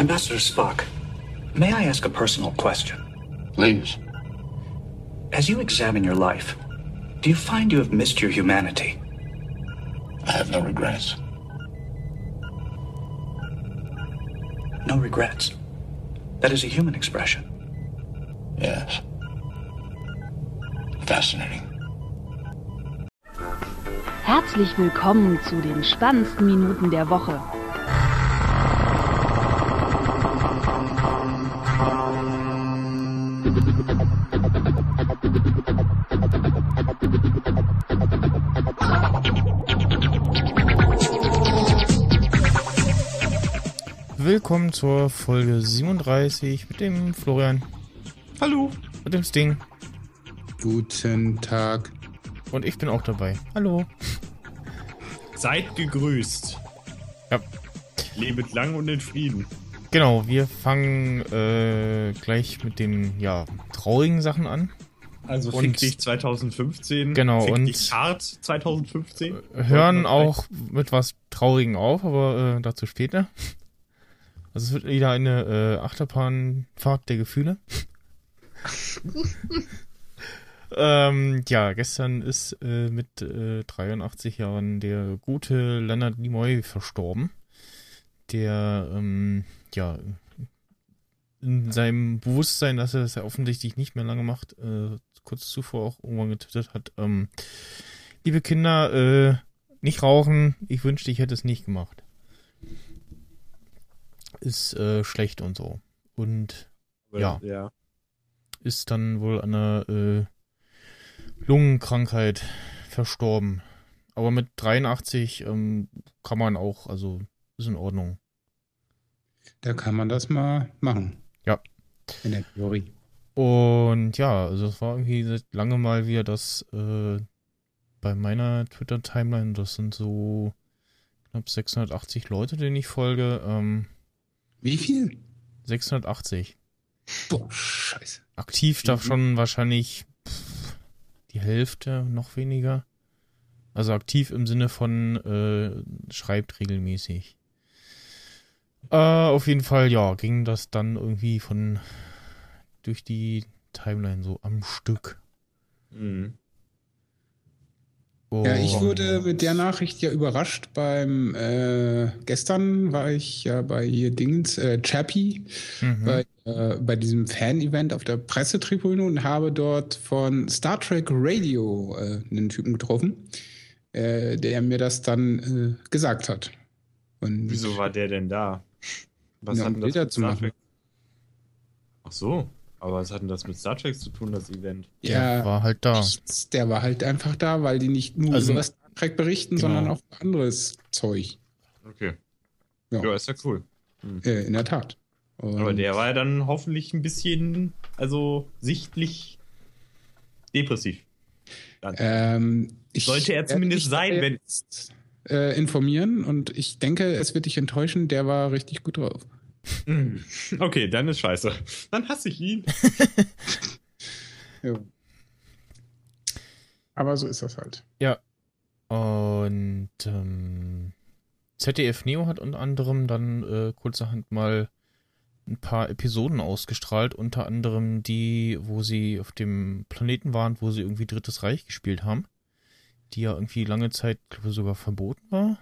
Ambassador Spock, may I ask a personal question? Please. As you examine your life, do you find you have missed your humanity? I have no regrets. No regrets. That is a human expression. Yes. Fascinating. Herzlich willkommen zu den spannendsten Minuten der Woche. Willkommen zur Folge 37 mit dem Florian. Hallo. Mit dem Sting. Guten Tag. Und ich bin auch dabei. Hallo. Seid gegrüßt. Ja. Lebet lang und in Frieden. Genau, wir fangen äh, gleich mit den ja, traurigen Sachen an. Also und Fick dich 2015. Genau, Fick und dich hart 2015. Hören auch mit was Traurigen auf, aber äh, dazu später. Also es wird wieder eine äh, Achterbahnfahrt der Gefühle. ähm, ja, gestern ist äh, mit äh, 83 Jahren der gute Leonard Nimoy verstorben. Der, ähm, ja, in seinem Bewusstsein, dass er das ja offensichtlich nicht mehr lange macht, äh, kurz zuvor auch irgendwann getwittert hat, ähm, liebe Kinder, äh, nicht rauchen, ich wünschte, ich hätte es nicht gemacht ist äh, schlecht und so. Und ja, ja, ist dann wohl an einer äh, Lungenkrankheit verstorben. Aber mit 83 ähm, kann man auch, also ist in Ordnung. Da kann man das mal machen. Ja. In der Theorie. Und ja, also es war irgendwie seit lange mal wieder das äh, bei meiner Twitter-Timeline, das sind so knapp 680 Leute, denen ich folge. Ähm, Wie viel? 680. Boah, scheiße. Aktiv darf schon wahrscheinlich pff, die Hälfte, noch weniger. Also aktiv im Sinne von äh, schreibt regelmäßig. Äh, auf jeden Fall, ja, ging das dann irgendwie von durch die Timeline so am Stück. Mhm. Ja, ich wurde mit der Nachricht ja überrascht. Beim äh, gestern war ich ja bei hier Dingens, äh, Chappie, Mhm. bei, äh, bei diesem Fan-Event auf der Pressetribüne und habe dort von Star Trek Radio äh, einen Typen getroffen, äh, der mir das dann äh, gesagt hat. Und Wieso war der denn da? Was Ja, hat das Star machen. Trek? Ach so, aber was hat denn das mit Star Trek zu tun, das Event? Der Ja, war halt da. nichts. Der war halt einfach da, weil die nicht nur Also- über Star Trek berichten, Genau. sondern auch anderes Zeug. Okay. Ja. Ja, ist ja cool. Äh, in der Tat. Und Aber der war ja dann hoffentlich ein bisschen, also sichtlich depressiv. Ähm, ich Sollte er zumindest sein, wenn- äh, informieren und ich denke, es wird dich enttäuschen. Der war richtig gut drauf. Okay, dann ist scheiße. Dann hasse ich ihn. Ja. Aber so ist das halt. Ja. Und ähm, ZDF Neo hat unter anderem dann äh, kurzerhand mal ein paar Episoden ausgestrahlt, unter anderem die, wo sie auf dem Planeten waren, wo sie irgendwie Drittes Reich gespielt haben, die ja irgendwie lange Zeit, glaube ich, sogar verboten war.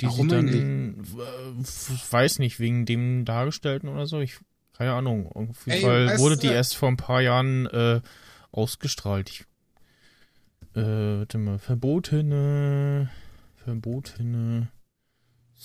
Die Warum sie dann, äh, weiß nicht, wegen dem Dargestellten oder so, ich, keine Ahnung. Auf jeden Ey, Fall wurde die erst vor ein paar Jahren äh, ausgestrahlt. Ich äh, warte mal, verbotene, verbotene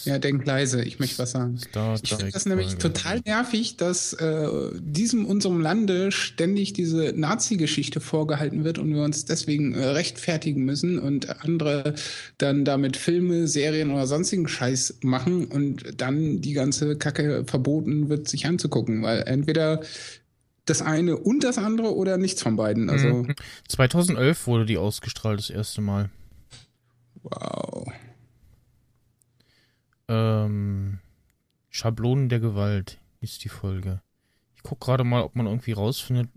Ja, denk leise, ich möchte was sagen. Star Ich finde das nämlich total nervig, dass äh, diesem unserem Lande ständig diese Nazi-Geschichte vorgehalten wird und wir uns deswegen äh, rechtfertigen müssen und andere dann damit Filme, Serien oder sonstigen Scheiß machen und dann die ganze Kacke verboten wird, sich anzugucken, weil entweder das eine und das andere oder nichts von beiden. Also, Mhm. 2011 wurde die ausgestrahlt das erste Mal. wow. Ähm, Schablonen der Gewalt ist die Folge. Ich guck gerade mal, ob man irgendwie rausfindet,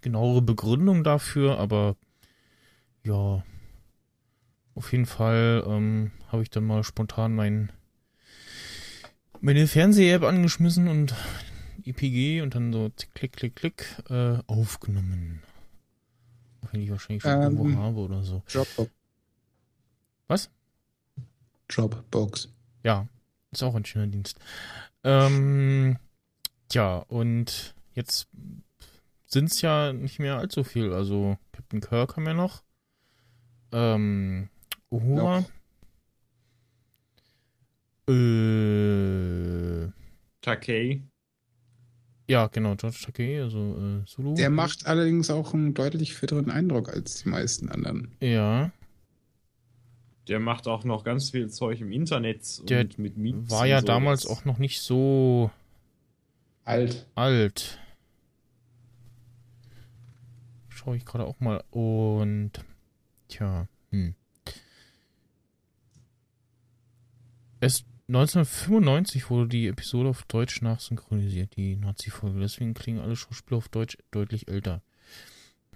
genauere Begründung dafür, aber ja, auf jeden Fall ähm, habe ich dann mal spontan mein meine Fernseh-App angeschmissen und IPG und dann so klick, klick, klick, äh, aufgenommen. Wenn ich wahrscheinlich schon Ähm, irgendwo habe oder so. Dropbox. Was? Dropbox. Ja, ist auch ein schöner Dienst. Ähm, ja, und jetzt sind es ja nicht mehr allzu viel. Also Captain Kirk haben wir noch. Ähm, Uhura. Äh, Takei. ja, genau, George Takei, also äh, Zulu. Der macht allerdings auch einen deutlich fitteren Eindruck als die meisten anderen. Ja, Der macht auch noch ganz viel Zeug im Internet Der und mit Memes war ja so. damals Das- auch noch nicht so Alt. alt. Schaue ich gerade auch mal. Und tja, hm. Es 1995 wurde die Episode auf Deutsch nachsynchronisiert, die Nazi-Folge. Deswegen klingen alle Schauspieler auf Deutsch deutlich älter.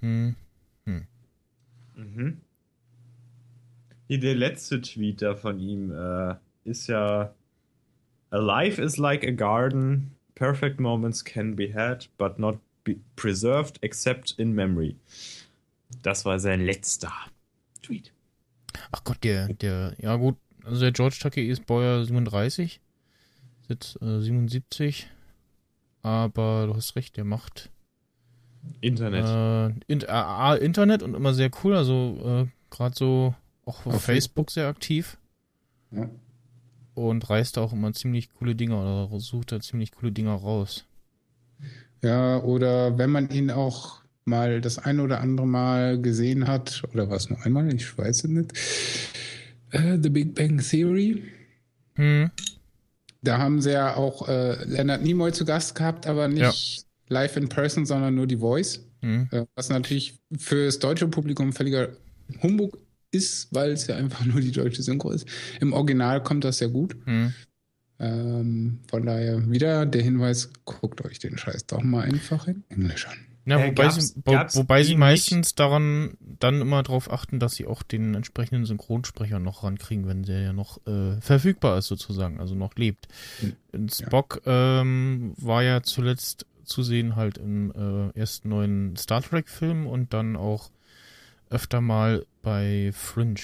Hm. Mhm. Der letzte Tweet da von ihm äh, ist ja A life is like a garden. Perfect moments can be had, but not be preserved except in memory. Das war sein letzter Tweet. Ach Gott, der, der, ja gut, also der George Takei ist Baujahr 37, ist jetzt äh, 77, aber du hast recht, der macht Internet. Äh, in, äh, Internet und immer sehr cool, also äh, gerade so auch auf, Auf Facebook sehr aktiv Ja. und reißt auch immer ziemlich coole Dinger oder sucht da ziemlich coole Dinger raus. Ja, oder wenn man ihn auch mal das ein oder andere Mal gesehen hat, oder war es nur einmal, ich weiß es nicht, äh, The Big Bang Theory. Hm, Da haben sie ja auch äh, Leonard Nimoy zu Gast gehabt, aber nicht live in person, sondern nur die Voice. hm, Äh, was natürlich für das deutsche Publikum völliger Humbug ist, weil es ja einfach nur die deutsche Synchro ist. Im Original kommt das sehr gut. hm. Ähm, von daher wieder der Hinweis, guckt euch den Scheiß doch mal einfach in Englisch an. Ja, Äh, wobei, gab's- sie, wo, gab's wobei sie meistens daran dann immer darauf achten, dass sie auch den entsprechenden Synchronsprecher noch rankriegen, wenn der ja noch äh, verfügbar ist sozusagen, also noch lebt. Hm, Spock ähm, war ja zuletzt zu sehen halt im äh, ersten neuen Star Trek Film und dann auch öfter mal bei Fringe.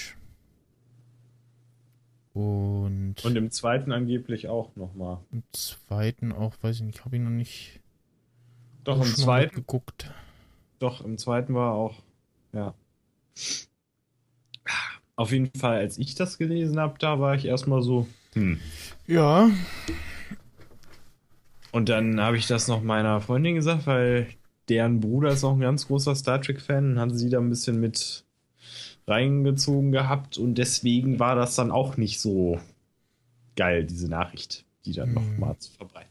Und, Und im zweiten angeblich auch nochmal. im zweiten auch, weiß ich nicht, habe ich noch nicht Doch, im zweiten, geguckt. doch, im zweiten war auch, ja. Auf jeden Fall, als ich das gelesen habe, da war ich erstmal so, hm. Ja, Und dann habe ich das noch meiner Freundin gesagt, weil deren Bruder ist auch ein ganz großer Star Trek-Fan und haben sie da ein bisschen mit reingezogen gehabt und deswegen war das dann auch nicht so geil, diese Nachricht, die dann Hm. noch mal zu verbreiten.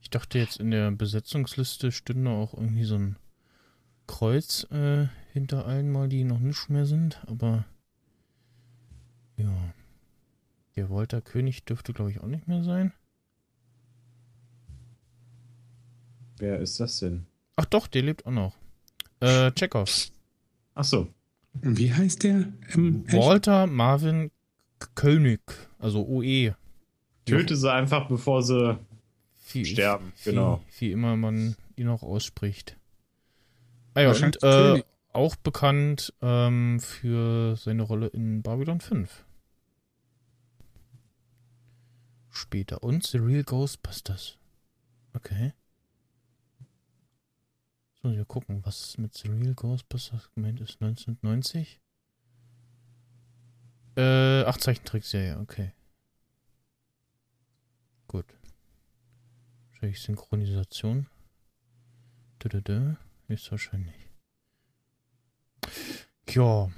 Ich dachte jetzt in der Besetzungsliste stünde auch irgendwie so ein Kreuz äh, hinter allen mal, die noch nicht mehr sind, aber ja. Der Walter König dürfte, glaube ich, auch nicht mehr sein. Wer ist das denn? Ach doch, der lebt auch noch. Äh, Chekhov. Ach so. Wie heißt der? Ähm, echt? Walter Marvin König, also OE. Töte sie einfach, bevor sie Wie, sterben, wie, genau. Wie immer man ihn auch ausspricht. Ah ja, und Wahrscheinlich äh, auch bekannt ähm, für seine Rolle in Babylon 5. Später. Und The Real Ghostbusters. Okay. So, wir gucken, was mit The Real Ghostbusters gemeint ist. 1990? Äh, ach, Zeichentrickserie, okay. Gut. Wahrscheinlich Synchronisation. Dö, Ist wahrscheinlich. Ja.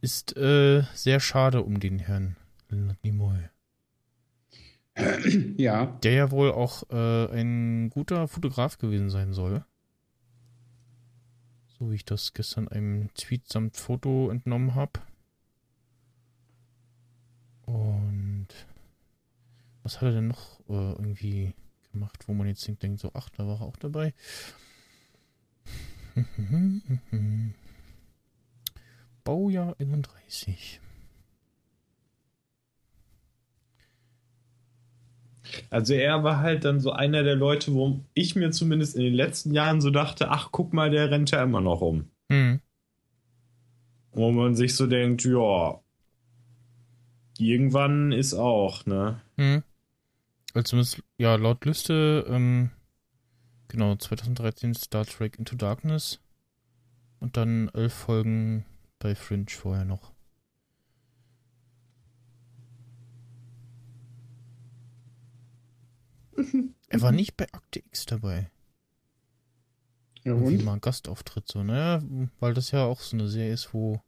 Ist äh, sehr schade um den Herrn Nimoy. Ja, Der ja wohl auch äh, ein guter Fotograf gewesen sein soll. So wie ich das gestern einem Tweet samt Foto entnommen habe. Und was hat er denn noch äh, irgendwie gemacht, wo man jetzt denkt, so, ach, da war er auch dabei. Baujahr 31. Also er war halt dann so einer der Leute, wo ich mir zumindest in den letzten Jahren so dachte, ach guck mal, der rennt ja immer noch rum. Hm. Wo man sich so denkt, ja, irgendwann ist auch, ne? Hm. Also zumindest, ja, laut Liste, ähm, genau, 2013 Star Trek Into Darkness und dann elf Folgen bei Fringe vorher noch. er war nicht bei Akte X dabei. Ja, Irgendwie und? mal ein Gastauftritt so, naja, weil das ja auch so eine Serie ist, wo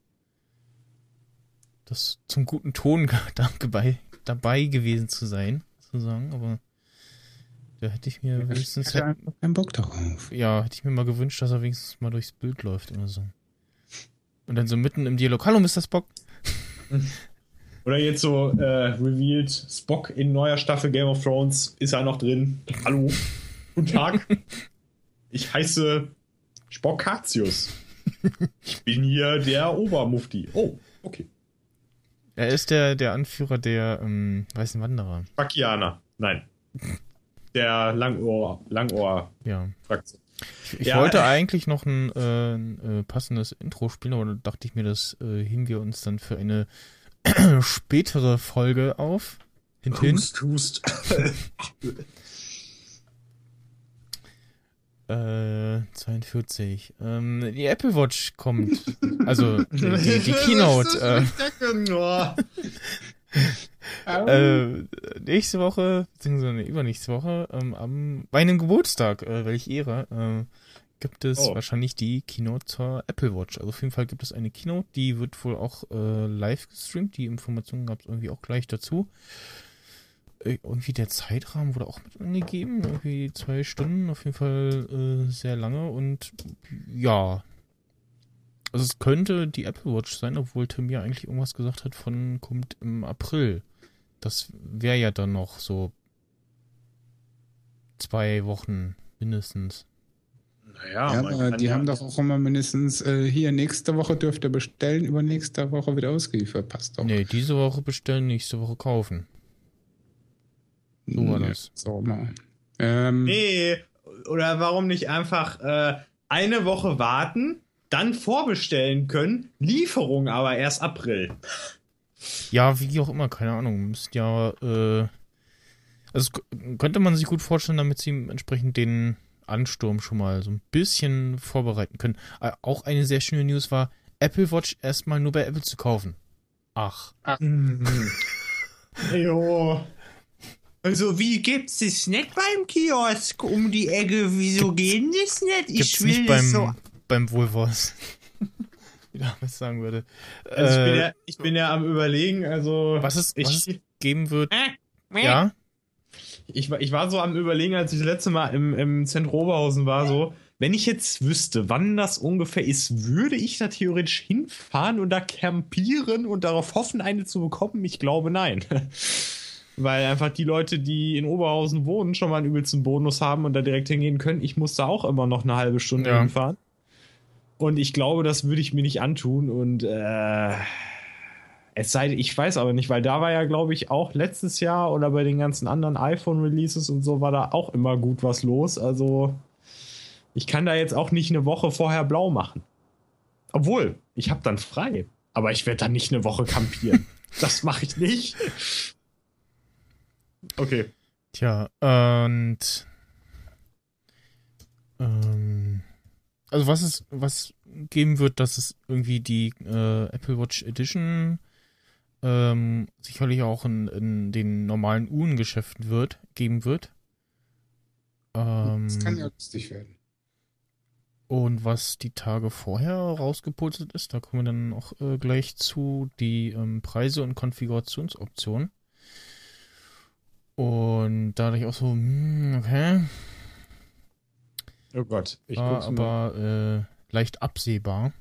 das zum guten Ton dabei, dabei gewesen zu sein, sozusagen, aber da hätte ich mir wenigstens, Ich hatte einfach keinen Bock darauf. ja, hätte ich mir mal gewünscht, dass er wenigstens mal durchs Bild läuft oder so. Und dann so mitten im Dialog, hallo Mr. Spock. Oder jetzt so äh, revealed, Spock in neuer Staffel Game of Thrones, ist er noch drin? Hallo, guten Tag. Ich heiße Spockatius. Ich bin hier der Obermufti. Oh, okay. Er ist der, der Anführer der ähm, Weißen Wanderer. Spackianer. Nein. Der Langohr, Langohr-Fraktion. Ja. Ich, ich Ja. wollte eigentlich noch ein, äh, ein äh, passendes Intro spielen, aber dann dachte ich mir, das äh, heben wir uns dann für eine spätere Folge auf. Hinten. Hust, hust. Äh, 42. Ähm, die Apple Watch kommt. Also die, die, Keynote. Äh, Äh, äh, nächste Woche, beziehungsweise übernächste Woche, ähm, am meinem Geburtstag, äh, welch Ehre, äh, gibt es Oh. wahrscheinlich die Keynote zur Apple Watch. Also auf jeden Fall gibt es eine Keynote, die wird wohl auch äh, live gestreamt. Die Informationen gab es irgendwie auch gleich dazu. Äh, irgendwie der Zeitrahmen wurde auch mit angegeben. Irgendwie zwei Stunden, auf jeden Fall äh, sehr lange und ja. Also es könnte die Apple Watch sein, obwohl Tim ja eigentlich irgendwas gesagt hat von kommt im April. Das wäre ja dann noch so zwei Wochen mindestens. Ja, aber die ja- haben doch auch immer mindestens äh, hier nächste Woche dürft ihr bestellen, übernächste Woche wieder ausgeliefert. Passt doch. Nee, diese Woche bestellen, nächste Woche kaufen. so war Nee, das. So mal. Ähm, Nee, oder warum nicht einfach äh, eine Woche warten, dann vorbestellen können, Lieferung aber erst April. Ja, wie auch immer, keine Ahnung. Müsst ja, äh, also könnte man sich gut vorstellen, damit sie entsprechend den Ansturm schon mal so ein bisschen vorbereiten können. Äh, auch eine sehr schöne News war, Apple Watch erstmal nur bei Apple zu kaufen. Ach. jo. Also, wie gibt's das nicht beim Kiosk um die Ecke? Wieso geht das nicht? Ich Gibt's will nicht beim, so. beim Wohlwurst. Wie was sagen würde. Also ich, bin Äh, ja, ich bin ja am überlegen, also was, es, ich, was es geben wird. Äh, Ja, ich, war- ich war so am überlegen, als ich das letzte Mal im, im Zentrum Oberhausen war, so, wenn ich jetzt wüsste, wann das ungefähr ist, würde ich da theoretisch hinfahren und da campieren und darauf hoffen, eine zu bekommen? Ich glaube, nein. Weil einfach die Leute, die in Oberhausen wohnen, schon mal einen übelsten Bonus haben und da direkt hingehen können. Ich muss da auch immer noch eine halbe Stunde Ja. hinfahren. Und ich glaube, das würde ich mir nicht antun. Und äh, es sei denn, ich weiß aber nicht, weil da war ja, glaube ich, auch letztes Jahr oder bei den ganzen anderen iPhone-Releases und so war da auch immer gut was los. Also ich kann da jetzt auch nicht eine Woche vorher blau machen. Obwohl, ich habe dann frei. Aber ich werde dann nicht eine Woche campieren. das mache ich nicht. Okay. Tja, und ähm, also was es was geben wird, dass es irgendwie die äh, Apple Watch Edition ähm, sicherlich auch in, in den normalen Uhrengeschäften wird geben wird. Ähm, das kann ja lustig werden. und was die Tage vorher rausgeputzt ist, da kommen wir dann auch äh, gleich zu, die ähm, Preise und Konfigurationsoptionen. Und da dachte ich auch so, hm, okay, Oh Gott. Ich war aber äh, leicht absehbar.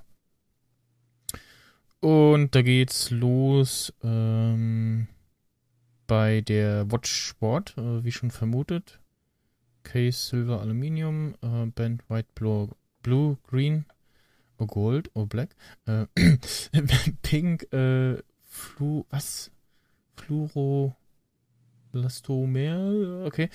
Und da geht's los ähm, bei der Watch Sport, äh, wie schon vermutet. Case Silver Aluminium, äh, Band White Blue, Blue Green, oh Gold, oh Black, äh, Pink, äh, Flu, was? Fluoro, Elastomer, okay.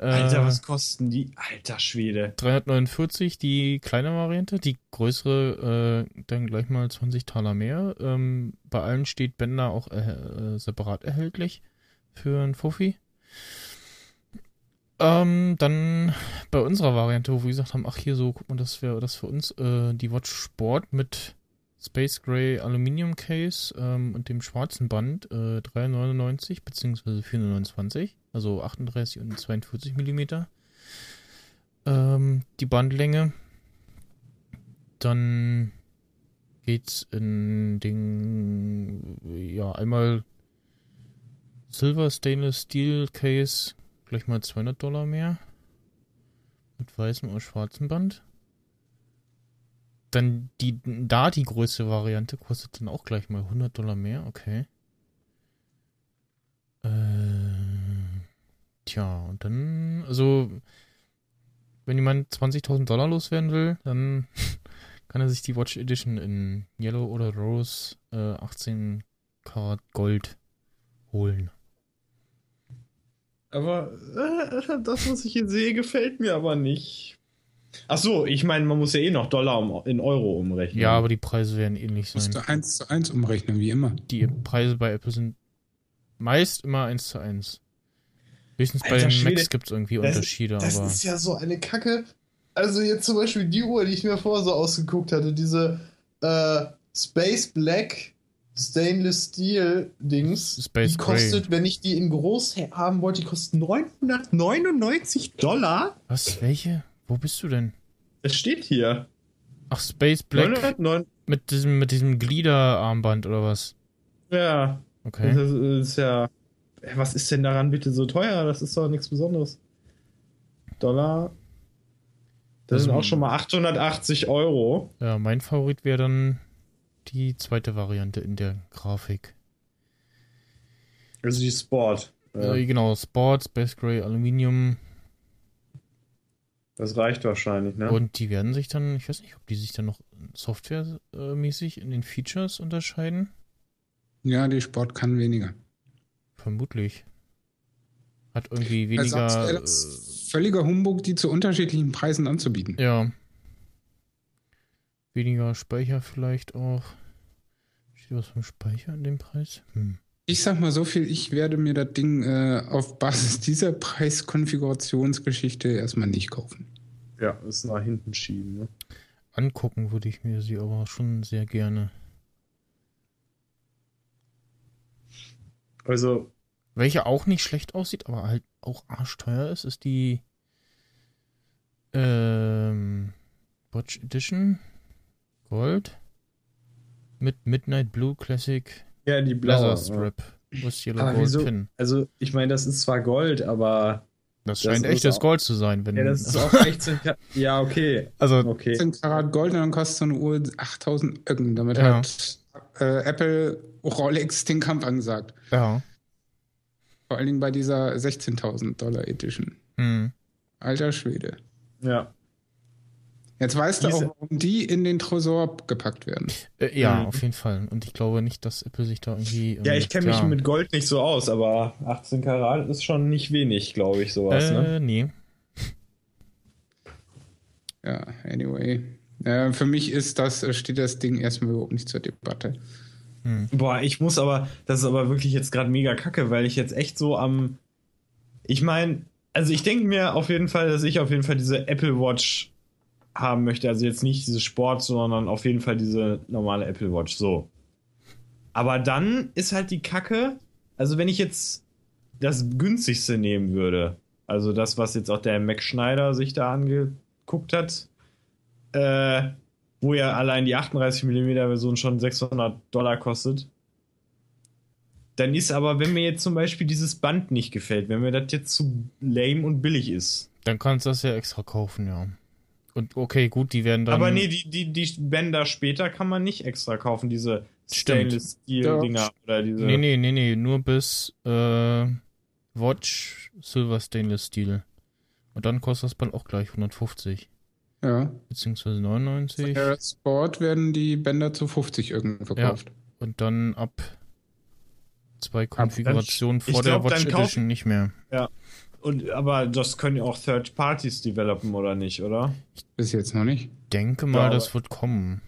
Äh, Alter, was kosten die? Alter Schwede. 349 die kleine Variante, die größere äh, dann gleich mal 20 Taler mehr. Ähm, bei allen steht Bänder auch äh, äh, separat erhältlich für ein Fuffi. Ähm, dann bei unserer Variante, wo wir gesagt haben, ach hier so, guck mal, das wäre das für uns, äh, die Watch Sport mit Space Gray Aluminium Case ähm, und dem schwarzen Band äh, 399 bzw. 429, also 38 und 42 Millimeter. Ähm, die Bandlänge. Dann geht's in den, ja, einmal Silver Stainless Steel Case, gleich mal 200 Dollar mehr. Mit weißem und schwarzem Band. Dann die, da die größte Variante kostet dann auch gleich mal 100 Dollar mehr, okay. Äh, tja, und dann, also, wenn jemand 20.000 Dollar loswerden will, dann kann er sich die Watch Edition in Yellow oder Rose äh, 18 Karat Gold holen. Aber äh, das, was ich hier sehe, gefällt mir aber nicht. Ach so, ich meine, man muss ja eh noch Dollar um, in Euro umrechnen. Ja, aber die Preise werden ähnlich Musst sein. du eins zu eins umrechnen, wie immer. Die Preise bei Apple sind meist immer 1 zu 1. Höchstens bei den Schwede, Macs gibt es irgendwie das, Unterschiede, das aber. ist ja so eine Kacke. Also jetzt zum Beispiel die Uhr, die ich mir vorher so ausgeguckt hatte, diese äh, Space Black Stainless Steel Dings, Space die kostet, wenn ich die in groß haben wollte, die kostet 999 Dollar. Was? Welche? Wo bist du denn? Es steht hier. Ach, Space Black 909. mit diesem, mit diesem Gliederarmband oder was? Ja, Okay. das ist ja. Was ist denn daran bitte so teuer? Das ist doch nichts Besonderes. Dollar. Das sind Also- auch schon mal 880 Euro. Ja, mein Favorit wäre dann die zweite Variante in der Grafik. Also die Sport. Ja, Äh, genau, Sport, Space Gray, Aluminium. Das reicht wahrscheinlich, ne? Und die werden sich dann, ich weiß nicht, ob die sich dann noch softwaremäßig in den Features unterscheiden. Ja, die Sport kann weniger. Vermutlich. Hat irgendwie Weil weniger. wäre das völliger Humbug, die zu unterschiedlichen Preisen anzubieten. äh, ja. Weniger Speicher vielleicht auch. Steht was vom Speicher in dem Preis? Hm. Ich sag mal so viel, ich werde mir das Ding äh, auf Basis dieser Preiskonfigurationsgeschichte erstmal nicht kaufen. Ja, ist nach hinten schieben, ne? Angucken würde ich mir sie aber schon sehr gerne. Also, Welche auch nicht schlecht aussieht, aber halt auch arschteuer ist, ist die ähm, Watch Edition Gold mit Midnight Blue Classic ja, die Leather blaue. Strip. Aber Gold wieso? Pin. Also, ich meine, das ist zwar Gold, aber. Das das scheint echtes auch- Gold zu sein, wenn Ja, das ist auch 16 Ka Ja, okay. also Okay. 10 Karat Gold und dann kostet so eine Uhr 8000 Öcken. Damit Ja. hat äh, Apple Rolex den Kampf angesagt. ja. Vor allen Dingen bei dieser 16.000 Dollar Edition. Hm. Alter Schwede. Ja. Jetzt weißt du Diese- auch, warum die in den Tresor gepackt werden. Äh, ja, Mhm. auf jeden Fall. Und ich glaube nicht, dass Apple sich da irgendwie. ähm, Ja, ich kenne mich mit Gold nicht so aus, aber 18 Karat ist schon nicht wenig, glaube ich, sowas, ne? Äh, nee. Ja, anyway. Äh, für mich ist das, äh, steht das Ding erstmal überhaupt nicht zur Debatte. Boah, ich muss aber, das ist aber wirklich jetzt gerade mega kacke, weil ich jetzt echt so am. Ich meine, also ich denke mir auf jeden Fall, dass ich auf jeden Fall diese Apple Watch haben möchte. Also jetzt nicht diese Sport, sondern auf jeden Fall diese normale Apple Watch. So. Aber dann ist halt die Kacke, also wenn ich jetzt das günstigste nehmen würde, also das, was jetzt auch der Mac Schneider sich da angeguckt hat, äh, wo ja allein die 38mm Version schon 600 Dollar kostet. Dann ist aber, wenn mir jetzt zum Beispiel dieses Band nicht gefällt, wenn mir das jetzt zu lame und billig ist. Dann kannst du das ja extra kaufen, ja. Und okay, gut, die werden dann. aber nee, die, die, die Bänder später kann man nicht extra kaufen, diese. Stainless Steel Dinger oder diese. Nee, nee, nee, nee, nur bis äh, Watch Silver Stainless Steel. Und dann kostet das Band auch gleich 150. Ja. Beziehungsweise 99. Bei Sport werden die Bänder zu 50 Öcken verkauft. Und dann ab zwei Konfigurationen ich vor der glaub, dann Watch kauf- Edition nicht mehr. Und, aber das können ja auch Third Parties developen, oder nicht, oder? Bis jetzt noch nicht. Denke mal, aber- das wird kommen.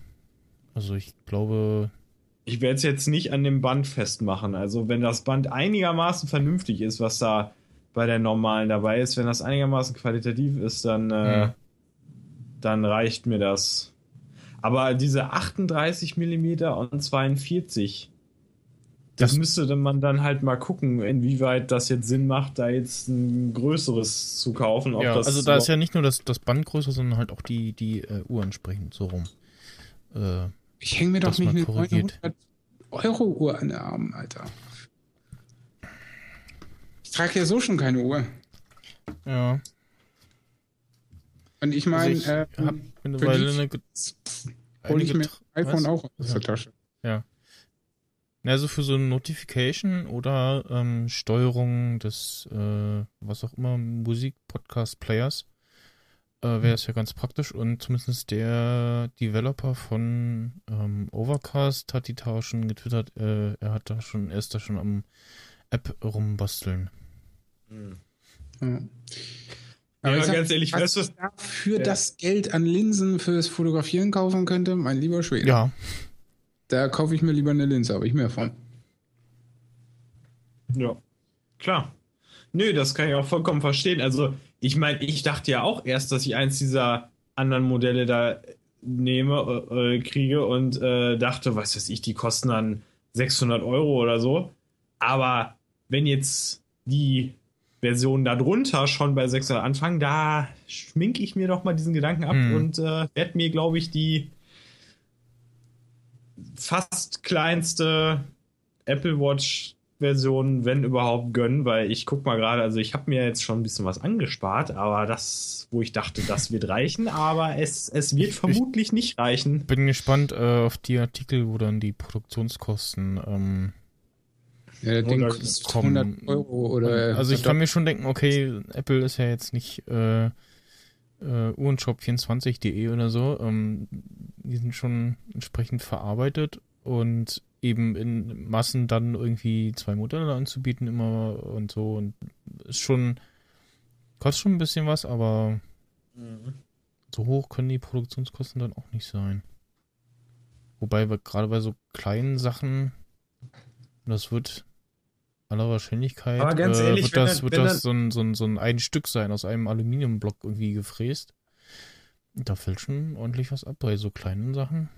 Also ich glaube, Ich werde es jetzt nicht an dem Band festmachen. Also, wenn das Band einigermaßen vernünftig ist, was da bei der normalen dabei ist, wenn das einigermaßen qualitativ ist, dann, äh, dann reicht mir das. Aber diese 38 mm und 42, das, Das- müsste dann man dann halt mal gucken, inwieweit das jetzt Sinn macht, da jetzt ein größeres zu kaufen. Ob ja, das also da ist ja nicht nur das, das Band größer, sondern halt auch die, die äh, Uhr entsprechend so rum. Äh, Ich hänge mir doch nicht eine korrigiert. 900 Euro Uhr an den Arm, Alter. Ich trage ja so schon keine Uhr. ja. Und ich meine, Also ich äh, hab für mittlerweile die eine, hole ich mir iPhone was? auch aus der Tasche. Also für so eine Notification oder ähm, Steuerung des, äh, was auch immer, Musik-Podcast-Players äh, wäre es ja ganz praktisch. Und zumindest der Developer von ähm, Overcast hat die Tage schon getwittert, äh, er hat da schon, er ist da schon am App rumbasteln. Ja. Ja, ich sag, ganz ehrlich, was weißt du- ich da für Ja. das Geld an Linsen fürs Fotografieren kaufen könnte, mein lieber Schwede. Ja, Da kaufe ich mir lieber eine Linse, habe ich mehr von. Ja, klar. Nö, das kann ich auch vollkommen verstehen. Also, ich meine, ich dachte ja auch erst, dass ich eins dieser anderen Modelle da nehme, äh, äh, kriege und äh, dachte, was weiß ich, die kosten dann 600 Euro oder so. Aber wenn jetzt die Versionen darunter schon bei 600 anfangen, da schminke ich mir doch mal diesen Gedanken ab Hm. und äh, werde mir, glaube ich, die fast kleinste Apple Watch Version, wenn überhaupt, gönnen, weil ich guck mal gerade, also ich habe mir jetzt schon ein bisschen was angespart, aber das, wo ich dachte, das wird reichen, aber es, es wird vermutlich nicht reichen. bin gespannt äh, auf die Artikel, wo dann die Produktionskosten ähm, Ja, das Ding kostet kommen. 100 Euro oder. Also ich kann mir schon denken, okay, Apple ist ja jetzt nicht äh, äh, uhrenshop24.de oder so. Ähm, die sind schon entsprechend verarbeitet und eben in Massen dann irgendwie zwei Modelle anzubieten immer und so und ist schon kostet schon ein bisschen was, aber so hoch können die Produktionskosten dann auch nicht sein. Wobei wir gerade bei so kleinen Sachen, das wird aller Wahrscheinlichkeit Aber ganz äh, ehrlich, wird wenn das, dann- wird das so ein, so, ein, so ein ein Stück sein, aus einem Aluminiumblock irgendwie gefräst. Da fällt schon ordentlich was ab bei so kleinen Sachen.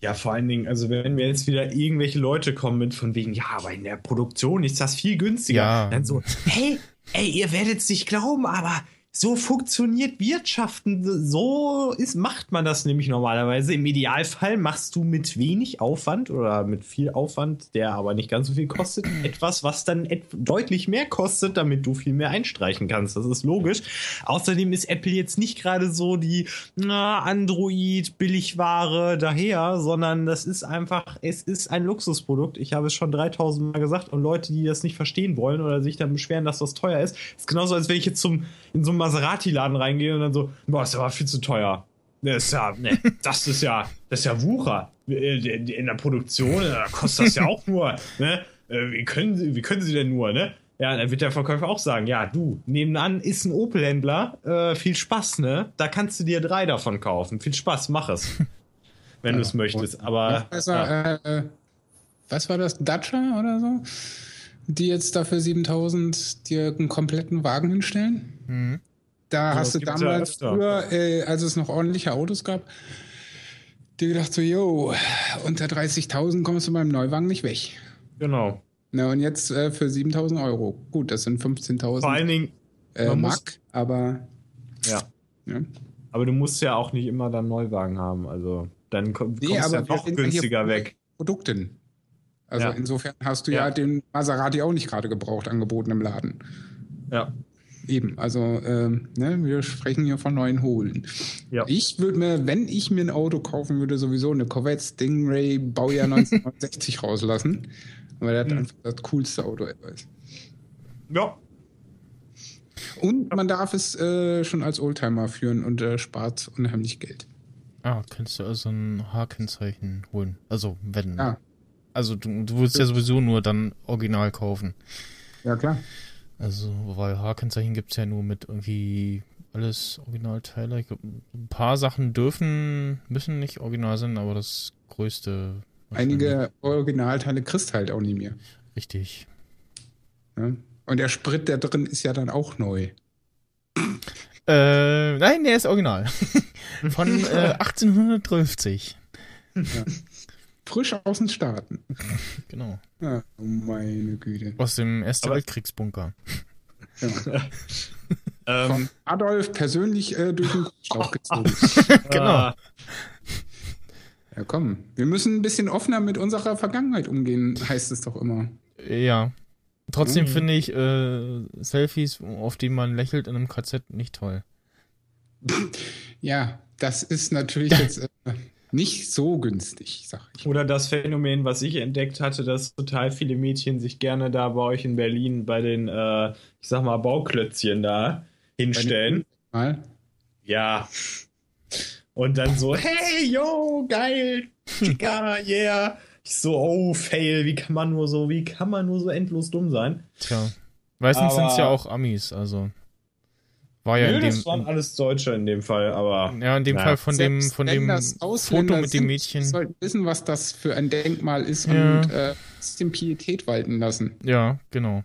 Ja, vor allen Dingen, also wenn mir jetzt wieder irgendwelche Leute kommen mit von wegen, ja, aber in der Produktion ist das viel günstiger. Ja. Dann so, hey, ey, ihr werdet es nicht glauben, aber so funktioniert Wirtschaften. So ist, macht man das nämlich normalerweise. Im Idealfall machst du mit wenig Aufwand oder mit viel Aufwand, der aber nicht ganz so viel kostet, etwas, was dann deutlich mehr kostet, damit du viel mehr einstreichen kannst. Das ist logisch. Außerdem ist Apple jetzt nicht gerade so die na, Android Billigware daher, sondern das ist einfach, es ist ein Luxusprodukt. Ich habe es schon 3000 Mal gesagt und Leute, die das nicht verstehen wollen oder sich dann beschweren, dass das teuer ist, ist genauso, als wenn ich jetzt zum, in so einen Maserati-Laden reingehe und dann so, boah, ist aber viel zu teuer. Das ist ja, ne, das ist ja, das ist ja Wucher. Äh, In der Produktion, da kostet das ja auch nur, ne? Äh, Wie können Sie, wie können Sie denn nur, ne? Ja, dann wird der Verkäufer auch sagen, ja, du, nebenan ist ein Opel-Händler, äh, viel Spaß, ne? Da kannst du dir drei davon kaufen. Viel Spaß, mach es. Wenn du es möchtest. Aber besser, ja. äh, äh, was war das? Dacia oder so? Die jetzt dafür 7000 dir einen kompletten Wagen hinstellen? Mhm. Da Ja, hast du ja damals öfter. früher, äh, als es noch ordentliche Autos gab, dir gedacht so, yo, unter 30.000 kommst du beim Neuwagen nicht weg. genau. Na, und jetzt äh, für 7.000 Euro. Gut, das sind Vor 15.000 allen Dingen, äh, man muss- Mark, aber ja. ja. Aber du musst ja auch nicht immer dann Neuwagen haben. Also dann komm- Nee, kommst du ja noch ja günstiger weg. Produkten. Also Ja. insofern hast du ja. Ja. den Maserati auch nicht gerade gebraucht angeboten im Laden. Ja. Eben, also ähm, ne, wir sprechen hier von neuen Holen. Ja. Ich würde mir, wenn ich mir ein Auto kaufen würde, sowieso eine Corvette Stingray Baujahr 1969 rauslassen. Weil das Hm. einfach das coolste Auto ever ist. Ja. Und man darf es äh, schon als Oldtimer führen und äh, spart unheimlich Geld. Ah, kannst du also ein H-Kennzeichen holen. Also wenn. Ja. Also du, du willst ja sowieso nur dann original kaufen. Ja, klar. Also, weil H-Kennzeichen gibt's ja nur mit irgendwie alles Originalteile. Ich glaub, ein paar Sachen dürfen, müssen nicht original sein, aber das größte. Einige Originalteile kriegst halt auch nie mehr. Richtig. Ne? Und der Sprit, der drin ist ja dann auch neu. Äh, nein, der ist original. Von äh, 1850. Frisch aus den Staaten. Genau. Ja, oh meine Güte. Aus dem Ersten Aber- Weltkriegsbunker. Ja. Ähm, Von Adolf persönlich äh, durch den Schlauch gezogen. Genau. äh, Ja, komm. Wir müssen ein bisschen offener mit unserer Vergangenheit umgehen, heißt es doch immer. Ja. Trotzdem Mhm. finde ich äh, Selfies, auf die man lächelt in einem KZ, nicht toll. Ja, das ist natürlich jetzt äh, nicht so günstig, sag ich. Oder das Phänomen, was ich entdeckt hatte, dass total viele Mädchen sich gerne da bei euch in Berlin bei den, äh, ich sag mal, Bauklötzchen da hinstellen. Mal. Ja. Und dann so, hey, yo, geil, Chica, yeah. Ich so, oh, fail, wie kann man nur so, wie kann man nur so endlos dumm sein? Tja. Meistens sind es ja auch Amis, also. War ja Nö, in dem. das waren alles Deutsche in dem Fall, aber ja, in dem Ja. Fall von dem, von dem Foto mit dem Mädchen. die sollten wissen, was das für ein Denkmal ist Ja. und äh, bisschen Pietät walten lassen. Ja, genau.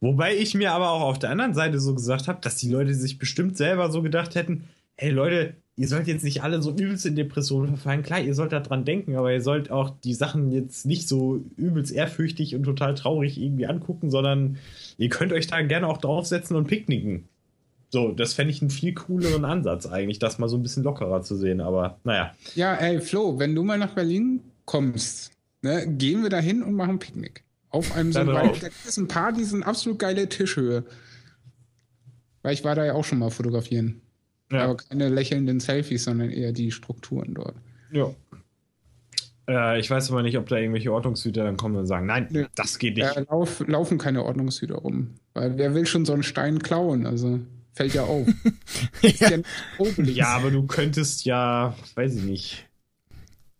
Wobei ich mir aber auch auf der anderen Seite so gesagt habe, dass die Leute sich bestimmt selber so gedacht hätten, hey Leute, ihr sollt jetzt nicht alle so übelst in Depressionen verfallen. Klar, ihr sollt da dran denken, aber ihr sollt auch die Sachen jetzt nicht so übelst ehrfürchtig und total traurig irgendwie angucken, sondern ihr könnt euch da gerne auch draufsetzen und picknicken. So, das fände ich einen viel cooleren Ansatz eigentlich, das mal so ein bisschen lockerer zu sehen, aber naja. Ja, ey, Flo, wenn du mal nach Berlin kommst, ne, gehen wir da hin und machen Picknick. Auf einem so einem, weil da gibt es ein paar, die sind absolut geile Tischhöhe. Weil ich war da ja auch schon mal fotografieren. Ja. Aber keine lächelnden Selfies, sondern eher die Strukturen dort. ja. Äh, ich weiß aber nicht, ob da irgendwelche Ordnungshüter dann kommen und sagen, nein, Nö. das geht nicht. Da lauf, laufen keine Ordnungshüter rum. Weil wer will schon so einen Stein klauen? Also fällt ja auf. Ja. Ja, aber du könntest ja, weiß ich nicht,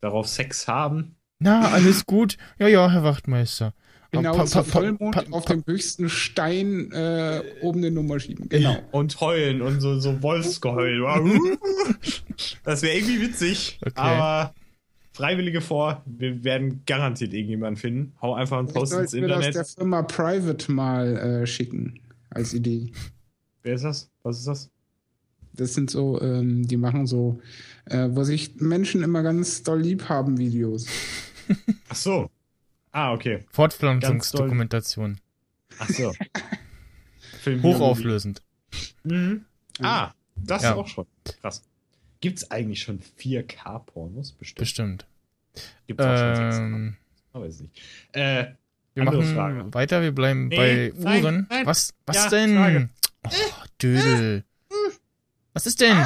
darauf Sex haben. Na, alles gut. Ja, ja, Herr Wachtmeister. Genau, Pa- pa- zur pa- Vollmond pa- auf dem höchsten Stein äh, oben eine Nummer schieben. Genau. Und heulen und so, so Wolfsgeheul. das wäre irgendwie witzig. Okay. Aber Freiwillige vor, wir werden garantiert irgendjemanden finden. Hau einfach einen Post ins Sollten wir das der Internet. Firma Private mal äh, schicken als Idee. Wer ist das? Was ist das? Das sind so, ähm, die machen so, äh, wo sich Menschen immer ganz doll lieb haben, Videos. Ach so. Ah, okay. Fortpflanzungsdokumentation. Ach so. Hochauflösend. Mhm. Ah, das Ja. auch schon. Krass. Gibt es eigentlich schon 4K-Pornos? Bestimmt. Bestimmt. Gibt es auch schon 6K. Ähm, Aber weiß ich nicht. Äh, wir machen Frage. weiter, wir bleiben Nee, bei nein, Uhren. nein. Was, was Ja, denn? Frage. Oh, Dödel. Was ist denn?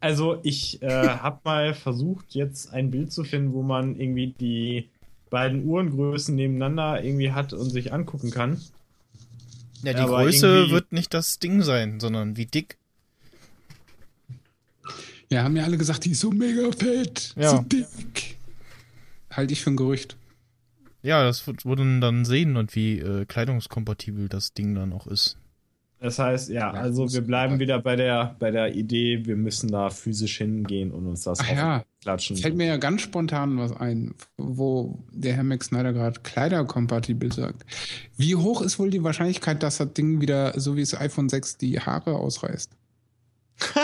Also ich äh, habe mal versucht, jetzt ein Bild zu finden, wo man irgendwie die beiden Uhrengrößen nebeneinander irgendwie hat und sich angucken kann. Ja, die aber Größe wird nicht das Ding sein, sondern wie dick. Ja, haben ja alle gesagt, die ist so mega fett, Ja. so dick. Halte ich für ein Gerücht. Ja, das wird- würden dann sehen und wie äh, kleidungskompatibel das Ding dann auch ist. Das heißt, ja, also wir bleiben wieder bei der, bei der Idee, wir müssen da physisch hingehen und uns das ja, klatschen. Fällt mir ja ganz spontan was ein, wo der Herr Max Snyder gerade kleiderkompatibel sagt. Wie hoch ist wohl die Wahrscheinlichkeit, dass das Ding wieder, so wie das iPhone 6, die Haare ausreißt?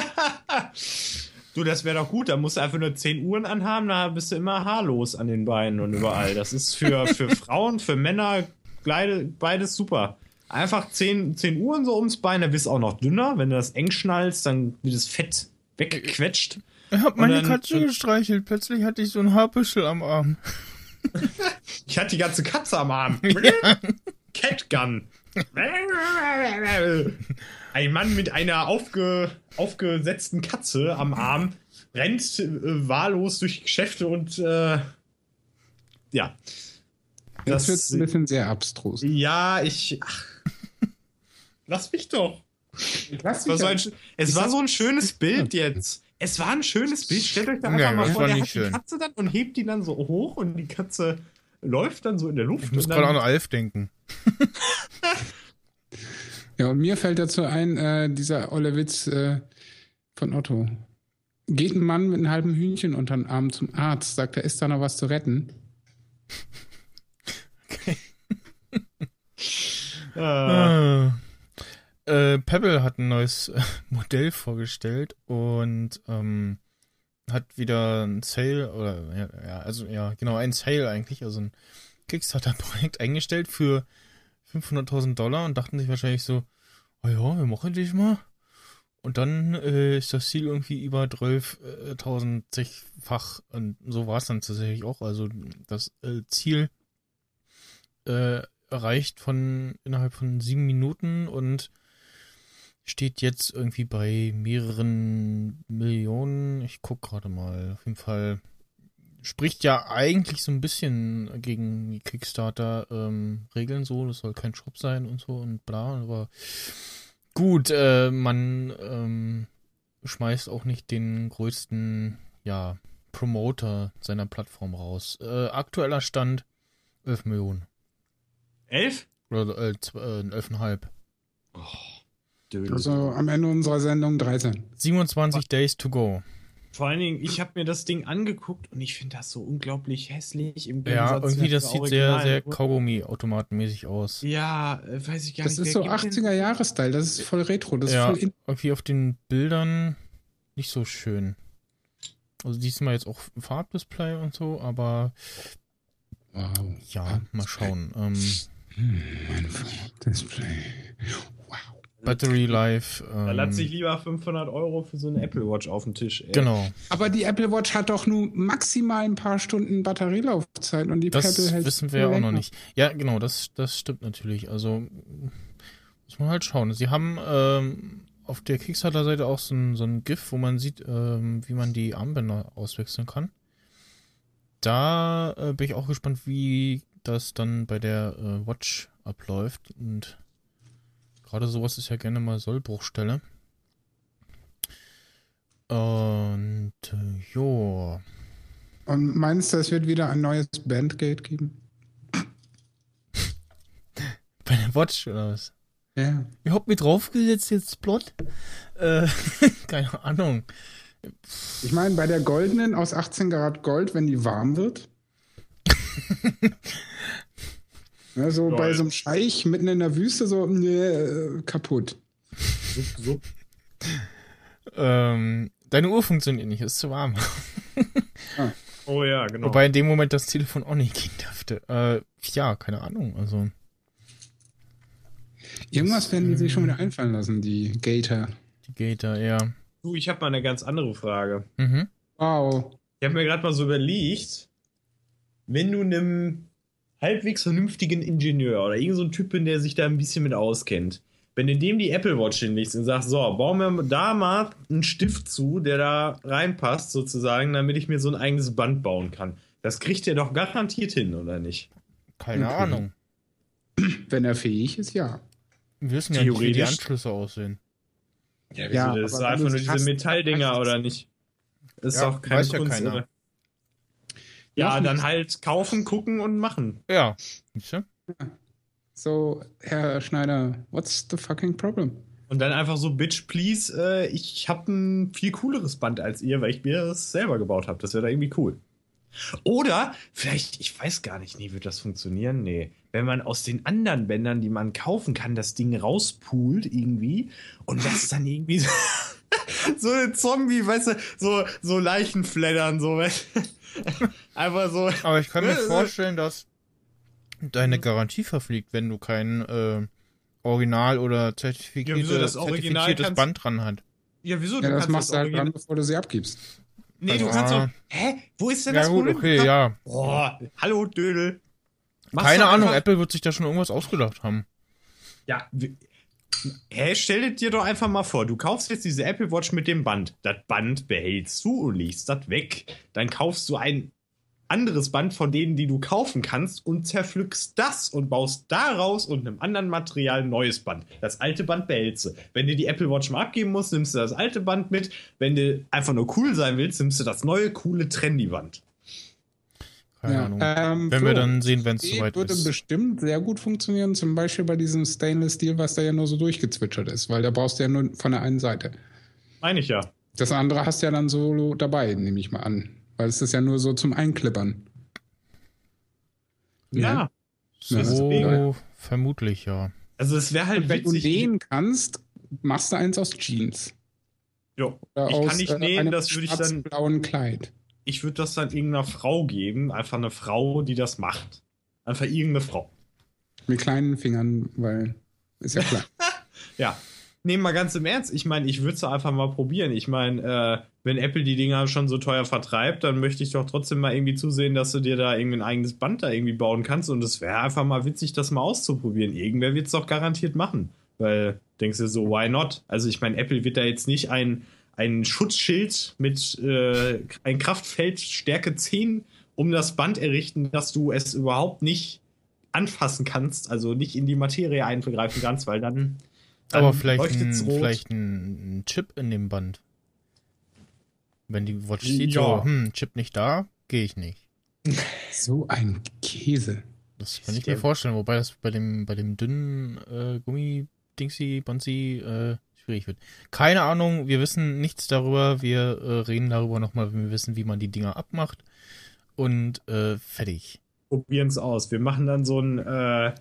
du, das wäre doch gut, da musst du einfach nur 10 Uhren anhaben, da bist du immer haarlos an den Beinen und überall. Das ist für, für Frauen, für Männer, beide, beides super. Einfach 10, 10 Uhren so ums Bein, dann bist du auch noch dünner. Wenn du das eng schnallst, dann wird das Fett weggequetscht. Ich hab meine dann- Katze gestreichelt. Plötzlich hatte ich so ein Haarbüschel am Arm. Ich hatte die ganze Katze am Arm. Catgun. Ein Mann mit einer aufge, aufgesetzten Katze am Arm rennt äh, wahllos durch Geschäfte und äh, ja. Das, Das, wird ein bisschen sehr abstrus. ja, ich. Ach, lass mich doch. Lass Es war, so ein, es war so ein schönes Bild jetzt. Es war ein schönes Bild. Stellt euch da einfach Ja, mal vor, der hat schön. die Katze dann und hebt die dann so hoch und die Katze läuft dann so in der Luft. Ich muss gerade an Alf denken. Ja, und mir fällt dazu ein, äh, dieser olle Witz äh, von Otto. Geht ein Mann mit einem halben Hühnchen unter den Arm zum Arzt, sagt er, ist da noch was zu retten? äh, Äh, äh, Pebble hat ein neues äh, Modell vorgestellt und ähm, hat wieder ein Sale oder ja, also ja, genau, ein Sale eigentlich, also ein Kickstarter-Projekt eingestellt für 500.000 Dollar und dachten sich wahrscheinlich so, oh ja, wir machen dich mal. Und dann äh, ist das Ziel irgendwie über 12.000-fach und so war es dann tatsächlich auch. Also das äh, Ziel äh, erreicht von innerhalb von sieben Minuten und steht jetzt irgendwie bei mehreren Millionen. Ich guck gerade mal. Auf jeden Fall spricht ja eigentlich so ein bisschen gegen die Kickstarter-Regeln so. Das soll kein Shop sein und so und bla. Aber gut, äh, man ähm, schmeißt auch nicht den größten, ja, Promoter seiner Plattform raus. Äh, aktueller Stand 11 Millionen. elf? Oder äh, zw- äh, 11,5. Dödel. Also am Ende unserer Sendung 13. 27 Days to go. Vor allen Dingen, ich habe mir das Ding angeguckt und ich finde das so unglaublich hässlich im Ja, Gegensatz irgendwie zu das sieht sehr, sehr Kaugummi-automatenmäßig aus. Ja, äh, weiß ich gar Das nicht. ist so wer gibt denn- 80er-Jahre-Style, das ist voll retro, das ja, ist voll irgendwie auf den Bildern nicht so schön. Also diesmal jetzt auch Farbdisplay und so, aber Wow. ja, mal schauen. Ähm, Mein Display. Battery Life. Ähm, Da latze ich lieber 500 Euro für so eine Apple Watch auf den Tisch. Ey. genau, Aber die Apple Watch hat doch nur maximal ein paar Stunden Batterielaufzeit und die das Pebble hält wissen wir ja auch noch nicht. Ja, genau, das, das stimmt natürlich. Also muss man halt schauen. Sie haben ähm, auf der Kickstarter-Seite auch so ein, so ein GIF, wo man sieht, ähm, wie man die Armbänder auswechseln kann. Da äh, bin ich auch gespannt, wie das dann bei der äh, Watch abläuft. Und gerade sowas ist ja gerne mal Sollbruchstelle. Und äh, jo. Und meinst du, es wird wieder ein neues Bandgate geben? Bei der Watch oder was? Ja. Ihr habt mir draufgesetzt jetzt Plot? Äh, keine Ahnung. Ich meine, bei der goldenen aus 18 Karat Gold, wenn die warm wird. ja, so Lol. bei so einem Scheich mitten in der Wüste, so nee, äh, kaputt. Sup, sup. Ähm, deine Uhr funktioniert nicht, ist zu warm. Oh ja, genau. Wobei in dem Moment das Telefon auch nicht gehen dürfte. Äh, ja, keine Ahnung. Also, Irgendwas werden die sich schon wieder einfallen lassen, die Gator. die Gator, ja. du, ich habe mal eine ganz andere Frage. Mhm. Wow. Ich habe mir gerade mal so überlegt, wenn du einem halbwegs vernünftigen Ingenieur oder irgendein so ein Typ bin, der sich da ein bisschen mit auskennt, wenn du dem die Apple Watch hinlegst und sagst, so, bau mir da mal einen Stift zu, der da reinpasst, sozusagen, damit ich mir so ein eigenes Band bauen kann. Das kriegt der doch garantiert hin, oder nicht? Keine Okay. Ahnung. Wenn er fähig ist, ja. Wir wissen ja nicht, wie die. Anschlüsse aussehen. Ja, Ja, das ist einfach nur es diese Metalldinger, oder nicht? Ist Ja, doch keine weiß ja Kunst, keiner. oder? Ja, Noch dann nicht. halt kaufen, gucken und machen. Ja. So, Herr Schneider, what's the fucking problem? Und dann einfach so, Bitch, please, äh, ich habe ein viel cooleres Band als ihr, weil ich mir das selber gebaut habe. Das wäre da irgendwie cool. Oder vielleicht, ich weiß gar nicht, nee, wird das funktionieren? Nee. Wenn man aus den anderen Bändern, die man kaufen kann, das Ding rauspoolt irgendwie und das dann irgendwie so, so ein Zombie, weißt du, so, so Leichen fleddern, so, weißt du? Einfach so. Aber ich kann mir Äh, äh. vorstellen, dass deine Garantie verfliegt, wenn du kein äh, Original- oder zertifizierte, Ja, wieso? Das Original zertifiziertes kannst- Band dran hat. Ja, wieso? Ja, das machst du halt dran, bevor du sie abgibst. Nee, du Also, kannst ah. doch. Hä? Wo ist denn Ja das gut, Problem? okay, ja. Boah, hallo Dödel. Machst Keine du Ahnung, einfach- Apple wird sich da schon irgendwas ausgedacht haben. Ja, hä, stell dir doch einfach mal vor, du kaufst jetzt diese Apple Watch mit dem Band. Das Band behältst du und legst das weg. Dann kaufst du ein anderes Band von denen, die du kaufen kannst und zerpflückst das und baust daraus und einem anderen Material ein neues Band. Das alte Band behältst du. Wenn du die Apple Watch mal abgeben musst, nimmst du das alte Band mit. Wenn du einfach nur cool sein willst, nimmst du das neue, coole Trendy-Band. Keine Ja, Ahnung. ähm, Wenn wir so, dann sehen, wenn es soweit würde ist. bestimmt sehr gut funktionieren, zum Beispiel bei diesem Stainless Steel, was da ja nur so durchgezwitschert ist, weil da brauchst du ja nur von der einen Seite. Meine ich ja. Das andere hast du ja dann solo dabei, nehme ich mal an. Weil es ist ja nur so zum Einklippern. Ja. Ja, So, deswegen. vermutlich, ja. Also es wäre halt Und wenn du nähen kannst, machst du eins aus Jeans. Oder Ich aus, kann nicht äh, nähen, das würde ich dann. schwarz-blauen Kleid. Ich würde das dann irgendeiner Frau geben. Einfach eine Frau, die das macht. Einfach irgendeine Frau. Mit kleinen Fingern, weil ist ja klar. Ja. Nehmen mal ganz im Ernst. Ich meine, ich würde es einfach mal probieren. Ich meine, äh, wenn Apple die Dinger schon so teuer vertreibt, dann möchte ich doch trotzdem mal irgendwie zusehen, dass du dir da irgendwie ein eigenes Band da irgendwie bauen kannst. Und es wäre einfach mal witzig, das mal auszuprobieren. Irgendwer wird es doch garantiert machen. Weil, denkst du so, why not? Also, ich meine, Apple wird da jetzt nicht ein, ein Schutzschild mit äh, ein Kraftfeld Stärke 10 um das Band errichten, dass du es überhaupt nicht anfassen kannst, also nicht in die Materie eingreifen kannst, weil dann. dann Aber vielleicht ein, vielleicht ein, ein Chip in dem Band. Wenn die Watch sieht, Ja. so, hm, Chip nicht da, gehe ich nicht. so ein Käse. Das kann ich mir vorstellen, wobei das bei dem, bei dem dünnen äh, Gummi-Dingsy, Bonsi, äh, schwierig wird. Keine Ahnung, wir wissen nichts darüber. Wir äh, reden darüber nochmal, wenn wir wissen, wie man die Dinger abmacht. Und äh, fertig. probieren es aus. Wir machen dann so ein. Äh,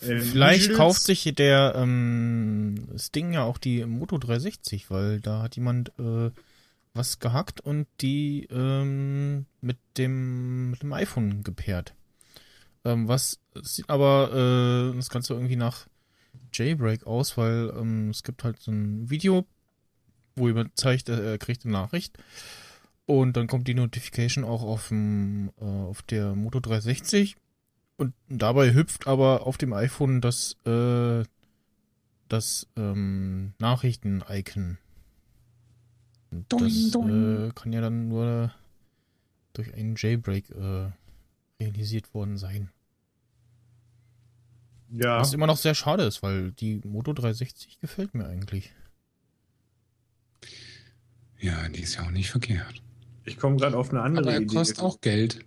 äh, Vielleicht Nudels. kauft sich der ähm, das Ding ja auch die Moto 360, weil da hat jemand äh, was gehackt und die ähm, mit dem mit dem iPhone gepaart. Ähm, was sieht aber äh, das Ganze irgendwie nach Jailbreak aus, weil ähm, es gibt halt so ein Video, wo jemand zeigt, äh, er kriegt eine Nachricht und dann kommt die Notification auch auf, dem, äh, auf der Moto 360 und dabei hüpft aber auf dem iPhone das, äh, das ähm, Nachrichten-Icon. Das äh, kann ja dann nur durch einen Jailbreak äh, realisiert worden sein. Ja. Was immer noch sehr schade ist, weil die Moto 360 gefällt mir eigentlich. Ja, die ist ja auch nicht verkehrt. Ich komme gerade auf eine andere Aber er Idee. kostet auch Geld.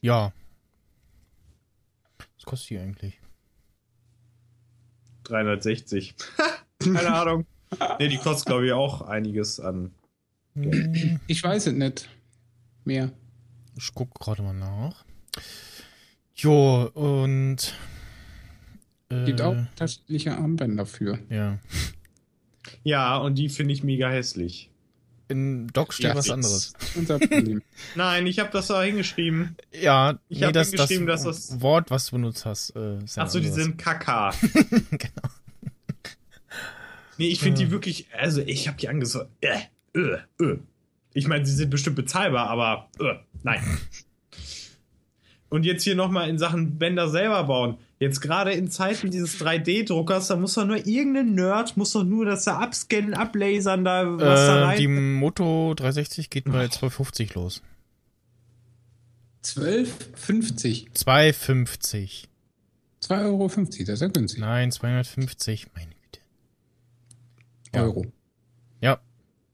Ja. Was kostet die eigentlich? 360. Keine Ahnung. Ne, die kostet, glaube ich, auch einiges an. Hm, Ich weiß es nicht mehr. Ich guck gerade mal nach. Jo, und. Äh, Gibt auch unterschiedliche Armbänder für. Ja. Ja, und die finde ich mega hässlich. In Doc steht Ja, was anderes. Unser Problem. Nein, ich habe das da hingeschrieben. Ja, Ich nee, hab das, das hingeschrieben, dass das- Wort, was du benutzt hast. Äh, Achso, die sind Kaka. genau. Nee, ich finde Ja. die wirklich, also ich habe die angesagt. Äh, äh, äh. Ich meine, sie sind bestimmt bezahlbar, aber äh, nein. Und jetzt hier nochmal in Sachen Bänder selber bauen. Jetzt gerade in Zeiten dieses 3D-Druckers, da muss doch nur irgendein Nerd, muss doch nur das da abscannen, ablasern, da was da Äh, rein. die Moto 360 geht bei 250 los. 12,50. 250. 2,50 Euro, das ist ja günstig. Nein, 250. Meine Güte. Ja. Euro. Ja,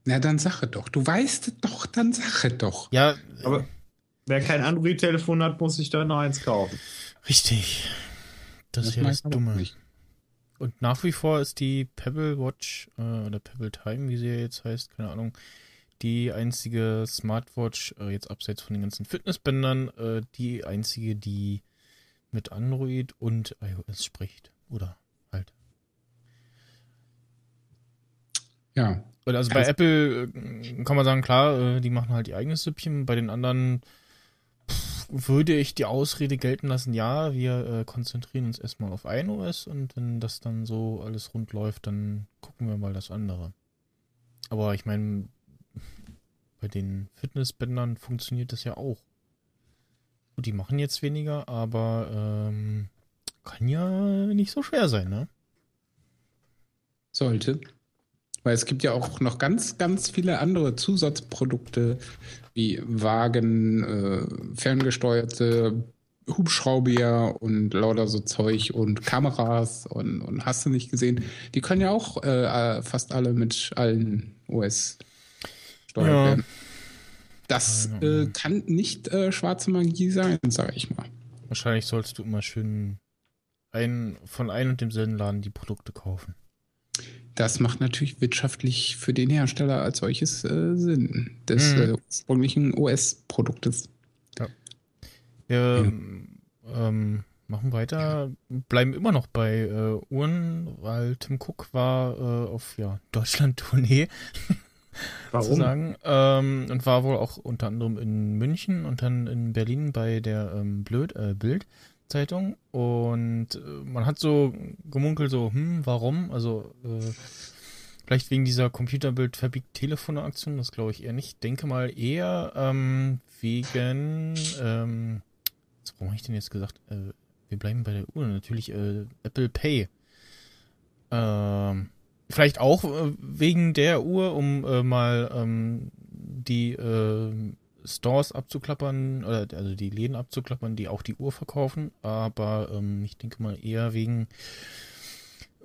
Na, dann sache doch. Du weißt doch, dann sache doch. ja, aber wer kein Android-Telefon hat, muss sich da noch eins kaufen. richtig. Das, ist ja das Dumme. nicht. Und nach wie vor ist die Pebble Watch äh, oder Pebble Time, wie sie ja jetzt heißt, keine Ahnung, die einzige Smartwatch, äh, jetzt abseits von den ganzen Fitnessbändern, äh, die einzige, die mit Android und iOS spricht. Oder halt. Ja. Oder Also bei Also- Apple äh, kann man sagen, klar, äh, die machen halt ihr eigenes Süppchen. Bei den anderen würde ich die Ausrede gelten lassen, ja, wir äh, konzentrieren uns erstmal auf ein OS und wenn das dann so alles rund läuft, dann gucken wir mal das andere. Aber ich meine, bei den Fitnessbändern funktioniert das ja auch. Gut, die machen jetzt weniger, aber ähm, kann ja nicht so schwer sein, ne? Sollte. Weil es gibt ja auch noch ganz, ganz viele andere Zusatzprodukte wie Wagen, äh, ferngesteuerte Hubschrauber und lauter so Zeug und Kameras und, und hast du nicht gesehen. Die können ja auch äh, fast alle mit allen OS steuert Ja. werden. Das äh, kann nicht äh, schwarze Magie sein, sage ich mal. Wahrscheinlich sollst du immer schön ein, von einem und demselben Laden die Produkte kaufen. Das macht natürlich wirtschaftlich für den Hersteller als solches äh, Sinn, des Mhm. äh, ursprünglichen OS-Produktes. Wir ähm, machen weiter, bleiben immer noch bei äh, Uhren, weil Tim Cook war äh, auf ja, Deutschland-Tournee Warum? sozusagen ähm, und war wohl auch unter anderem in München und dann in Berlin bei der ähm, Blöd äh, Bild-Zeitung und äh, man hat so gemunkelt so, hm, warum? Also äh, vielleicht wegen dieser Computerbild verbiegt Telefone Aktion, das glaube ich eher nicht. Denke mal eher ähm, wegen ähm, warum habe ich denn jetzt gesagt? Äh, wir bleiben bei der Uhr. Natürlich äh, Apple Pay. Ähm, vielleicht auch äh, wegen der Uhr, um äh, mal ähm, die Stores abzuklappern, oder also die Läden abzuklappern, die auch die Uhr verkaufen. Aber ähm, ich denke mal eher wegen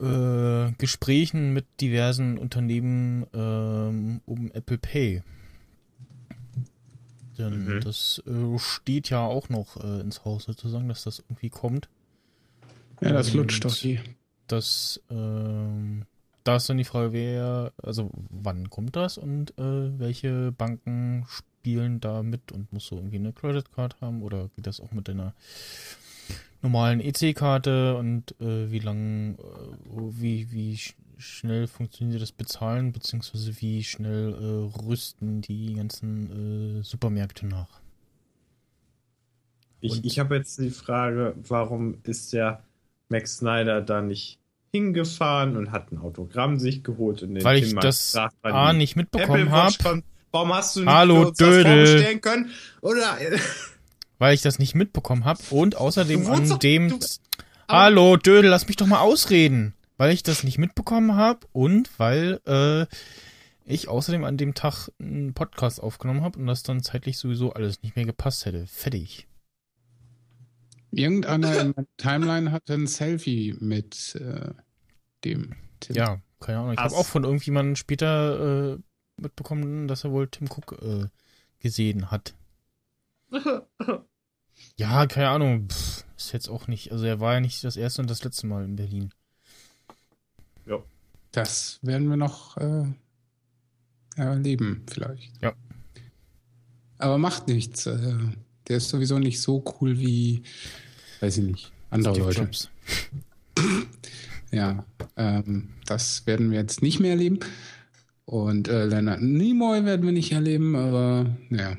äh, Gesprächen mit diversen Unternehmen ähm, um Apple Pay. Denn Mhm. das äh, steht ja auch noch äh, ins Haus sozusagen, dass das irgendwie kommt. Ja, das Und- lutscht doch hier. Das, ähm, da ist dann die Frage, wer, also wann kommt das und äh, welche Banken spielen da mit und musst du irgendwie eine Credit Card haben oder geht das auch mit deiner normalen EC-Karte und äh, wie lang, äh, wie, wie sch schnell funktioniert das Bezahlen, beziehungsweise wie schnell äh, rüsten die ganzen äh, Supermärkte nach? Ich, Und- ich habe jetzt die Frage, warum ist der Max Snyder da nicht hingefahren und hat ein Autogramm sich geholt und den Weil ich Tim mal das A nicht mitbekommen habe. Warum hast du nicht Hallo, für uns das Dödel. vorbestellen können? Oder weil ich das nicht mitbekommen habe und außerdem an doch- dem du- Hallo Dödel, lass mich doch mal ausreden, weil ich das nicht mitbekommen habe und weil äh, ich außerdem an dem Tag einen Podcast aufgenommen habe und das dann zeitlich sowieso alles nicht mehr gepasst hätte. Fertig. Irgendeiner in meiner Timeline hatte ein Selfie mit äh, dem Tim. Ja, keine Ahnung. Ich habe auch von irgendjemandem später äh, mitbekommen, dass er wohl Tim Cook äh, gesehen hat. Ja, keine Ahnung. Pff, ist jetzt auch nicht. Also er war ja nicht das erste und das letzte Mal in Berlin. Das werden wir noch äh, erleben, vielleicht. Ja. Aber macht nichts. Äh, der ist sowieso nicht so cool wie, weiß ich nicht, andere Steve Leute. Jobs. Ja, ähm, das werden wir jetzt nicht mehr erleben. Und äh, Leonard Nimoy werden wir nicht erleben, aber ja.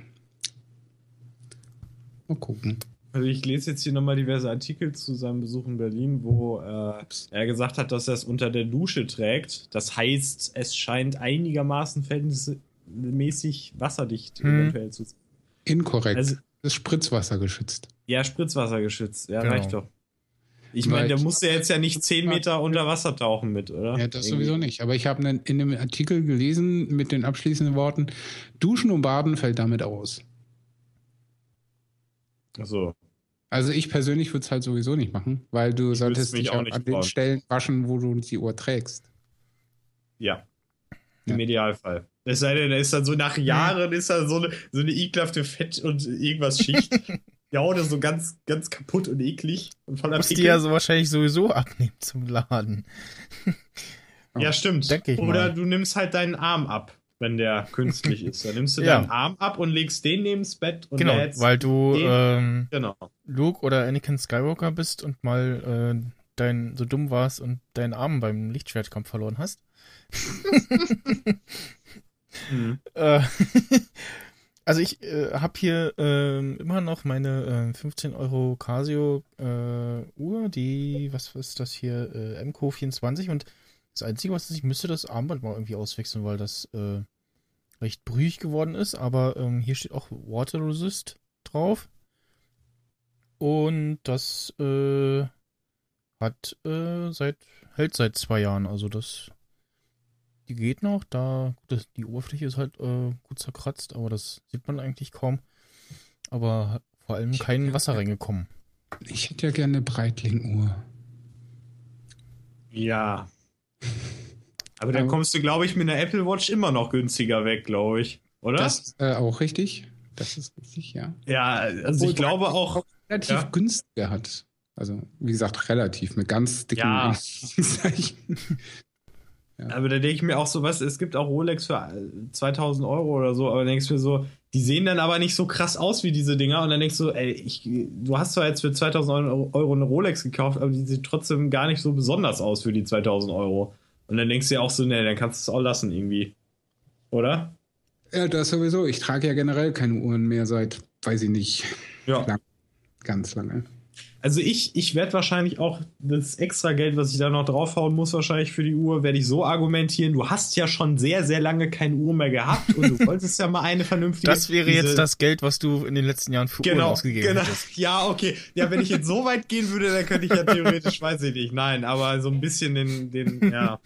Mal gucken. Also ich lese jetzt hier nochmal diverse Artikel zu seinem Besuch in Berlin, wo äh, er gesagt hat, dass er es unter der Dusche trägt. Das heißt, es scheint einigermaßen verhältnismäßig wasserdicht Hm. eventuell zu sein. Inkorrekt. Also- das ist Spritzwasser geschützt. Ja, Spritzwasser geschützt. Ja, Genau. reicht doch. Ich meine, der muss ja jetzt ja nicht 10 Meter unter Wasser tauchen mit, oder? Ja, das Irgendwie. sowieso nicht. Aber ich habe in dem Artikel gelesen mit den abschließenden Worten, Duschen und Baden fällt damit aus. Ach so. Also ich persönlich würde es halt sowieso nicht machen, weil du Ich solltest dich auch auch nicht an den. Stellen waschen, wo du die Uhr trägst. Ja. Im Ja. Idealfall. Es sei denn, da ist dann so nach Jahren ist da so eine, so eine ekelhafte Fett- und irgendwas Schicht. Die Haut ist so ganz, ganz kaputt und eklig und voller Musst die Pickel. ja so wahrscheinlich sowieso abnehmen zum Laden. ja, stimmt. Oder mal. du nimmst halt deinen Arm ab, wenn der künstlich ist. Dann nimmst du Ja. deinen Arm ab und legst den neben das Bett und Genau, weil du ähm, Genau. Luke oder Anakin Skywalker bist und mal äh, dein so dumm warst und deinen Arm beim Lichtschwertkampf verloren hast. Mhm. Äh, also ich äh, habe hier ähm, immer noch meine äh, 15 Euro Casio äh, Uhr, die, was ist das hier, äh, MCO24 und das Einzige, was ist, ich müsste das Armband mal irgendwie auswechseln, weil das äh, recht brüchig geworden ist, aber ähm, hier steht auch Water Resist drauf und das äh, hat äh, seit, hält seit zwei Jahren, also das die geht noch. Da, das, die Oberfläche ist halt äh, gut zerkratzt, aber das sieht man eigentlich kaum. Aber vor allem kein Wasser reingekommen. Ich hätte ja gerne eine Breitling-Uhr. Ja. Aber dann kommst du, glaube ich, mit einer Apple Watch immer noch günstiger weg, glaube ich. Oder? Das ist äh, auch richtig. Das ist richtig, ja. ja, also Obwohl ich glaube auch. Relativ Ja. günstiger hat. Also, wie gesagt, relativ, mit ganz dicken Ja. Aber da denke ich mir auch so, was, es gibt auch Rolex für äh, 2000 Euro oder so, aber dann denkst du mir so, die sehen dann aber nicht so krass aus wie diese Dinger und dann denkst du, ey, ich, du hast zwar jetzt für 2000 Euro eine Rolex gekauft, aber die sieht trotzdem gar nicht so besonders aus für die 2000 Euro. Und dann denkst du dir auch so, ne, dann kannst du es auch lassen irgendwie. Oder? Ja, das sowieso. Ich trage ja generell keine Uhren mehr seit, weiß ich nicht, Ja. Lang. ganz lange. Also ich, ich werde wahrscheinlich auch das extra Geld, was ich da noch draufhauen muss, wahrscheinlich für die Uhr, werde ich so argumentieren. Du hast ja schon sehr, sehr lange keine Uhr mehr gehabt und du wolltest ja mal eine vernünftige. Das wäre jetzt das Geld, was du in den letzten Jahren für Uhren Genau, ausgegeben genau. hättest. Ja, okay. Ja, wenn ich jetzt so weit gehen würde, dann könnte ich ja theoretisch, weiß ich nicht. Nein, aber so ein bisschen den, den, ja.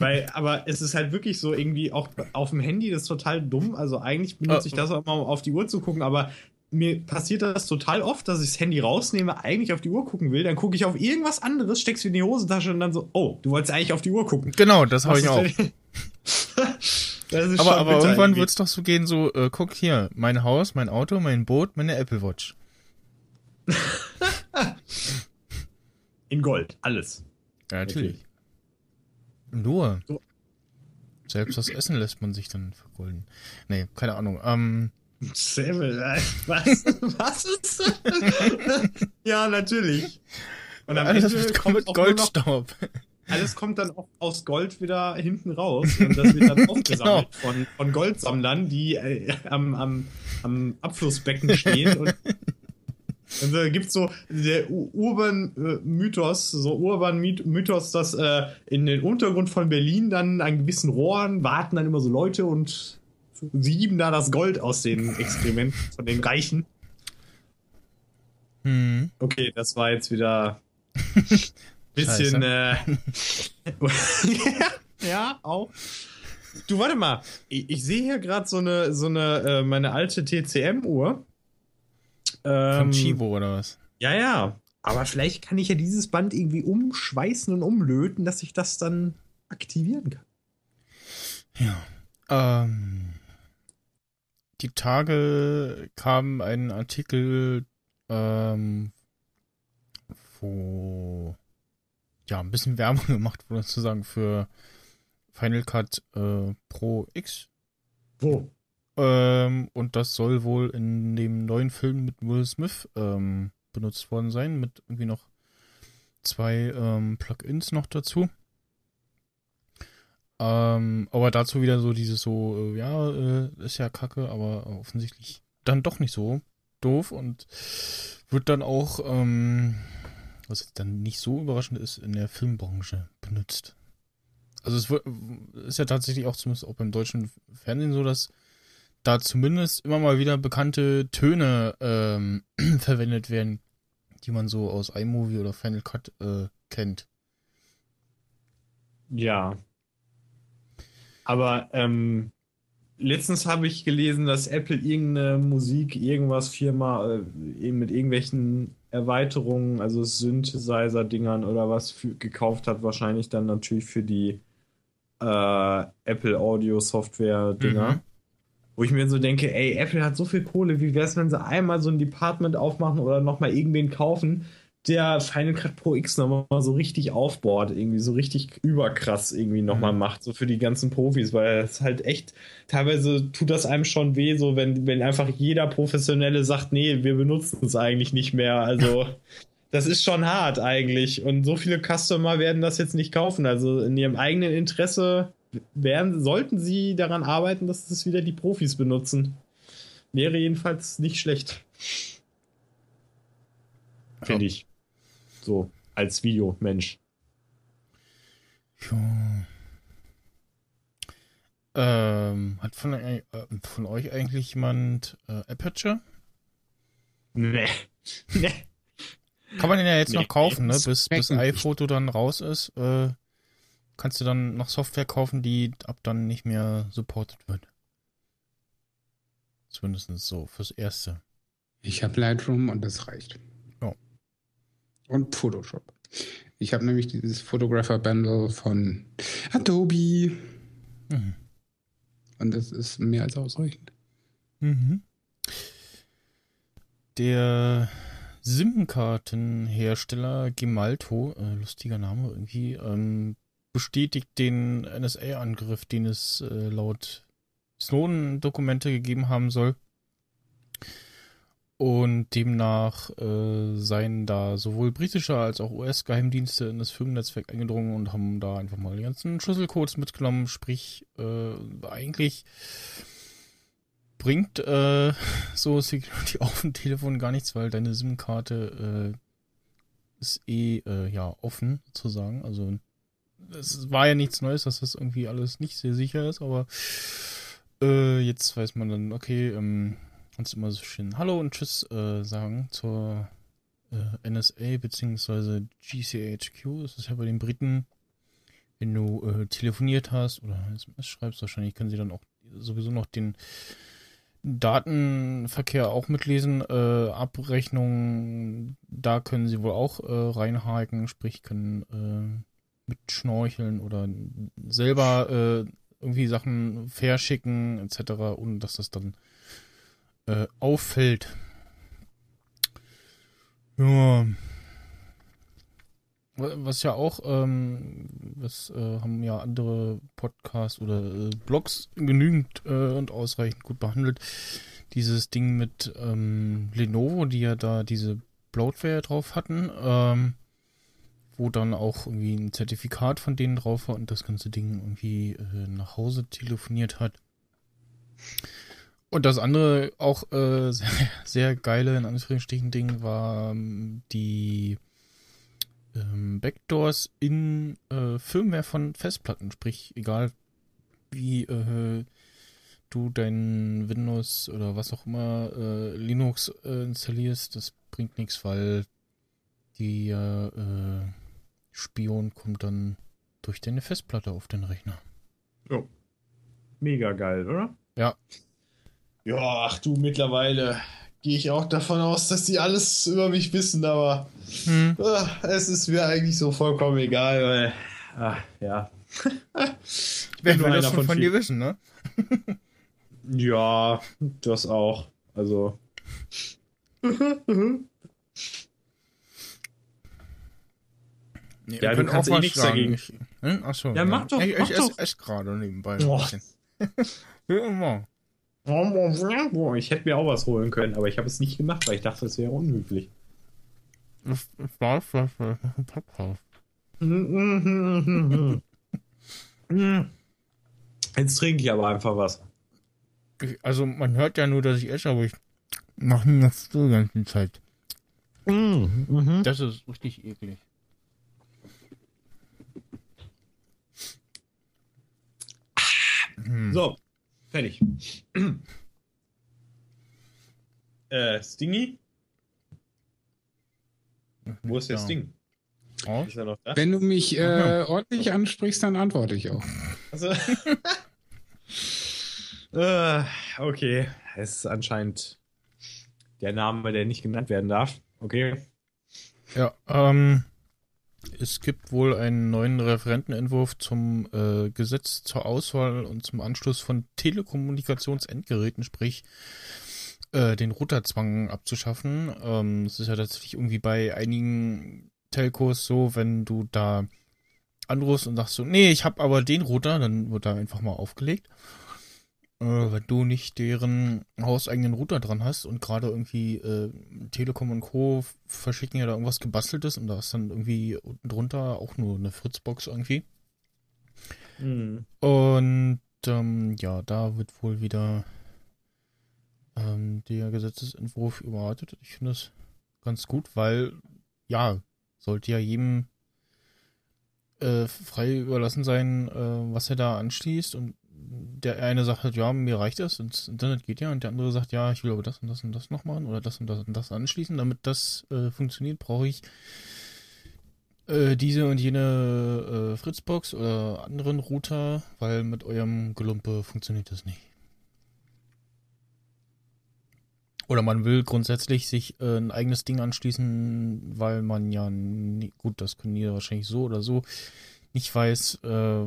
Weil, aber es ist halt wirklich so irgendwie auch auf dem Handy, das ist total dumm. Also eigentlich benutze ich das auch mal, um auf die Uhr zu gucken, aber mir passiert das total oft, dass ich das Handy rausnehme, eigentlich auf die Uhr gucken will, dann gucke ich auf irgendwas anderes, steck's in die Hosentasche und dann so, oh, du wolltest eigentlich auf die Uhr gucken. Genau, das habe ich auch. Aber, aber irgendwann wird es doch so gehen, so, äh, guck hier, mein Haus, mein Auto, mein Boot, meine Apple Watch. in Gold, alles. Ja, natürlich. Nur. Selbst das Essen lässt man sich dann vergolden. Nee, keine Ahnung. Ähm, Äh, was? was ist das? ja, natürlich. Und am alles Ende kommt Goldstaub. alles kommt dann auch aus Gold wieder hinten raus. Und das wird dann aufgesammelt Genau. von, von Goldsammlern, die äh, am, am, am Abflussbecken stehen. Und, und da gibt so der U- Urban-Mythos, so Urban-Mythos, dass äh, in den Untergrund von Berlin dann an gewissen Rohren warten dann immer so Leute und sieben da das Gold aus den Exkrementen von den Reichen. Hm. Okay, das war jetzt wieder bisschen. Äh, ja, auch. Du, warte mal. Ich, ich sehe hier gerade so eine, so eine, äh, meine alte TCM-Uhr. Von Ähm, Chibo oder was? Ja, ja. Aber vielleicht kann ich ja dieses Band irgendwie umschweißen und umlöten, dass ich das dann aktivieren kann. Ja. Ähm, die Tage kam ein Artikel, ähm, wo ja ein bisschen Werbung gemacht wurde, sozusagen für Final Cut äh, Pro X. Wo? Ähm, und das soll wohl in dem neuen Film mit Will Smith ähm, benutzt worden sein, mit irgendwie noch zwei ähm, Plugins noch dazu. Ähm, aber dazu wieder so dieses so, äh, ja, äh, ist ja kacke, aber offensichtlich dann doch nicht so doof und wird dann auch, ähm, was dann nicht so überraschend ist, in der Filmbranche benutzt. Also es ist ja tatsächlich auch zumindest auch beim deutschen Fernsehen so, dass da zumindest immer mal wieder bekannte Töne ähm, verwendet werden, die man so aus iMovie oder Final Cut äh, kennt. Ja. Aber ähm, letztens habe ich gelesen, dass Apple irgendeine Musik, irgendwas Firma äh, eben mit irgendwelchen Erweiterungen, also Synthesizer-Dingern oder was für, gekauft hat, wahrscheinlich dann natürlich für die äh, Apple Audio Software-Dinger. Mhm. Wo ich mir so denke, ey, Apple hat so viel Kohle, wie wäre es, wenn sie einmal so ein Department aufmachen oder nochmal irgendwen kaufen, der Final Cut Pro X nochmal so richtig aufbohrt, irgendwie so richtig überkrass irgendwie nochmal Mhm. macht, so für die ganzen Profis, weil es halt echt, teilweise tut das einem schon weh, so wenn, wenn einfach jeder Professionelle sagt, nee, wir benutzen es eigentlich nicht mehr, also das ist schon hart eigentlich und so viele Customer werden das jetzt nicht kaufen, also in ihrem eigenen Interesse werden, sollten sie daran arbeiten, dass es wieder die Profis benutzen. Wäre jedenfalls nicht schlecht. Finde ich. So, als Videomensch. Ja. Ähm, hat von, äh, von euch eigentlich jemand äh, Aperture? Nee. Nee. Kann man den ja jetzt Nee, noch kaufen, ne? Bis, bis iPhoto dann raus ist. Äh, kannst du dann noch Software kaufen, die ab dann nicht mehr supported wird. Zumindest so fürs Erste. Ich habe Lightroom und das reicht. Und Photoshop. Ich habe nämlich dieses Photographer Bundle von Adobe. Mhm. Und das ist mehr als ausreichend. Mhm. Der SIM-Kartenhersteller Gemalto, äh, lustiger Name irgendwie, ähm, bestätigt den NSA-Angriff, den es äh, laut Snowden-Dokumente gegeben haben soll. Und demnach äh, seien da sowohl britische als auch US-Geheimdienste in das Firmennetzwerk eingedrungen und haben da einfach mal die ganzen Schlüsselcodes mitgenommen. Sprich, äh, eigentlich bringt äh, so Security auf dem Telefon gar nichts, weil deine SIM-Karte äh, ist eh äh, ja offen sozusagen. Also es war ja nichts Neues, dass das irgendwie alles nicht sehr sicher ist, aber äh, jetzt weiß man dann, okay, ähm, kannst immer so schön Hallo und Tschüss äh, sagen zur äh, NSA beziehungsweise GCHQ. Das ist ja bei den Briten, wenn du äh, telefoniert hast oder SMS schreibst, wahrscheinlich können sie dann auch sowieso noch den Datenverkehr auch mitlesen, äh, Abrechnungen, da können sie wohl auch äh, reinhaken, sprich können äh, mitschnorcheln oder selber irgendwie Sachen verschicken etc., ohne dass das dann äh, auffällt. Ja. Was ja auch, ähm, das äh, haben ja andere Podcasts oder äh, Blogs genügend äh, und ausreichend gut behandelt. Dieses Ding mit ähm, Lenovo, die ja da diese Bloatware drauf hatten, ähm, wo dann auch irgendwie ein Zertifikat von denen drauf war und das ganze Ding irgendwie äh, nach Hause telefoniert hat. Und das andere auch äh, sehr, sehr geile, in Anführungsstrichen, Ding war ähm, die ähm, Backdoors in äh, Firmware von Festplatten. Sprich, egal wie äh, du dein Windows oder was auch immer äh, Linux äh, installierst, das bringt nichts, weil die äh, Spion kommt dann durch deine Festplatte auf den Rechner. Oh. Mega geil, oder? Ja. Ja, ach du, mittlerweile gehe ich auch davon aus, dass die alles über mich wissen, aber Hm. ah, es ist mir eigentlich so vollkommen egal, weil, ah, ja. Wer bin will einer das von von dir wissen, ne? Ja, das auch. Also. Nee, Ja, du kannst auch eh nichts dagegen. Ich, hm? Achso. Ja, mach doch, Ich, mach ich doch. esse ess gerade nebenbei. Boah. Ja, immer. Ich hätte mir auch was holen können, aber ich habe es nicht gemacht, weil ich dachte, es wäre unhöflich. Jetzt trinke ich aber einfach was. Also, man hört ja nur, dass ich esse, aber ich mache das die ganze Zeit. Das ist richtig eklig. So, fertig. äh, Stingy? Wo ist der Ja. Sting? Oh. Ist er noch da? Wenn du mich äh, ordentlich ansprichst, dann antworte ich auch. Also. äh, okay. Es ist anscheinend der Name, der nicht genannt werden darf. Okay. Ja, ähm, es gibt wohl einen neuen Referentenentwurf zum äh, Gesetz zur Auswahl und zum Anschluss von Telekommunikationsendgeräten, sprich äh, den Routerzwang abzuschaffen. Ähm, es ist ja tatsächlich irgendwie bei einigen Telcos so, wenn du da anrufst und sagst so, nee, ich habe aber den Router, dann wird da einfach mal aufgelegt. Äh, wenn du nicht deren hauseigenen Router dran hast und gerade irgendwie äh, Telekom und Co. verschicken ja da irgendwas gebasteltes und da ist dann irgendwie unten drunter auch nur eine Fritzbox irgendwie. Hm. Und ähm, ja, da wird wohl wieder ähm, der Gesetzesentwurf überarbeitet. Ich finde das ganz gut, weil ja, sollte ja jedem äh, frei überlassen sein, äh, was er da anschließt und der eine sagt halt, ja, mir reicht das das Internet geht ja und der andere sagt, ja, ich will aber das und das und das noch machen oder das und das und das anschließen. Damit das äh, funktioniert, brauche ich äh, diese und jene äh, Fritzbox oder anderen Router, weil mit eurem Gelumpe funktioniert das nicht. Oder man will grundsätzlich sich äh, ein eigenes Ding anschließen, weil man ja, nie, gut, das können die wahrscheinlich so oder so, nicht weiß, äh,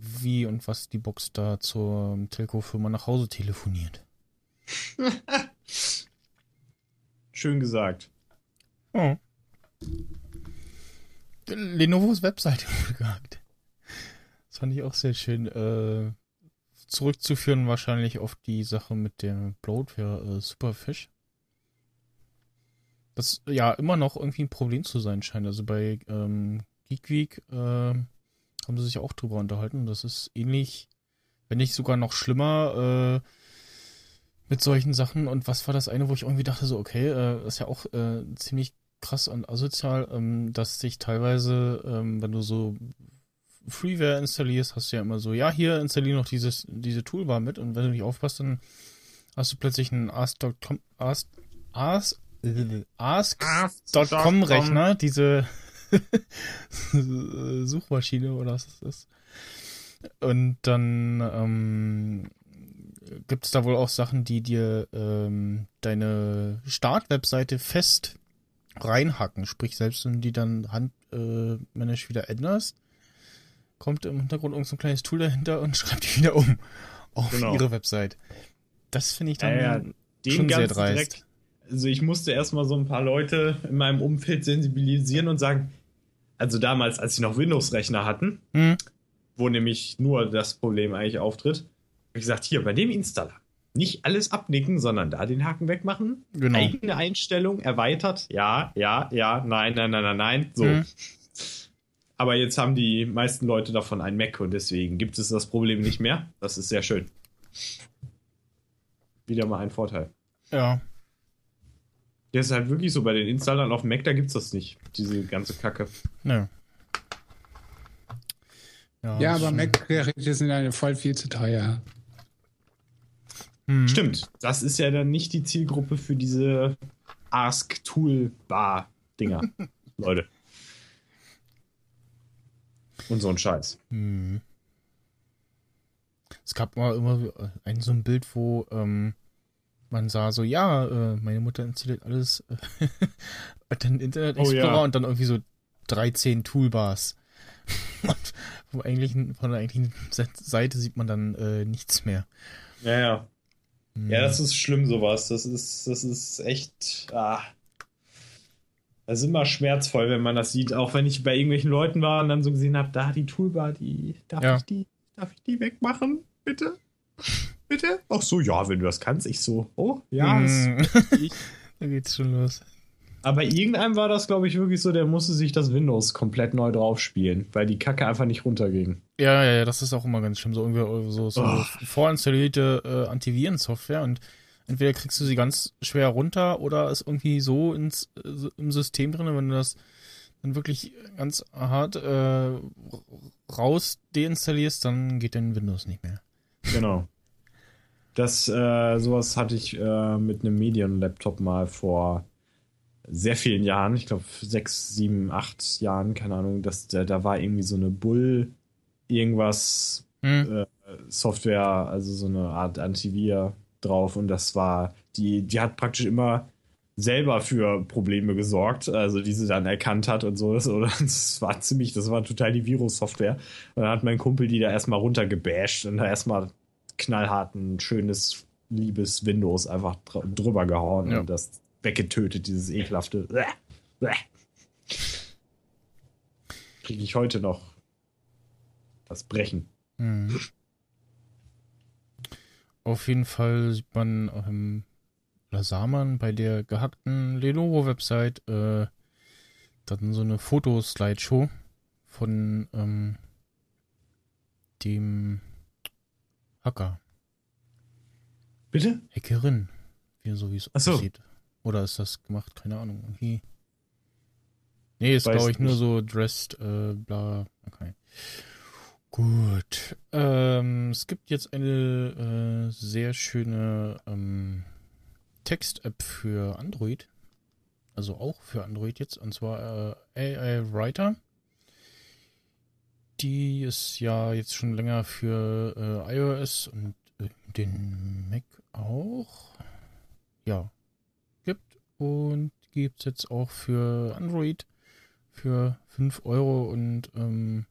wie und was die Box da zur Telco-Firma nach Hause telefoniert. Schön gesagt. Oh. Lenovos Webseite gehackt. Das fand ich auch sehr schön. Äh, zurückzuführen wahrscheinlich auf die Sache mit der Bloatware äh, Superfish. Das ja immer noch irgendwie ein Problem zu sein scheint. Also bei ähm, Geek Week äh, haben sie sich auch drüber unterhalten. Das ist ähnlich, wenn nicht sogar noch schlimmer äh, mit solchen Sachen. Und was war das eine, wo ich irgendwie dachte, so, okay, äh, ist ja auch äh, ziemlich krass und asozial, ähm, dass sich teilweise, ähm, wenn du so Freeware installierst, hast du ja immer so, ja, hier installier noch dieses, diese Toolbar mit und wenn du nicht aufpasst, dann hast du plötzlich einen Ask.com Ask, Ask, Ask.com Rechner, diese Suchmaschine oder was das ist. Und dann ähm, gibt es da wohl auch Sachen, die dir ähm, deine Startwebseite fest reinhacken. Sprich, selbst wenn du die dann handmännisch äh, wieder änderst, kommt im Hintergrund irgendein so kleines Tool dahinter und schreibt die wieder um auf genau. ihre Website. Das finde ich dann ja, ja, schon sehr dreist. Direkt, also ich musste erstmal so ein paar Leute in meinem Umfeld sensibilisieren und sagen, also damals, als sie noch Windows-Rechner hatten, hm. wo nämlich nur das Problem eigentlich auftritt, habe ich gesagt, hier, bei dem Installer, nicht alles abnicken, sondern da den Haken wegmachen. Genau. Eigene Einstellung erweitert. Ja, ja, ja, nein, nein, nein, nein, nein. So. Hm. Aber jetzt haben die meisten Leute davon ein Mac und deswegen gibt es das Problem nicht mehr. Das ist sehr schön. Wieder mal ein Vorteil. Ja. Der ist halt wirklich so, bei den Installern auf Mac, da gibt es das nicht. Diese ganze Kacke. Ja. Ja, ja aber Mac-Geräte sind halt voll viel zu teuer. Hm. Stimmt. Das ist ja dann nicht die Zielgruppe für diese Ask-Toolbar-Dinger. Leute. Und so ein Scheiß. Hm. Es gab mal immer ein so ein Bild, wo ähm, man sah so, ja, äh, meine Mutter installiert alles, äh, dann Internet Explorer oh, ja. und dann irgendwie so 13 Toolbars. und wo eigentlich von der eigentlichen Seite sieht man dann äh, nichts mehr. Ja, ja. Hm. Ja, das ist schlimm, sowas. Das ist, das ist echt. Ah. Das ist immer schmerzvoll, wenn man das sieht. Auch wenn ich bei irgendwelchen Leuten war und dann so gesehen habe, da die Toolbar, die darf ja. ich die, darf ich die wegmachen? Bitte? Bitte? Ach so, ja, wenn du das kannst. Ich so, oh, ja. Mm. da geht's schon los. Aber irgendeinem war das, glaube ich, wirklich so, der musste sich das Windows komplett neu drauf spielen, weil die Kacke einfach nicht runterging. Ja, ja, ja, das ist auch immer ganz schlimm. So irgendwie so, so oh. vorinstallierte äh, Antivirensoftware und entweder kriegst du sie ganz schwer runter oder ist irgendwie so ins, äh, im System drin, wenn du das dann wirklich ganz hart äh, raus deinstallierst, dann geht dein Windows nicht mehr. Genau. Das, äh, sowas hatte ich äh, mit einem Medien-Laptop mal vor sehr vielen Jahren, ich glaube sechs, sieben, acht Jahren, keine Ahnung, dass da, da war irgendwie so eine Bull irgendwas hm. äh, Software, also so eine Art Antivir drauf und das war, die, die hat praktisch immer selber für Probleme gesorgt, also die sie dann erkannt hat und so. Oder das war ziemlich, das war total die Virus-Software. Und dann hat mein Kumpel die da erstmal runtergebasht und da erstmal knallhart ein schönes, liebes Windows einfach drüber gehauen ja. und das weggetötet, dieses ekelhafte. Kriege ich heute noch das Brechen. Mhm. Auf jeden Fall sieht man, ähm, oder sah man bei der gehackten Lenovo-Website äh, dann so eine Fotoslideshow von ähm, dem Hacker. Bitte? Hackerin. Wie, so wie es so. aussieht. Oder ist das gemacht? Keine Ahnung. Irgendwie. Nee, ist glaube ich nicht. nur so dressed, äh, bla. Okay. Gut. Ähm, es gibt jetzt eine äh, sehr schöne ähm, Text-App für Android. also auch für Android jetzt, und zwar äh, AI Writer. Die ist ja jetzt schon länger für äh, iOS und äh, den Mac auch. Ja, gibt und gibt es jetzt auch für Android für 5 Euro und ähm,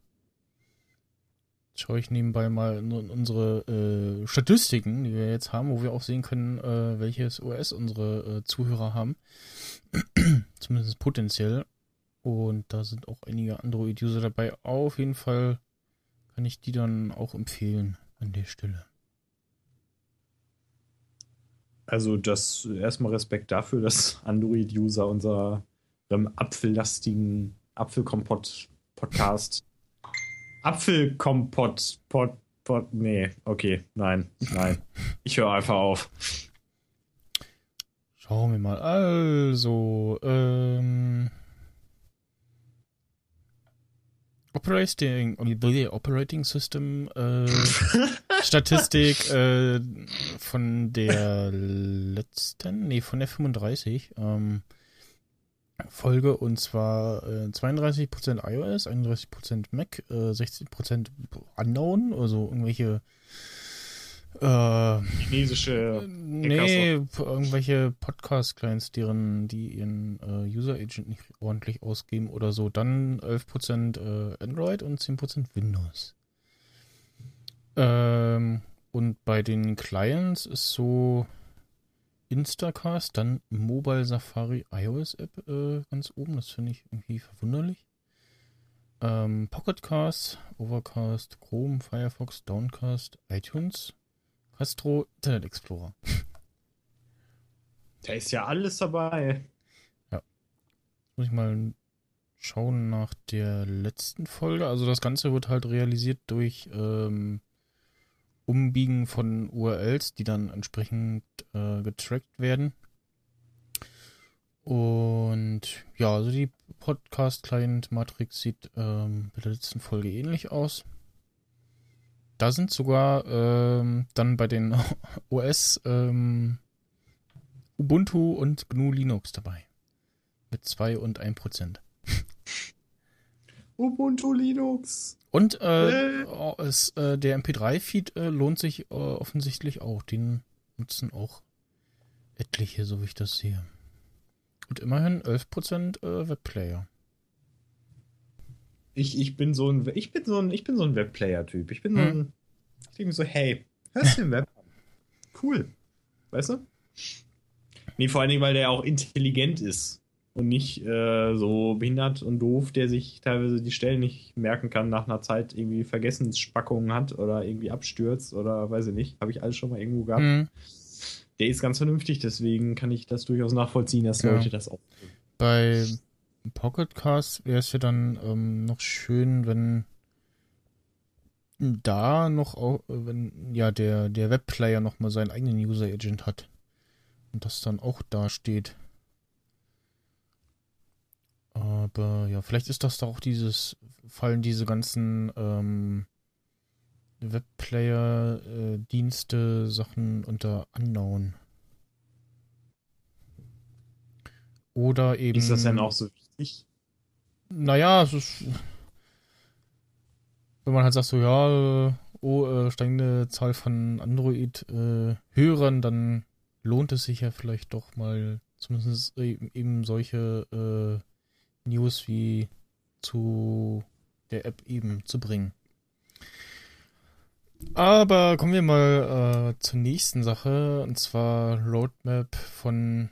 schaue ich nebenbei mal in unsere äh, Statistiken, die wir jetzt haben, wo wir auch sehen können, äh, welches OS unsere äh, Zuhörer haben. Zumindest potenziell. Und da sind auch einige Android-User dabei. Auf jeden Fall kann ich die dann auch empfehlen an der Stelle. Also das erstmal Respekt dafür, dass Android-User unserem apfellastigen Apfelkompott-Podcast Apfelkompott, Pot, Pot, nee, okay, nein, nein. Ich höre einfach auf. Schauen wir mal. Also, ähm, Operating, Operating System äh, Statistik äh, von der letzten, nee, von der 35. Ähm, Folge und zwar äh, 32% iOS, 31% Mac, äh, 16% Unknown, also irgendwelche äh, chinesische nee, irgendwelche Podcast-Clients, deren, die ihren äh, User-Agent nicht ordentlich ausgeben oder so. Dann 11% äh, Android und 10% Windows. Ähm, und bei den Clients ist so Instacast, dann Mobile Safari iOS App äh, ganz oben. Das finde ich irgendwie verwunderlich. Ähm, Pocketcast, Overcast, Chrome, Firefox, Downcast, iTunes, Castro, Internet Explorer. Da ist ja alles dabei. Ja. Jetzt muss ich mal schauen nach der letzten Folge. Also das Ganze wird halt realisiert durch ähm, Umbiegen von URLs, die dann entsprechend äh, getrackt werden. Und ja, also die Podcast-Client-Matrix sieht ähm, bei der letzten Folge ähnlich aus. Da sind sogar ähm, dann bei den OS ähm, Ubuntu und GNU Linux dabei. Mit 2 und 1 Prozent. Ubuntu Linux. Und äh, äh. Es, äh, der MP3-Feed äh, lohnt sich äh, offensichtlich auch. Den nutzen auch etliche, so wie ich das sehe. Und immerhin 11% äh, Webplayer. Ich, ich bin so ein ich bin so ein ich bin so ein Webplayer-Typ. Ich bin so hm. ein ich denke so, hey, hörst du den Web an? Cool. Weißt du? Nee, vor allen Dingen, weil der auch intelligent ist und nicht äh, so behindert und doof, der sich teilweise die Stellen nicht merken kann, nach einer Zeit irgendwie Vergessensspackungen hat oder irgendwie abstürzt oder weiß ich nicht. Habe ich alles schon mal irgendwo gehabt. Mhm. Der ist ganz vernünftig, deswegen kann ich das durchaus nachvollziehen, dass ja. Leute das auch. Bei Pocketcast wäre es ja dann ähm, noch schön, wenn da noch auch, wenn ja der, der Webplayer noch mal seinen eigenen User Agent hat und das dann auch da steht. Aber ja, vielleicht ist das da auch dieses, fallen diese ganzen ähm, Webplayer-Dienste, äh, Sachen unter Unknown. Oder eben. Ist das denn auch so wichtig? Naja, es ist. Wenn man halt sagt, so, ja, oh, äh, steigende Zahl von Android-Hörern, äh, dann lohnt es sich ja vielleicht doch mal zumindest eben solche äh, News wie zu der App eben zu bringen. Aber kommen wir mal äh, zur nächsten Sache, und zwar Roadmap von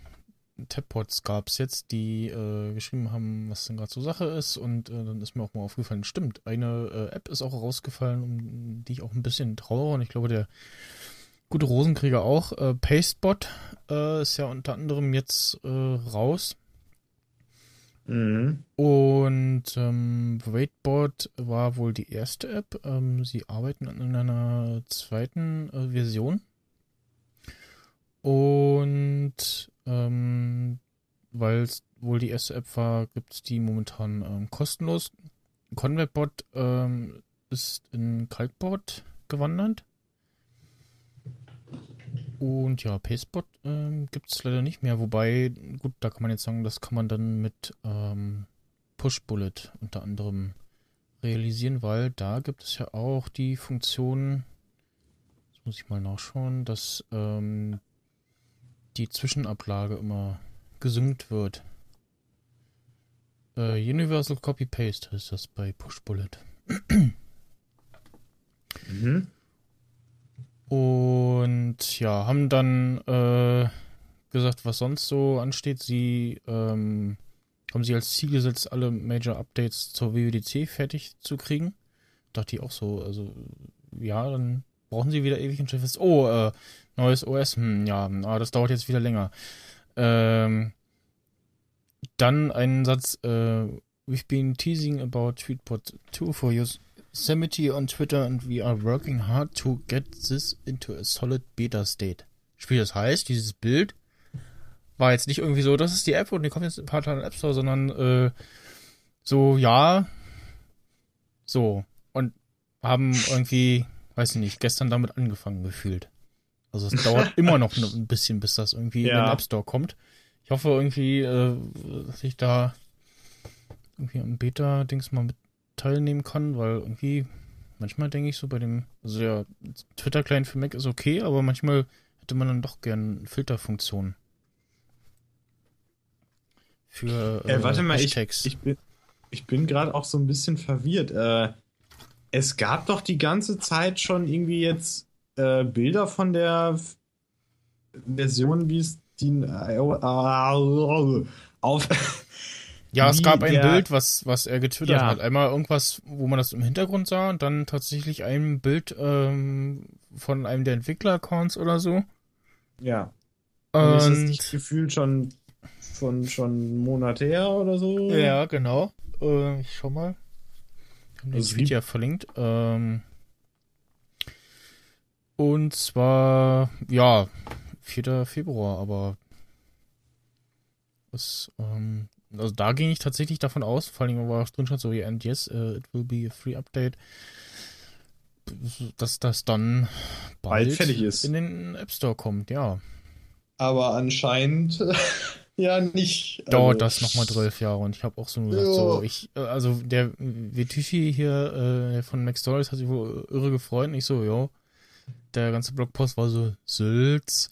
Tappods gab es jetzt, die äh, geschrieben haben, was denn gerade so Sache ist. Und äh, dann ist mir auch mal aufgefallen, stimmt, eine äh, App ist auch rausgefallen, um die ich auch ein bisschen trauere. Und ich glaube, der gute Rosenkrieger auch. Äh, Pastebot äh, ist ja unter anderem jetzt äh, raus. Mhm. Und ähm, Waitboard war wohl die erste App. Ähm, sie arbeiten an einer zweiten äh, Version. Und ähm, weil es wohl die erste App war, gibt es die momentan ähm, kostenlos. ConvertBot ähm, ist in Kalkboard gewandert. Und ja, Payspot ähm, gibt es leider nicht mehr. Wobei, gut, da kann man jetzt sagen, das kann man dann mit ähm, Push-Bullet unter anderem realisieren, weil da gibt es ja auch die Funktion, das muss ich mal nachschauen, dass ähm, die Zwischenablage immer gesynkt wird. Äh, Universal Copy Paste ist das bei Push-Bullet. Mhm. Und ja, haben dann äh, gesagt, was sonst so ansteht. Sie ähm, haben sie als Ziel gesetzt, alle Major Updates zur WWDC fertig zu kriegen. Dachte ich auch so, also ja, dann brauchen sie wieder ewig und Chef oh, äh, neues OS, hm, ja, ah, das dauert jetzt wieder länger. Ähm, dann ein Satz, äh, we've been teasing about Tweetbot 2 for Yosemite on Twitter and we are working hard to get this into a solid beta state. Spiel das heißt, dieses Bild war jetzt nicht irgendwie so, das ist die App und die kommt jetzt ein paar Tage in den App Store, sondern äh, so, ja, so. Und haben irgendwie, weiß ich nicht, gestern damit angefangen gefühlt. Also es dauert immer noch ein bisschen, bis das irgendwie Ja. in den App Store kommt. Ich hoffe irgendwie, äh, dass ich da irgendwie am Beta-Dings mal mit teilnehmen kann, weil irgendwie manchmal denke ich so bei dem, also der Twitter-Client für Mac ist okay, aber manchmal hätte man dann doch gern Filterfunktionen. Für äh, Äh, warte mal, ich, Hashtags. ich bin, ich bin gerade auch so ein bisschen verwirrt. Äh, es gab doch die ganze Zeit schon irgendwie jetzt äh, Bilder von der Version, wie es die auf. Ja, es gab ein der- Bild, was, was er getwittert Ja. hat. Einmal irgendwas, wo man das im Hintergrund sah und dann tatsächlich ein Bild ähm, von einem der Entwickler-Accounts oder so. Ja. Und ist das Und nicht gefühlt schon von schon einen Monat her oder so? ja, genau. Äh, ich schau mal. Ich habe Also gibt- ja verlinkt. Ähm, und zwar, ja, 4. Februar, aber es, ähm, also da ging ich tatsächlich davon aus, vor allem war auch drin stand so, yeah, and yes, uh, it will be a free update, dass das dann bald, Bald fertig ist. in den App Store kommt, ja. Aber anscheinend ja nicht. Dauert Also, das nochmal zwölf Jahre und ich habe auch so nur gesagt, Ja. so, ich, also der Vitishi hier äh, von Stories hat sich wohl irre gefreut und ich so, jo, der ganze Blogpost war so Sülz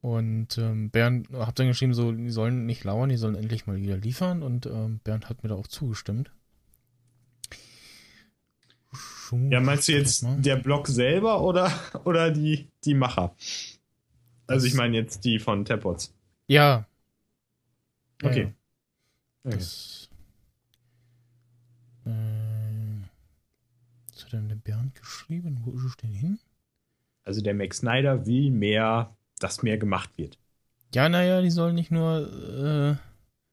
und ähm, Bernd hat dann geschrieben, so, die sollen nicht lauern, die sollen endlich mal wieder liefern und ähm, Bernd hat mir da auch zugestimmt. Schon- Ja, meinst du jetzt der Blog selber oder, oder die, die Macher? Also ich meine jetzt die von Tapots. Ja. Ja, Okay. ja. Okay. Das, äh, was hat denn der Bernd geschrieben? Wo ist es denn hin? Also der Max Snyder will mehr, dass mehr gemacht wird. Ja, naja, die sollen nicht nur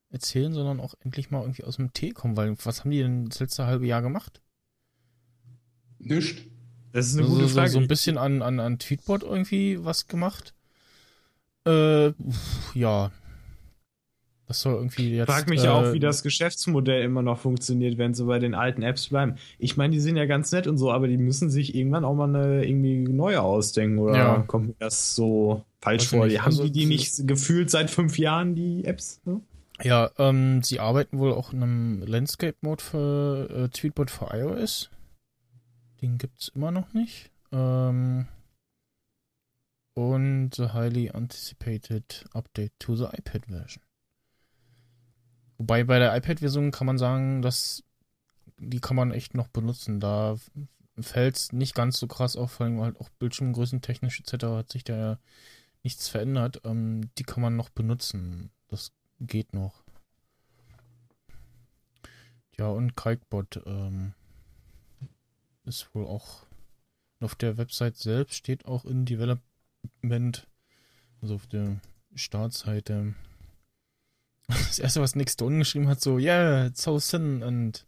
äh, erzählen, sondern auch endlich mal irgendwie aus dem Tee kommen, weil was haben die denn das letzte halbe Jahr gemacht? Nischt. Das ist eine so, gute so, Frage. so ein bisschen an, an, an Tweetbot irgendwie was gemacht. Äh, pf, ja. Das soll irgendwie ich jetzt. frage mich äh, auch, wie das Geschäftsmodell immer noch funktioniert, wenn sie bei den alten Apps bleiben. Ich meine, die sind ja ganz nett und so, aber die müssen sich irgendwann auch mal eine irgendwie neue ausdenken. Oder Ja. kommt mir das so falsch Weiß vor? Die haben Also, die, die nicht gefühlt seit fünf Jahren, die Apps? Ne? Ja, ähm, sie arbeiten wohl auch in einem Landscape-Mode für äh, Tweetbot für iOS. Den gibt's immer noch nicht. Ähm, und the highly anticipated update to the iPad version. Wobei bei der iPad-Version kann man sagen, dass die kann man echt noch benutzen. Da fällt's nicht ganz so krass auf, vor allem halt auch Bildschirmgrößen technisch etc. hat sich da ja nichts verändert. Ähm, die kann man noch benutzen. Das geht noch. Ja, und Kalkbot ähm, ist wohl auch auf der Website selbst steht auch in Development, also auf der Startseite. Das erste, was Nick Stone geschrieben hat, so, yeah, it's so thin und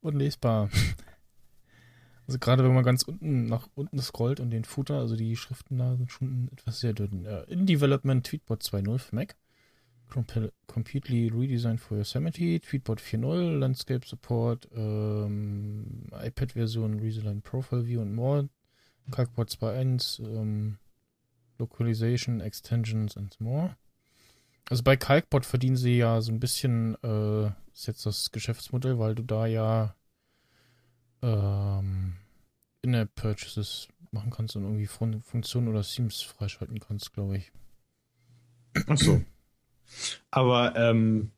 unlesbar. Also gerade wenn man ganz unten nach unten scrollt und den Footer, also die Schriften da sind schon etwas sehr dünn. In Development Tweetbot 2.0 für Mac. Comp- completely redesigned for Yosemite, Tweetbot 4.0, Landscape Support, ähm, iPad-Version, Redesigned Profile View und more, Calcbot 2.1, ähm, Localization, Extensions and more. Also bei Calcbot verdienen sie ja so ein bisschen, äh, ist jetzt das Geschäftsmodell, weil du da ja ähm, In-App-Purchases machen kannst und irgendwie Fun Funktionen oder Themes freischalten kannst, glaube ich. Ach so. Aber ähm,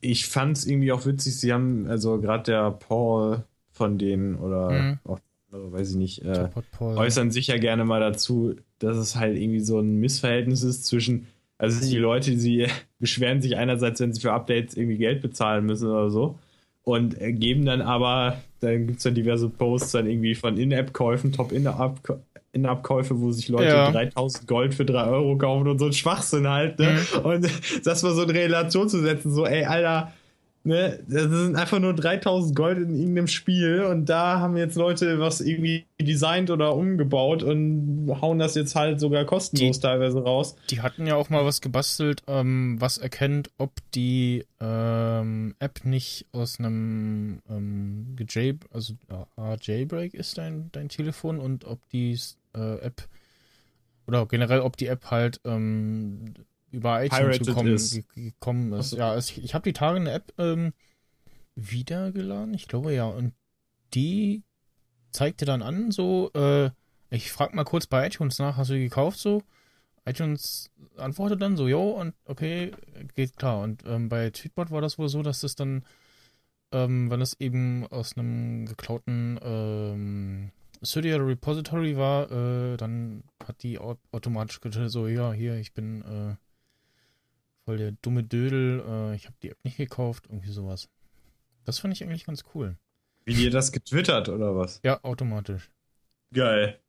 ich fand es irgendwie auch witzig, sie haben, also gerade der Paul von denen oder Mhm. auch andere, weiß ich nicht, äh, äußern sich ja gerne mal dazu, dass es halt irgendwie so ein Missverhältnis ist zwischen, also die Leute, die beschweren sich einerseits, wenn sie für Updates irgendwie Geld bezahlen müssen oder so und geben dann aber, dann gibt es dann diverse Posts dann irgendwie von In-App-Käufen, Top-In-App- In-App-Käufe, wo sich Leute Ja. 3000 Gold für 3 Euro kaufen und so ein Schwachsinn halt, ne? Und das mal so in Relation zu setzen, so, ey, Alter, ne, das sind einfach nur 3000 Gold in irgendeinem Spiel und da haben jetzt Leute was irgendwie designt oder umgebaut und hauen das jetzt halt sogar kostenlos Die- teilweise raus. Die hatten ja auch mal was gebastelt, ähm, was erkennt, ob die ähm, App nicht aus einem ähm, gej also äh, Jailbreak ist dein, dein Telefon und ob die äh, App oder generell ob die App halt ähm, über iTunes gekommen ist. ge- gekommen ist. So. Ja, es, ich habe die Tage eine App ähm, wiedergeladen, ich glaube ja, und die zeigte dann an, so, äh, ich frag mal kurz bei iTunes nach, hast du die gekauft so? iTunes antwortet dann so, jo, und okay, geht klar. Und ähm, bei Tweetbot war das wohl so, dass das dann, ähm, wenn es eben aus einem geklauten ähm, Cydia Repository war, äh, dann hat die au automatisch so, ja, hier, ich bin äh, voll der dumme Dödel, äh, ich habe die App nicht gekauft, irgendwie sowas. Das fand ich eigentlich ganz cool. Wie dir das getwittert oder was? Ja, automatisch. Geil.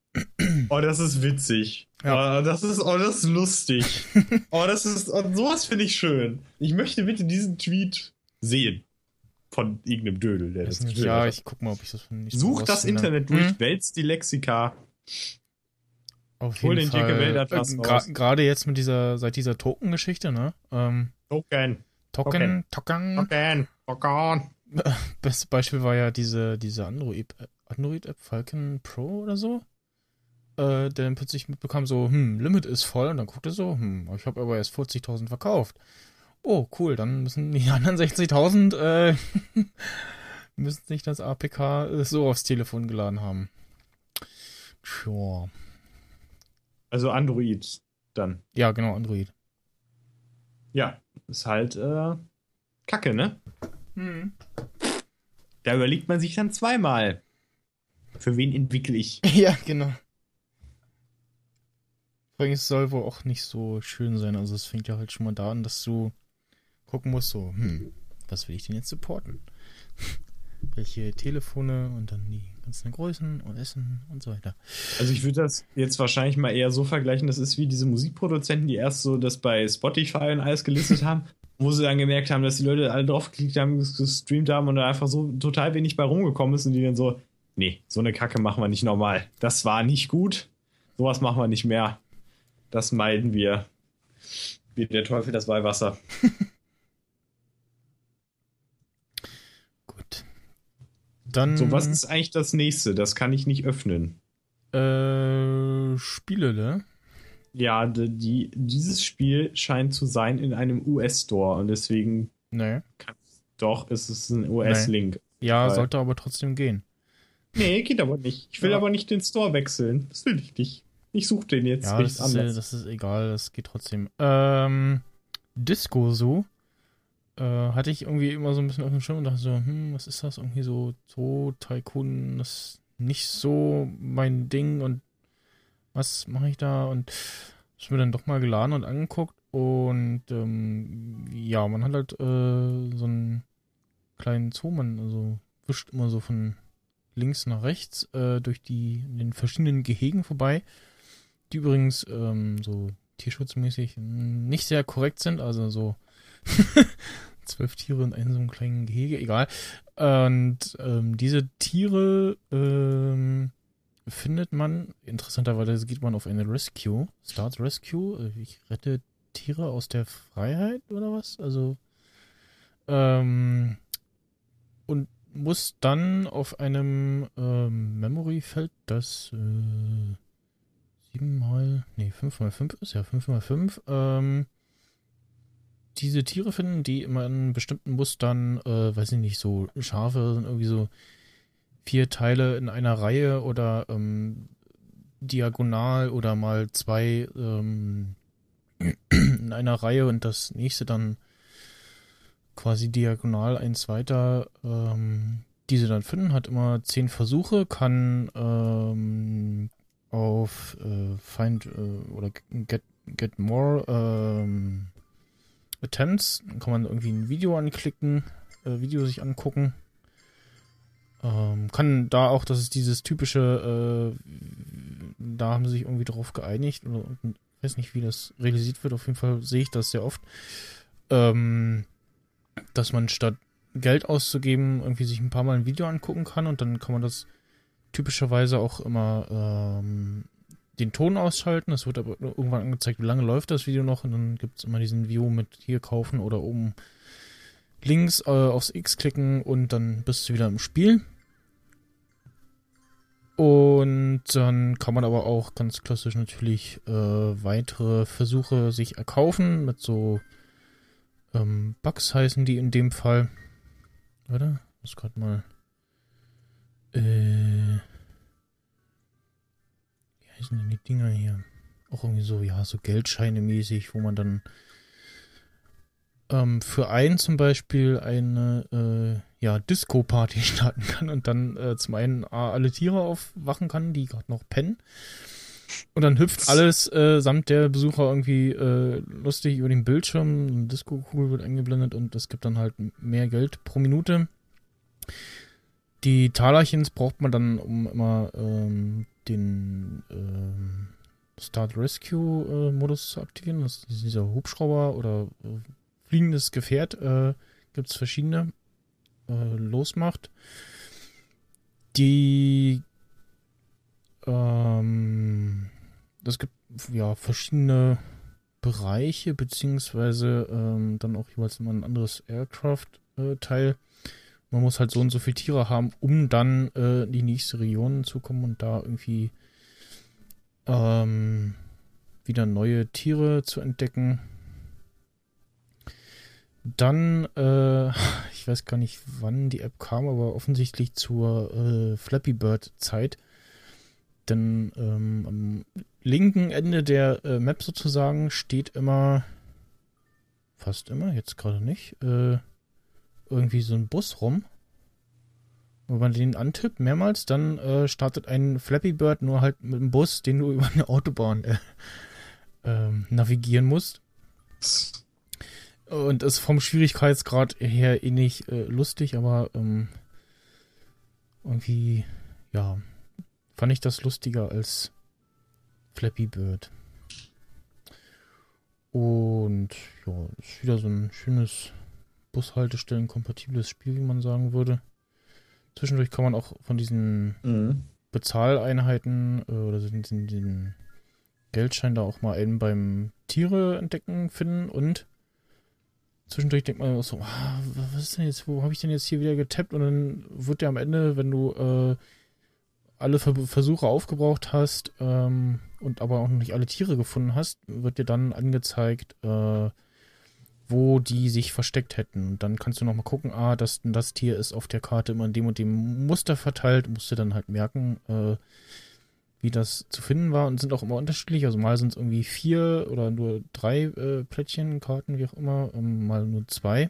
Oh, das ist witzig. Ja. Oh, das ist, oh, das ist lustig. oh, das ist, oh, sowas finde ich schön. Ich möchte bitte diesen Tweet sehen. Von irgendeinem Dödel, der Weiß das nicht, ja, ich guck mal, ob ich das so Such das rausfinde. Internet durch, Hm? wälzt die Lexika. Auf Hol jeden den Fall. Äh, gra-. Gerade jetzt mit dieser, seit dieser Token-Geschichte, ne? Ähm, Token. Token, Token. Token. Token. Bestes Beispiel war ja diese, diese Android- Android-App Falcon Pro oder so. Äh, der dann plötzlich mitbekam, so, hm, Limit ist voll. Und dann guckte er so, hm, ich habe aber erst 40.000 verkauft. Oh, cool, dann müssen die anderen 60.000, äh, müssen sich das APK äh, so aufs Telefon geladen haben. Tja. Also Android dann. Ja, genau, Android. Ja, ist halt äh, Kacke, ne? Hm. Da überlegt man sich dann zweimal. Für wen entwickle ich? Ja, genau. Vor allem, es soll wohl auch nicht so schön sein. Also es fängt ja halt schon mal da an, dass du gucken musst, so, hm, was will ich denn jetzt supporten? Welche Telefone und dann die ganzen Größen und Essen und so weiter. Also ich würde das jetzt wahrscheinlich mal eher so vergleichen, das ist wie diese Musikproduzenten, die erst so das bei Spotify und alles gelistet haben, wo sie dann gemerkt haben, dass die Leute alle draufgeklickt haben, ges- gestreamt haben und da einfach so total wenig bei rumgekommen ist und die dann so, nee, so eine Kacke machen wir nicht normal. Das war nicht gut, sowas machen wir nicht mehr. Das meiden wir. Wie der Teufel das Weihwasser. Dann So, was ist eigentlich das nächste? Das kann ich nicht öffnen. äh, Spiele, ne? Ja, die, dieses Spiel scheint zu sein in einem US-Store und deswegen Ne. doch, es ist ein US-Link. Ja, Weil- sollte aber trotzdem gehen. Nee, geht aber nicht. Ich will Ja. aber nicht den Store wechseln. Das will ich nicht. Ich suche den jetzt Ja, nicht das ist, anders. das ist egal, das geht trotzdem. Ähm, Disco so. Äh, hatte ich irgendwie immer so ein bisschen auf dem Schirm und dachte so, hm, was ist das? Irgendwie so, so Tycoon, das ist nicht so mein Ding und was mache ich da? Und ich mir dann doch mal geladen und angeguckt und ähm, ja, man hat halt äh, so einen kleinen Zoo, man also wischt immer so von links nach rechts äh, durch die den verschiedenen Gehegen vorbei die übrigens ähm, so tierschutzmäßig nicht sehr korrekt sind, also so zwölf Tiere in einem so einem kleinen Gehege, egal. Und ähm, diese Tiere ähm, findet man, interessanterweise geht man auf eine Rescue, Start Rescue, äh, ich rette Tiere aus der Freiheit oder was? Also ähm, und muss dann auf einem ähm, Memory-Feld, das äh, 7 mal, nee, 5 mal 5 ist ja 5 mal 5, ähm, diese Tiere finden, die immer in bestimmten Mustern, äh, weiß ich nicht, so Schafe sind irgendwie so vier Teile in einer Reihe oder ähm, diagonal oder mal zwei ähm, in einer Reihe und das nächste dann quasi diagonal eins weiter. Ähm, diese dann finden, hat immer zehn Versuche, kann ähm, auf äh, Find äh, oder Get, get More ähm, Attempts, dann kann man irgendwie ein Video anklicken, äh, Video sich angucken. Ähm, kann da auch, das ist dieses typische, äh, da haben sie sich irgendwie drauf geeinigt, oder ich weiß nicht, wie das realisiert wird, auf jeden Fall sehe ich das sehr oft, ähm, dass man statt Geld auszugeben, irgendwie sich ein paar Mal ein Video angucken kann und dann kann man das typischerweise auch immer ähm, den Ton ausschalten. Es wird aber irgendwann angezeigt, wie lange läuft das Video noch und dann gibt es immer diesen View mit hier kaufen oder oben links äh, aufs X klicken und dann bist du wieder im Spiel. Und dann kann man aber auch ganz klassisch natürlich äh, weitere Versuche sich erkaufen mit so ähm, Bugs heißen die in dem Fall. Oder? Muss gerade mal. Äh, heißen denn die Dinger hier? Auch irgendwie so, ja, so Geldscheine mäßig, wo man dann ähm, für einen zum Beispiel eine äh, ja, Disco-Party starten kann und dann äh, zum einen alle Tiere aufwachen kann, die gerade noch pennen. Und dann hüpft alles äh, samt der Besucher irgendwie äh, lustig über den Bildschirm. Eine Disco-Kugel wird eingeblendet und es gibt dann halt mehr Geld pro Minute. Die Talerchens braucht man dann, um immer ähm, den ähm, Start Rescue äh, Modus zu aktivieren. Das ist dieser Hubschrauber oder äh, fliegendes Gefährt. Äh, gibt es verschiedene. Äh, losmacht. Die ähm, es gibt ja verschiedene Bereiche, beziehungsweise ähm, dann auch jeweils immer ein anderes Aircraft-Teil. Man muss halt so und so viele Tiere haben, um dann äh, in die nächste Region zu kommen und da irgendwie ähm, wieder neue Tiere zu entdecken. Dann, äh, ich weiß gar nicht, wann die App kam, aber offensichtlich zur äh, Flappy Bird Zeit denn ähm, am linken Ende der äh, Map sozusagen steht immer, fast immer, jetzt gerade nicht, äh, irgendwie so ein Bus rum. Wenn man den antippt mehrmals, dann äh, startet ein Flappy Bird nur halt mit einem Bus, den du über eine Autobahn äh, ähm, navigieren musst. Und ist vom Schwierigkeitsgrad her eh nicht äh, lustig, aber ähm, irgendwie, ja, fand ich das lustiger als Flappy Bird. Und ja, ist wieder so ein schönes Bushaltestellen-kompatibles Spiel, wie man sagen würde. Zwischendurch kann man auch von diesen Mhm. Bezahleinheiten äh, oder diesen, diesen Geldschein da auch mal einen beim Tiere entdecken finden und zwischendurch denkt man auch so, ah, was ist denn jetzt, wo habe ich denn jetzt hier wieder getappt und dann wird der am Ende, wenn du äh, alle Ver Versuche aufgebraucht hast ähm, und aber auch noch nicht alle Tiere gefunden hast, wird dir dann angezeigt, äh, wo die sich versteckt hätten. Und dann kannst du nochmal gucken, ah, das, das Tier ist auf der Karte immer in dem und dem Muster verteilt, musst du dann halt merken, äh, wie das zu finden war und sind auch immer unterschiedlich. Also mal sind es irgendwie vier oder nur drei äh, Plättchen, Karten, wie auch immer, ähm, mal nur zwei.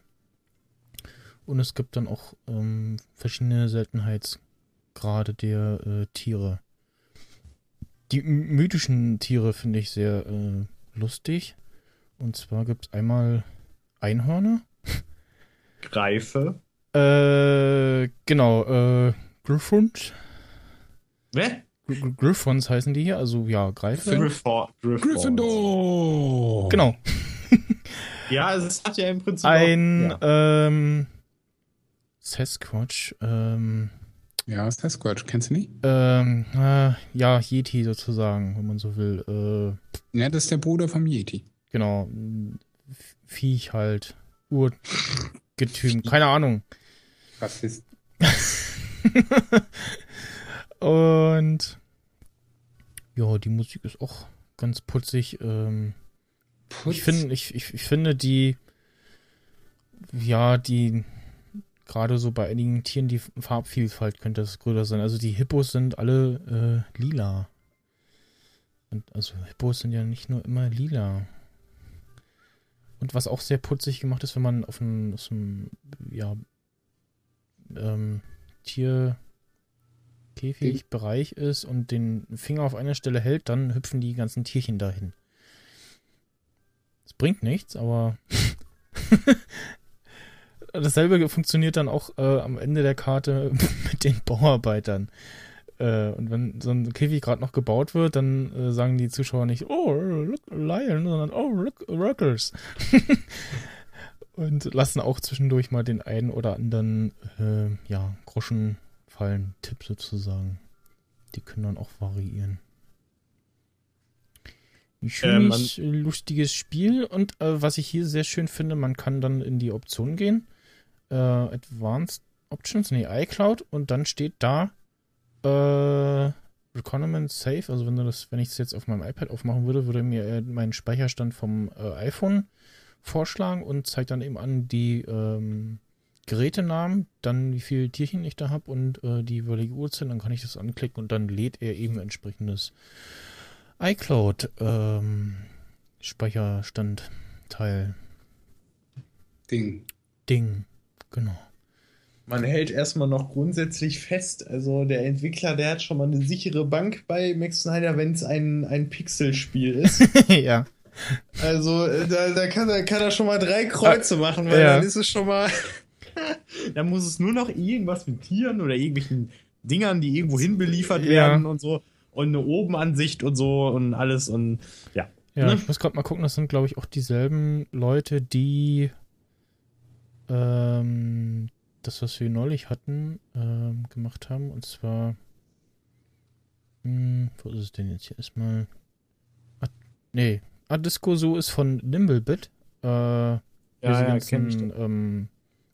Und es gibt dann auch ähm, verschiedene Seltenheitsgrade der äh, Tiere. Die mythischen Tiere finde ich sehr äh, lustig. Und zwar gibt es einmal Einhörner. Greife. Äh, genau, äh, Griffons. Wer? Gr- Gr- Griffons heißen die hier, also ja, Greife. Gryffindor. Gryffindor! Genau. Ja, es hat ja im Prinzip Ein auch, ja. ähm, Sasquatch, ähm, Ja, Sasquatch, kennst du nicht? ähm, äh, ja, Yeti sozusagen, wenn man so will. Äh, Ja, das ist der Bruder vom Yeti. genau, Viech halt, Urgetüm, keine Ahnung. Rassist. Und Ja, die Musik ist auch ganz putzig. Ähm, Putz. ich, finde, ich, ich, ich finde die, ja, die, gerade so bei einigen Tieren, die Farbvielfalt könnte das größer sein. Also die Hippos sind alle äh, lila. Und also Hippos sind ja nicht nur immer lila. Und was auch sehr putzig gemacht ist, wenn man auf einem, ja, ähm, Tierkäfigbereich ist und den Finger auf einer Stelle hält, dann hüpfen die ganzen Tierchen dahin. Das bringt nichts, aber dasselbe funktioniert dann auch äh, am Ende der Karte mit den Bauarbeitern. Äh, und wenn so ein Käfig gerade noch gebaut wird, dann äh, sagen die Zuschauer nicht, oh, look, Lion, sondern oh, look, Workers. und lassen auch zwischendurch mal den einen oder anderen, äh, ja, Groschenfallen-Tipp sozusagen. Die können dann auch variieren. Ein schönes, lustiges Spiel und äh, was ich hier sehr schön finde, man kann dann in die Optionen gehen. Äh, Advanced Options, nee, iCloud und dann steht da äh, Requirement Safe, also wenn du das, wenn ich das jetzt auf meinem iPad aufmachen würde, würde mir äh, meinen Speicherstand vom äh, iPhone vorschlagen und zeigt dann eben an die ähm, Gerätenamen, dann wie viele Tierchen ich da habe und äh, die jeweilige Uhrzeit, dann kann ich das anklicken und dann lädt er eben entsprechendes iCloud ähm, Speicherstandteil Ding. Ding. Genau. Man hält erstmal noch grundsätzlich fest, also der Entwickler, der hat schon mal eine sichere Bank bei Max Snyder, wenn es ein, ein Pixelspiel ist. ja. Also äh, da, da, kann, er, kann er schon mal drei Kreuze machen, weil ja. dann ist es schon mal. da muss es nur noch irgendwas mit Tieren oder irgendwelchen Dingern, die irgendwo hin beliefert Ja. werden und so. Und eine Obenansicht und so und alles und ja. Ja, Ne? ich muss gerade mal gucken, das sind, glaube ich, auch dieselben Leute, die ähm, das, was wir neulich hatten, ähm, gemacht haben. Und zwar, hm, wo ist es denn jetzt hier erstmal? Ah, nee, Adisco so ist von Nimblebit. Äh, ja, diese ja, ganzen ähm,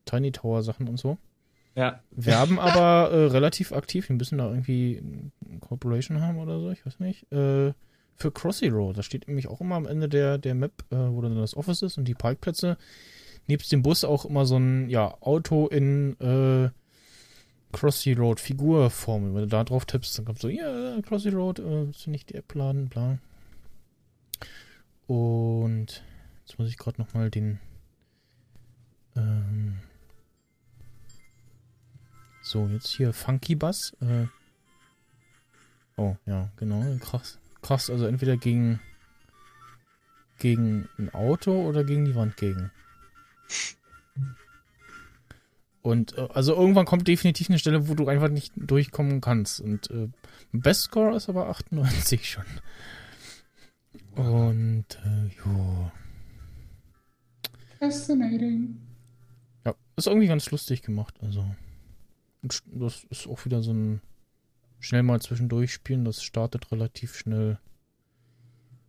Tiny Tower Sachen und so. Ja. Werben aber äh, relativ aktiv. Die müssen da irgendwie Corporation haben oder so, ich weiß nicht. Äh, für Crossy Road. Da steht nämlich auch immer am Ende der, der Map, äh, wo dann das Office ist und die Parkplätze. Nebst dem Bus auch immer so ein ja, Auto in äh, Crossy Road Figurform. Wenn du da drauf tippst, dann kommt so, ja, Crossy Road, äh, willst du nicht die App laden, bla. Und jetzt muss ich gerade nochmal den ähm, so, jetzt hier Funky Bass. Äh, oh, ja, genau. Krass. Krass, also entweder gegen, gegen ein Auto oder gegen die Wand gegen. Und äh, also irgendwann kommt definitiv eine Stelle, wo du einfach nicht durchkommen kannst. Und äh, Best Score ist aber 98 schon. Und äh, jo. Fascinating. Ja, ist irgendwie ganz lustig gemacht. Also, und das ist auch wieder so ein schnell mal zwischendurch spielen. Das startet relativ schnell.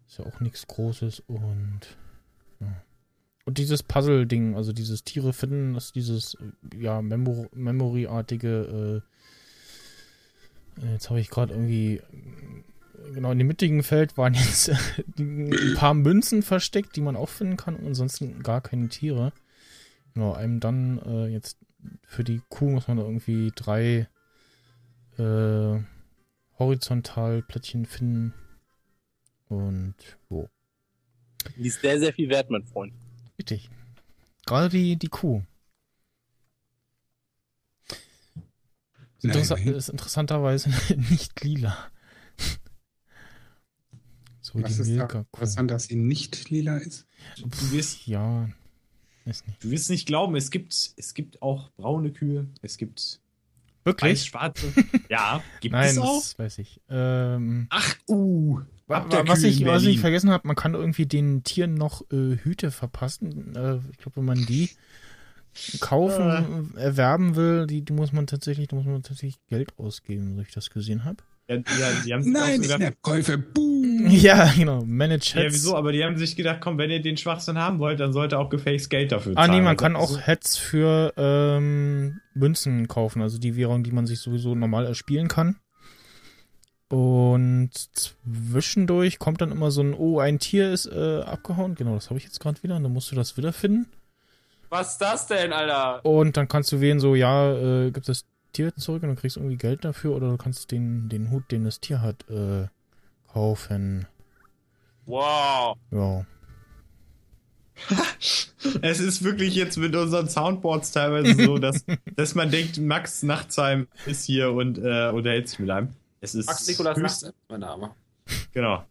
Ist ja auch nichts Großes und. Und dieses Puzzle-Ding, also dieses Tiere finden, ist dieses äh, ja Memo Memory-artige. Äh, jetzt habe ich gerade irgendwie äh, genau in dem mittigen Feld waren jetzt ein paar Münzen versteckt, die man auch finden kann und ansonsten gar keine Tiere. Genau, einem dann äh, jetzt für die Kuh muss man irgendwie drei äh, Horizontalplättchen finden. Und wo? Die ist sehr, sehr viel wert, mein Freund. Richtig. Gerade die, die Kuh. Interessa nein. ist interessanterweise nicht lila. So Was die ist da interessant, dass sie nicht lila ist? Du wirst, Ja, weiß nicht. du wirst nicht glauben, es gibt, es gibt auch braune Kühe, es gibt Wirklich? weiß-schwarze. ja, gibt Nein, es auch. das weiß ich. Ähm, Ach, uh. Was, ich, was ich vergessen habe, man kann irgendwie den Tieren noch äh, Hüte verpassen. Äh, ich glaube, wenn man die kaufen, Äh. erwerben will, die, die muss man tatsächlich, da muss man tatsächlich Geld ausgeben, so ich das gesehen habe. Ja, ja, Nein, Snap-Käufe. Boom. Ja, genau. Manage ja, Heads. wieso? Aber die haben sich gedacht, komm, wenn ihr den Schwachsinn haben wollt, dann sollte auch gefakes Geld dafür Ah, zahlen. nee, man Also, kann auch so- Heads für ähm, Münzen kaufen, also die Währung, die man sich sowieso normal erspielen kann. Und zwischendurch kommt dann immer so ein, oh, ein Tier ist äh, abgehauen. Genau, das habe ich jetzt gerade wieder. Und dann musst du das wiederfinden. Was ist das denn, Alter? Und dann kannst du wählen, so, ja, äh, gib das Tier zurück und dann kriegst du irgendwie Geld dafür. Oder du kannst den, den Hut, den das Tier hat, äh, kaufen. Wow. Ja. Es ist wirklich jetzt mit unseren Soundboards teilweise so, dass, dass man denkt, Max Nachtsheim ist hier und äh, unterhält sich mit einem. Es ist Max Nikolas Nacht, mein Name. Genau.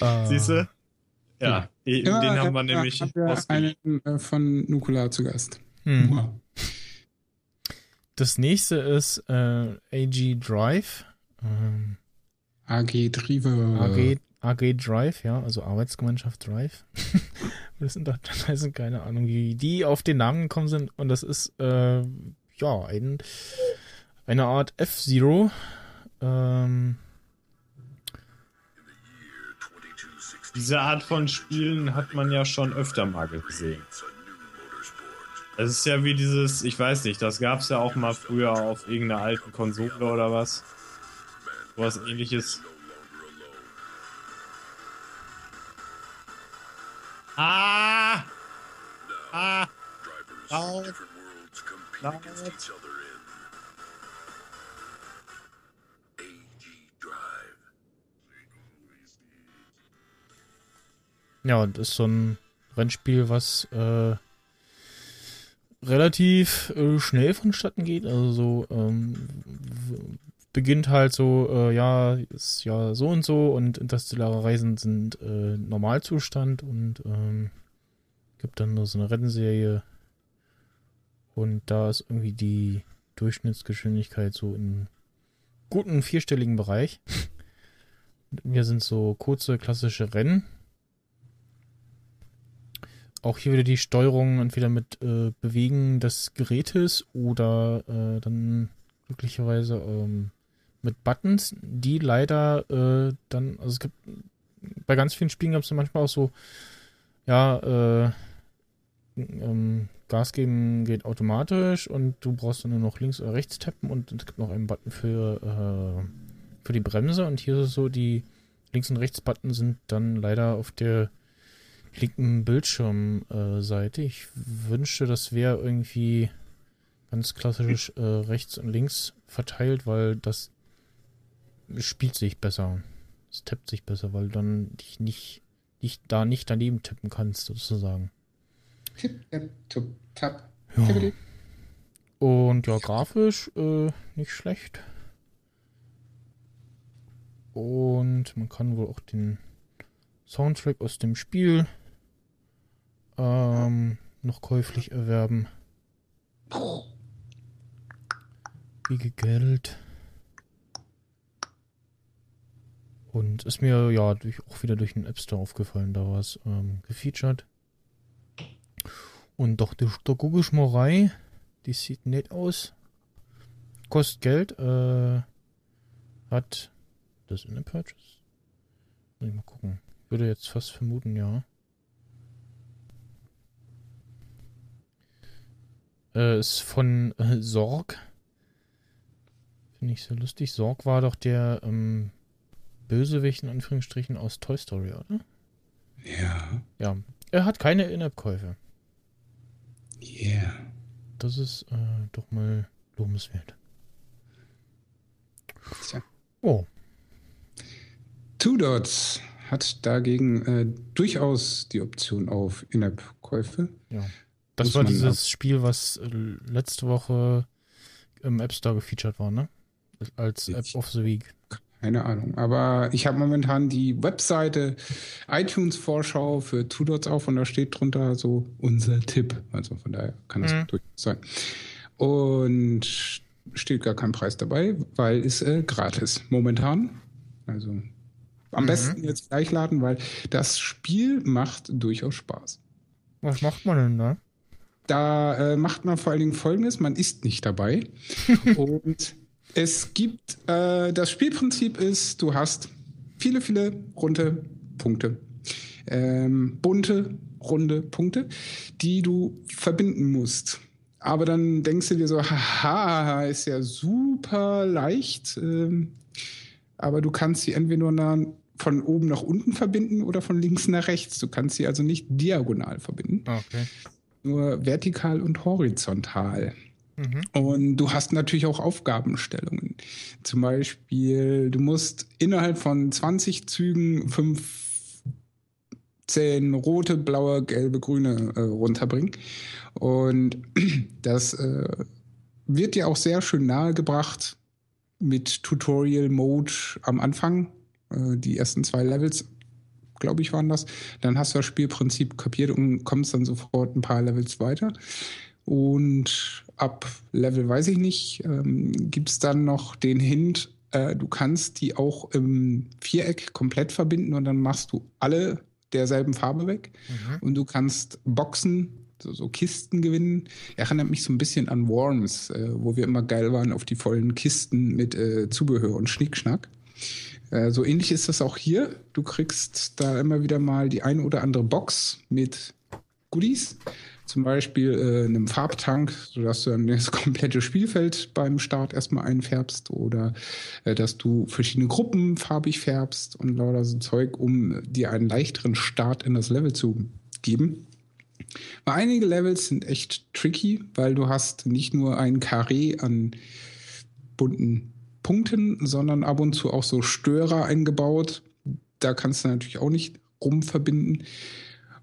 Äh, Siehst du? Ja, den Ja, haben wir ja, nämlich wir ausgeliehen. einen äh, von Nukula zu Gast. Hm. Wow. Das nächste ist äh, AG Drive. Ähm, AG Drive. AG, AG Drive, ja, also Arbeitsgemeinschaft Drive. das sind doch teilweise keine Ahnung, wie die auf den Namen gekommen sind. Und das ist, äh, ja, ein, eine Art F-Zero. Ähm, Diese Art von Spielen hat man ja schon öfter mal gesehen. Es ist ja wie dieses, ich weiß nicht, das gab es ja auch mal früher auf irgendeiner alten Konsole oder was. Was ähnliches. Ah! Ah! Laut! Laut! Ja, und ist so ein Rennspiel, was äh, relativ äh, schnell vonstatten geht. Also so ähm, beginnt halt so, äh, ja, ist ja so und so und interstellare Reisen sind äh, Normalzustand und ähm, gibt dann nur so eine Rennserie und da ist irgendwie die Durchschnittsgeschwindigkeit so in guten vierstelligen Bereich. Wir sind so kurze klassische Rennen. Auch hier wieder die Steuerung entweder mit äh, Bewegen des Gerätes oder äh, dann glücklicherweise ähm, mit Buttons, die leider äh, dann, also es gibt bei ganz vielen Spielen gab es manchmal auch so, ja, äh, ähm, Gas geben geht automatisch und du brauchst dann nur noch links oder rechts tappen und es gibt noch einen Button für, äh, für die Bremse und hier ist es so, die links und rechts Button sind dann leider auf der linken Bildschirmseite. ich wünschte, das wäre irgendwie ganz klassisch äh, rechts und links verteilt, weil das spielt sich besser. Es tappt sich besser, weil du dann dich nicht, dich da nicht daneben tippen kannst, sozusagen. Tipp, tap, tup, tap. Ja. Und ja, grafisch äh, nicht schlecht. Und man kann wohl auch den Soundtrack aus dem Spiel ähm, noch käuflich erwerben. Wiege Geld. Und ist mir ja durch, auch wieder durch den App Store aufgefallen, da war es ähm, gefeatured. Und doch, die, rein. Die sieht nett aus. Kostet Geld. Äh, hat das in der Purchase? Muss ich mal gucken. Würde jetzt fast vermuten, ja. Äh, ist von äh, Sorg. Finde ich so lustig. Sorg war doch der ähm, Bösewicht in Anführungsstrichen aus Toy Story, oder? Ja. Ja. Er hat keine In-App-Käufe. Yeah. Das ist äh, doch mal lobenswert. Tja. Oh, Two Dots hat dagegen äh, durchaus die Option auf In-App-Käufe. ja. Das war dieses Spiel, was äh, letzte Woche im App Store gefeatured war, ne? Als App of the Week. Keine Ahnung. Aber ich habe momentan die Webseite iTunes-Vorschau für Two Dots auf und da steht drunter so unser Tipp. Also von daher kann das Mhm. durchaus sein. Und steht gar kein Preis dabei, weil es äh, gratis momentan. Also am Mhm. besten jetzt gleich laden, weil das Spiel macht durchaus Spaß. Was macht man denn da? Da äh, macht man vor allen Dingen Folgendes, man ist nicht dabei. und es gibt, äh, das Spielprinzip ist, du hast viele, viele runde Punkte. Ähm, bunte, runde Punkte, die du verbinden musst. Aber dann denkst du dir so, haha, ist ja super leicht. Ähm, aber du kannst sie entweder nach, von oben nach unten verbinden oder von links nach rechts. Du kannst sie also nicht diagonal verbinden, Okay. Nur vertikal und horizontal. Mhm. Und du hast natürlich auch Aufgabenstellungen. Zum Beispiel, du musst innerhalb von 20 Zügen fünf Zellen rote, blaue, gelbe, grüne äh, runterbringen. Und das äh, wird dir auch sehr schön nahegebracht mit Tutorial Mode am Anfang. Äh, die ersten zwei Levels, glaube ich, waren das. Dann hast du das Spielprinzip kapiert und kommst dann sofort ein paar Levels weiter. Und ab Level, weiß ich nicht, ähm, gibt es dann noch den Hint, äh, du kannst die auch im Viereck komplett verbinden und dann machst du alle derselben Farbe weg. Mhm. Und du kannst Boxen, so, so Kisten gewinnen. Erinnert mich so ein bisschen an Worms, äh, wo wir immer geil waren auf die vollen Kisten mit äh, Zubehör und Schnickschnack. Äh, so ähnlich ist das auch hier. Du kriegst da immer wieder mal die eine oder andere Box mit Goodies. Zum Beispiel äh, einem Farbtank, sodass du dann das komplette Spielfeld beim Start erstmal einfärbst oder äh, dass du verschiedene Gruppen farbig färbst und lauter so Zeug, um dir einen leichteren Start in das Level zu geben. Aber einige Levels sind echt tricky, weil du hast nicht nur ein Karree an bunten Punkten, sondern ab und zu auch so Störer eingebaut. Da kannst du natürlich auch nicht rumverbinden.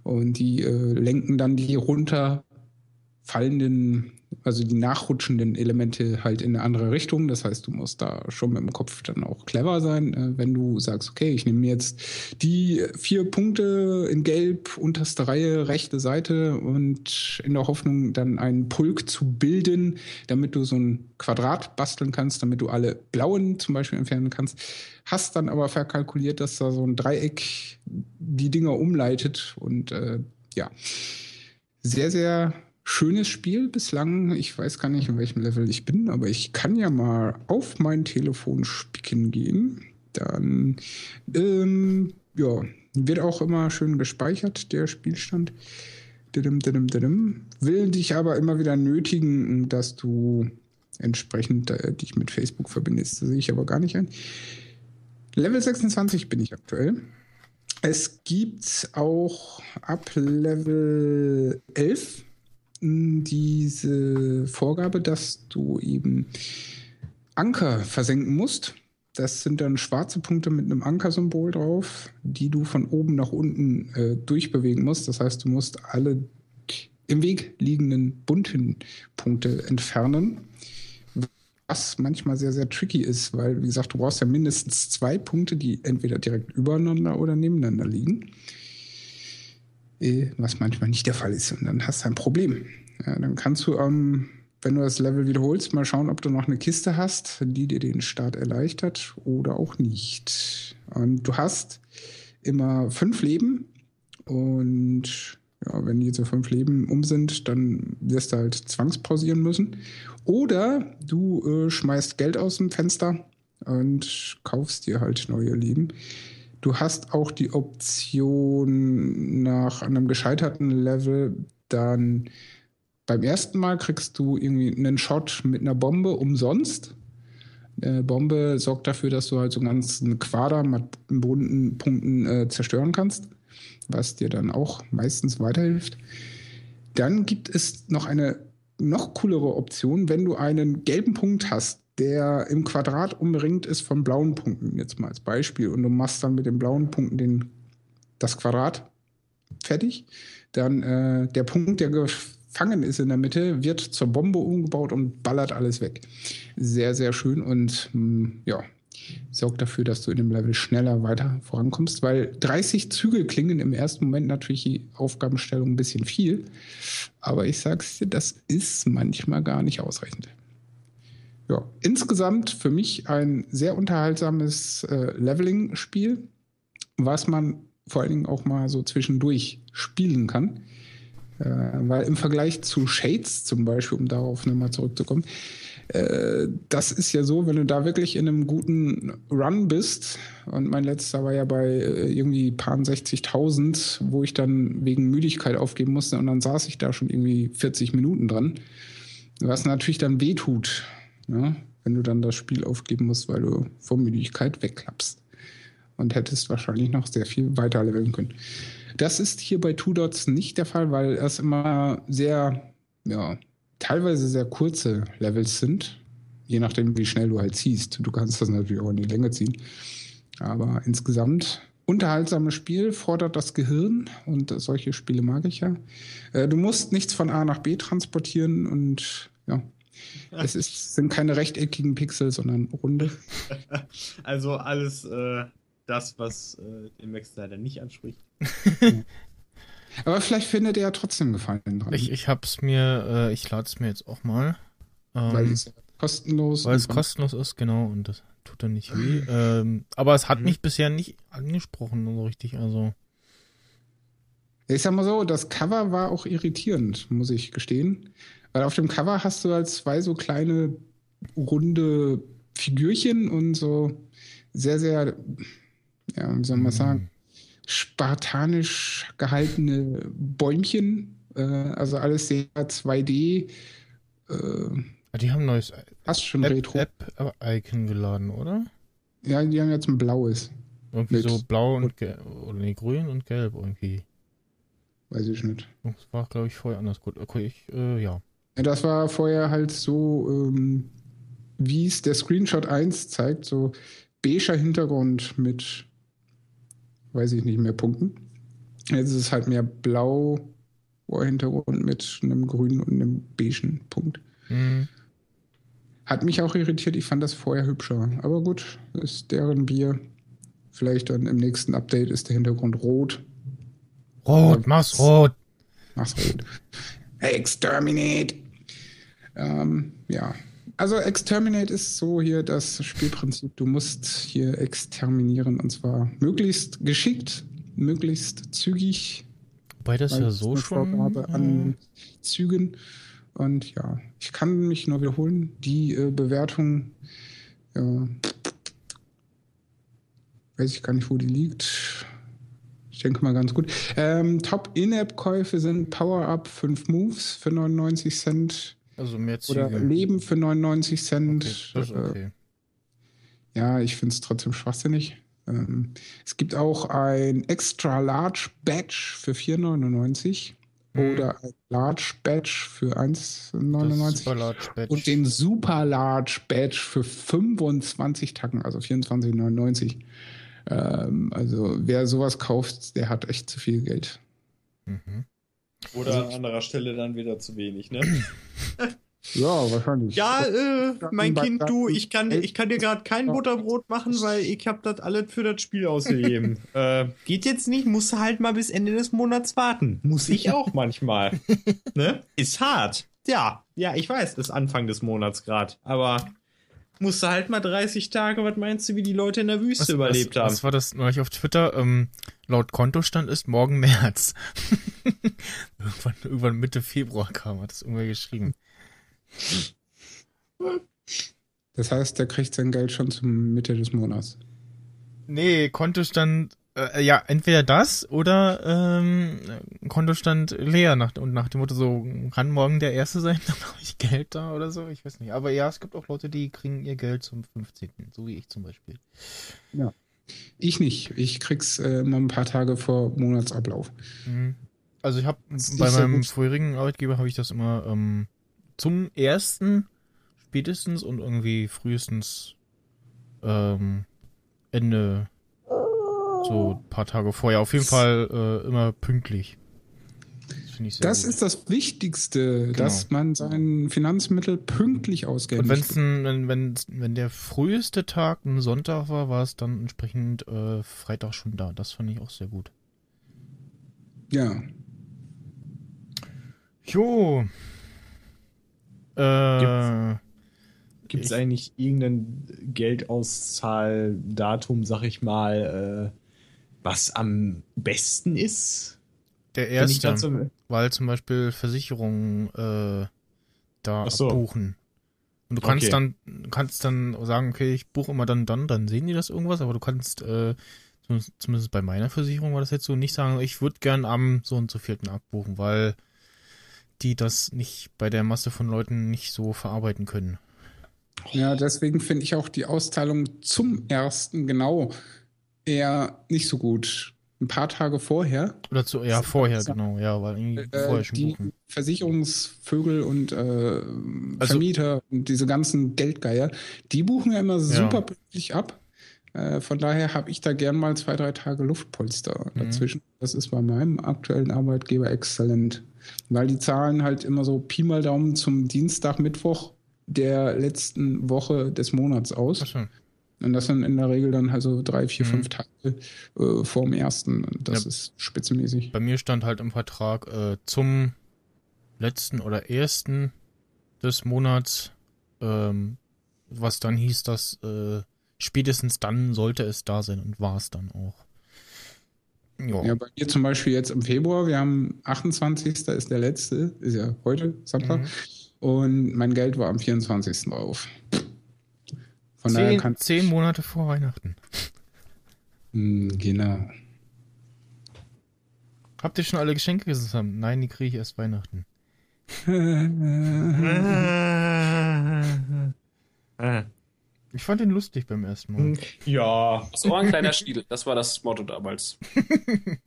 Und die äh, lenken dann die runterfallenden, also die nachrutschenden Elemente halt in eine andere Richtung. Das heißt, du musst da schon mit dem Kopf dann auch clever sein, äh, wenn du sagst, okay, ich nehme mir jetzt die vier Punkte in Gelb, unterste Reihe, rechte Seite und in der Hoffnung, dann einen Pulk zu bilden, damit du so ein Quadrat basteln kannst, damit du alle blauen zum Beispiel entfernen kannst. Hast dann aber verkalkuliert, dass da so ein Dreieck die Dinger umleitet und äh, ja, sehr, sehr schönes Spiel bislang. Ich weiß gar nicht, in welchem Level ich bin, aber ich kann ja mal auf mein Telefon spicken gehen. Dann, ähm, ja, wird auch immer schön gespeichert, der Spielstand. Didim, didim, didim. Will dich aber immer wieder nötigen, dass du entsprechend äh, dich mit Facebook verbindest. Das sehe ich aber gar nicht ein. Level 26 bin ich aktuell. Es gibt auch ab Level 11 mh, diese Vorgabe, dass du eben Anker versenken musst. Das sind dann schwarze Punkte mit einem Ankersymbol drauf, die du von oben nach unten äh, durchbewegen musst. Das heißt, du musst alle im Weg liegenden bunten Punkte entfernen. Was manchmal sehr, sehr tricky ist, weil, wie gesagt, du brauchst ja mindestens zwei Punkte, die entweder direkt übereinander oder nebeneinander liegen. Äh, was manchmal nicht der Fall ist. Und dann hast du ein Problem. Ja, dann kannst du, ähm, wenn du das Level wiederholst, mal schauen, ob du noch eine Kiste hast, die dir den Start erleichtert oder auch nicht. Und du hast immer fünf Leben und ja, wenn diese fünf Leben um sind, dann wirst du halt zwangspausieren müssen. Oder du äh, schmeißt Geld aus dem Fenster und kaufst dir halt neue Leben. Du hast auch die Option nach einem gescheiterten Level dann beim ersten Mal kriegst du irgendwie einen Shot mit einer Bombe umsonst. Äh, Bombe sorgt dafür, dass du halt so einen ganzen Quader mit bunten Punkten äh, zerstören kannst, was dir dann auch meistens weiterhilft. Dann gibt es noch eine noch coolere Option, wenn du einen gelben Punkt hast, der im Quadrat umringt ist von blauen Punkten, jetzt mal als Beispiel, und du machst dann mit den blauen Punkten den, das Quadrat fertig, dann äh, der Punkt, der gefangen ist in der Mitte, wird zur Bombe umgebaut und ballert alles weg. Sehr, sehr schön und mh, ja, sorgt dafür, dass du in dem Level schneller weiter vorankommst, weil 30 Züge klingen im ersten Moment natürlich die Aufgabenstellung ein bisschen viel, aber ich sag's dir, das ist manchmal gar nicht ausreichend. Ja, insgesamt für mich ein sehr unterhaltsames äh, Leveling-Spiel, was man vor allen Dingen auch mal so zwischendurch spielen kann. Äh, weil im Vergleich zu Shades zum Beispiel, um darauf nochmal zurückzukommen, äh, das ist ja so, wenn du da wirklich in einem guten Run bist, und mein letzter war ja bei äh, irgendwie paar 60.000, wo ich dann wegen Müdigkeit aufgeben musste und dann saß ich da schon irgendwie 40 Minuten dran, was natürlich dann wehtut. Ne? wenn du dann das Spiel aufgeben musst, weil du vor Müdigkeit wegklappst. Und hättest wahrscheinlich noch sehr viel weiter leveln können. Das ist hier bei Two Dots nicht der Fall, weil es immer sehr, ja, teilweise sehr kurze Levels sind. Je nachdem, wie schnell du halt ziehst. Du kannst das natürlich auch in die Länge ziehen. Aber insgesamt unterhaltsames Spiel, fordert das Gehirn und solche Spiele mag ich ja. Äh, du musst nichts von A nach B transportieren und ja, es ist, sind keine rechteckigen Pixel, sondern runde. Also alles äh, das, was äh, den Max leider nicht anspricht. Aber vielleicht findet er ja trotzdem Gefallen dran. Ich, ich hab's mir, äh, ich lade es mir jetzt auch mal. Ähm, weil es kostenlos weil es kostenlos ist, genau, und das tut dann nicht weh. Ähm, aber es hat mich bisher nicht angesprochen, so richtig, also. Ich sag mal so, das Cover war auch irritierend, muss ich gestehen. Weil auf dem Cover hast du halt zwei so kleine runde Figürchen und so sehr, sehr, ja, wie soll man sagen, spartanisch gehaltene Bäumchen. Äh, also alles sehr 2D. Äh, Ah, Die haben ein neues fast schon App- Retro. App-Icon geladen, oder? Ja, die haben jetzt ein blaues. Irgendwie so blau und gelb, oder nee, grün und gelb irgendwie. Weiß ich nicht. Das war, glaube ich, vorher anders gut. Okay, ich, äh, ja. Das war vorher halt so, ähm, wie es der Screenshot 1 zeigt, so beiger Hintergrund mit, weiß ich nicht mehr, Punkten. Jetzt ist es halt mehr blau Hintergrund mit einem grünen und einem beigen Punkt. Hm. Hat mich auch irritiert, ich fand das vorher hübscher. Aber gut, ist deren Bier. Vielleicht dann im nächsten Update ist der Hintergrund rot. Rot, mach's rot. Mach's rot. Exterminate! Ähm, ja. Also Exterminate ist so hier das Spielprinzip. Du musst hier exterminieren und zwar möglichst geschickt, möglichst zügig. Wobei das ja so schon. Vorgabe äh, an Zügen. Und ja, ich kann mich nur wiederholen. Die äh, Bewertung, ja, weiß ich gar nicht, wo die liegt. Ich denke mal ganz gut. Ähm, Top-In-App-Käufe sind Power-Up 5 Moves für 99 Cent also mehr oder Züge. Leben für 99 Okay, Cent. ist Äh, okay. ja, ich finde es trotzdem schwachsinnig. Ähm, es gibt auch ein Extra Large Badge für 4,99 Mhm. oder ein Large Badge für Das 1,99 Super Large Badge. und den Super Large Badge für 25 Tacken, also 24,99. Ähm, also wer sowas kauft, der hat echt zu viel Geld. Mhm. Oder an anderer Stelle dann wieder zu wenig, ne? Ja, wahrscheinlich. Ja, äh, mein Kind, du, ich kann, ich kann dir gerade kein Butterbrot machen, weil ich habe das alles für das Spiel ausgegeben. äh, geht jetzt nicht, musst du halt mal bis Ende des Monats warten. Muss ich auch manchmal. ne? Ist hart. Ja, ja, ich weiß, ist Anfang des Monats gerade, aber musst du halt mal 30 Tage, was meinst du, wie die Leute in der Wüste überlebt was, haben? Was war das neulich auf Twitter? Ähm, laut Kontostand ist morgen März. irgendwann, irgendwann Mitte Februar kam, hat das irgendwer geschrieben. Das heißt, der kriegt sein Geld schon zum Mitte des Monats. Nee, Kontostand, äh, ja, entweder das oder ähm, Kontostand leer nach, und nach dem Motto so, kann morgen der Erste sein, dann habe ich Geld da oder so, ich weiß nicht. Aber ja, es gibt auch Leute, die kriegen ihr Geld zum 15., so wie ich zum Beispiel. Ich nicht. Ich krieg's äh, immer ein paar Tage vor Monatsablauf. Mhm. Also ich habe bei meinem vorherigen Arbeitgeber habe ich das immer ähm, zum ersten spätestens und irgendwie frühestens ähm, Ende so ein paar Tage vorher. Auf jeden Fall äh, immer pünktlich. Das Das ist das Wichtigste, Genau. dass man sein Finanzmittel pünktlich ausgibt. und wenn's ein, wenn, wenn, wenn der früheste Tag ein Sonntag war, war es dann entsprechend äh, Freitag schon da. Das fand ich auch sehr gut. ja. Jo. Äh, Gibt es Ich- eigentlich irgendein Geldauszahldatum, sag ich mal, äh, was am besten ist? der erste. so- weil zum Beispiel Versicherungen äh, da so. abbuchen. Und du kannst Okay. dann kannst dann sagen, okay, ich buche immer dann dann, dann sehen die das irgendwas, aber du kannst äh, zumindest- zumindest bei meiner Versicherung war das jetzt so nicht sagen, ich würde gern am so und so vierten abbuchen, weil die das nicht bei der Masse von Leuten nicht so verarbeiten können. Ja, deswegen finde ich auch die Austeilung zum ersten genau eher nicht so gut. Ein paar Tage vorher. Oder zu, ja, vorher, genau, ja, weil irgendwie Äh, vorher schon die buchen. Versicherungsvögel und äh, Also- Vermieter und diese ganzen Geldgeier, die buchen ja immer super pünktlich ab. Äh, von daher habe ich da gern mal zwei, drei Tage Luftpolster Mhm. dazwischen. Das ist bei meinem aktuellen Arbeitgeber exzellent. Weil die zahlen halt immer so Pi mal Daumen zum Dienstag, Mittwoch der letzten Woche des Monats aus. Ach so. Und das sind in der Regel dann also drei, vier, Mhm. fünf Tage äh, vorm ersten. Und das Ja. ist spitzenmäßig. Bei mir stand halt im Vertrag äh, zum letzten oder ersten des Monats, ähm, was dann hieß, dass äh, spätestens dann sollte es da sein und war es dann auch. Ja. Ja, bei mir zum Beispiel jetzt im Februar, wir haben 28. ist der letzte, ist ja heute, Samstag. Mhm. Und mein Geld war am 24. drauf. Von daher Zehn, kann. zehn Monate vor Weihnachten. Hm, genau. Habt ihr schon alle Geschenke zusammen? Nein, die kriege ich erst Weihnachten. Ich fand den lustig beim ersten Mal. ja. So ein kleiner Stiel. Das war das Motto damals.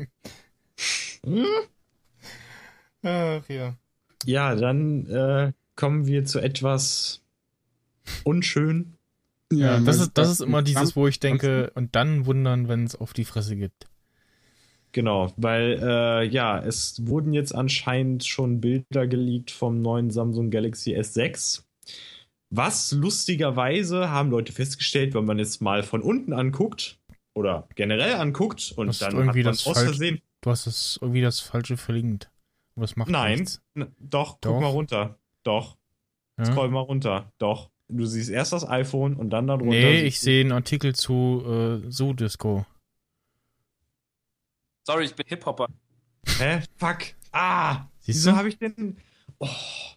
Ach ja. Ja, dann äh, kommen wir zu etwas unschön. Ja, das weil- ist, das ist immer dieses, wo ich denke, und dann wundern, wenn es auf die Fresse gibt. Genau, weil äh, ja, es wurden jetzt anscheinend schon Bilder geleakt vom neuen Samsung Galaxy S6. Was lustigerweise haben Leute festgestellt, wenn man es mal von unten anguckt oder generell anguckt und Das dann irgendwie hat man das aus Versehen. Du hast es irgendwie das Falsche verlinkt. Das macht Nein, doch, Doch. guck mal runter. Doch, Ja? scroll mal runter. Doch. Du siehst erst das iPhone und dann darunter. Nee, ich sehe einen Artikel zu äh, Zoodisco. Sorry, ich bin Hip-Hopper. Hä? Fuck. Ah! Siehst Wieso habe ich denn. Oh,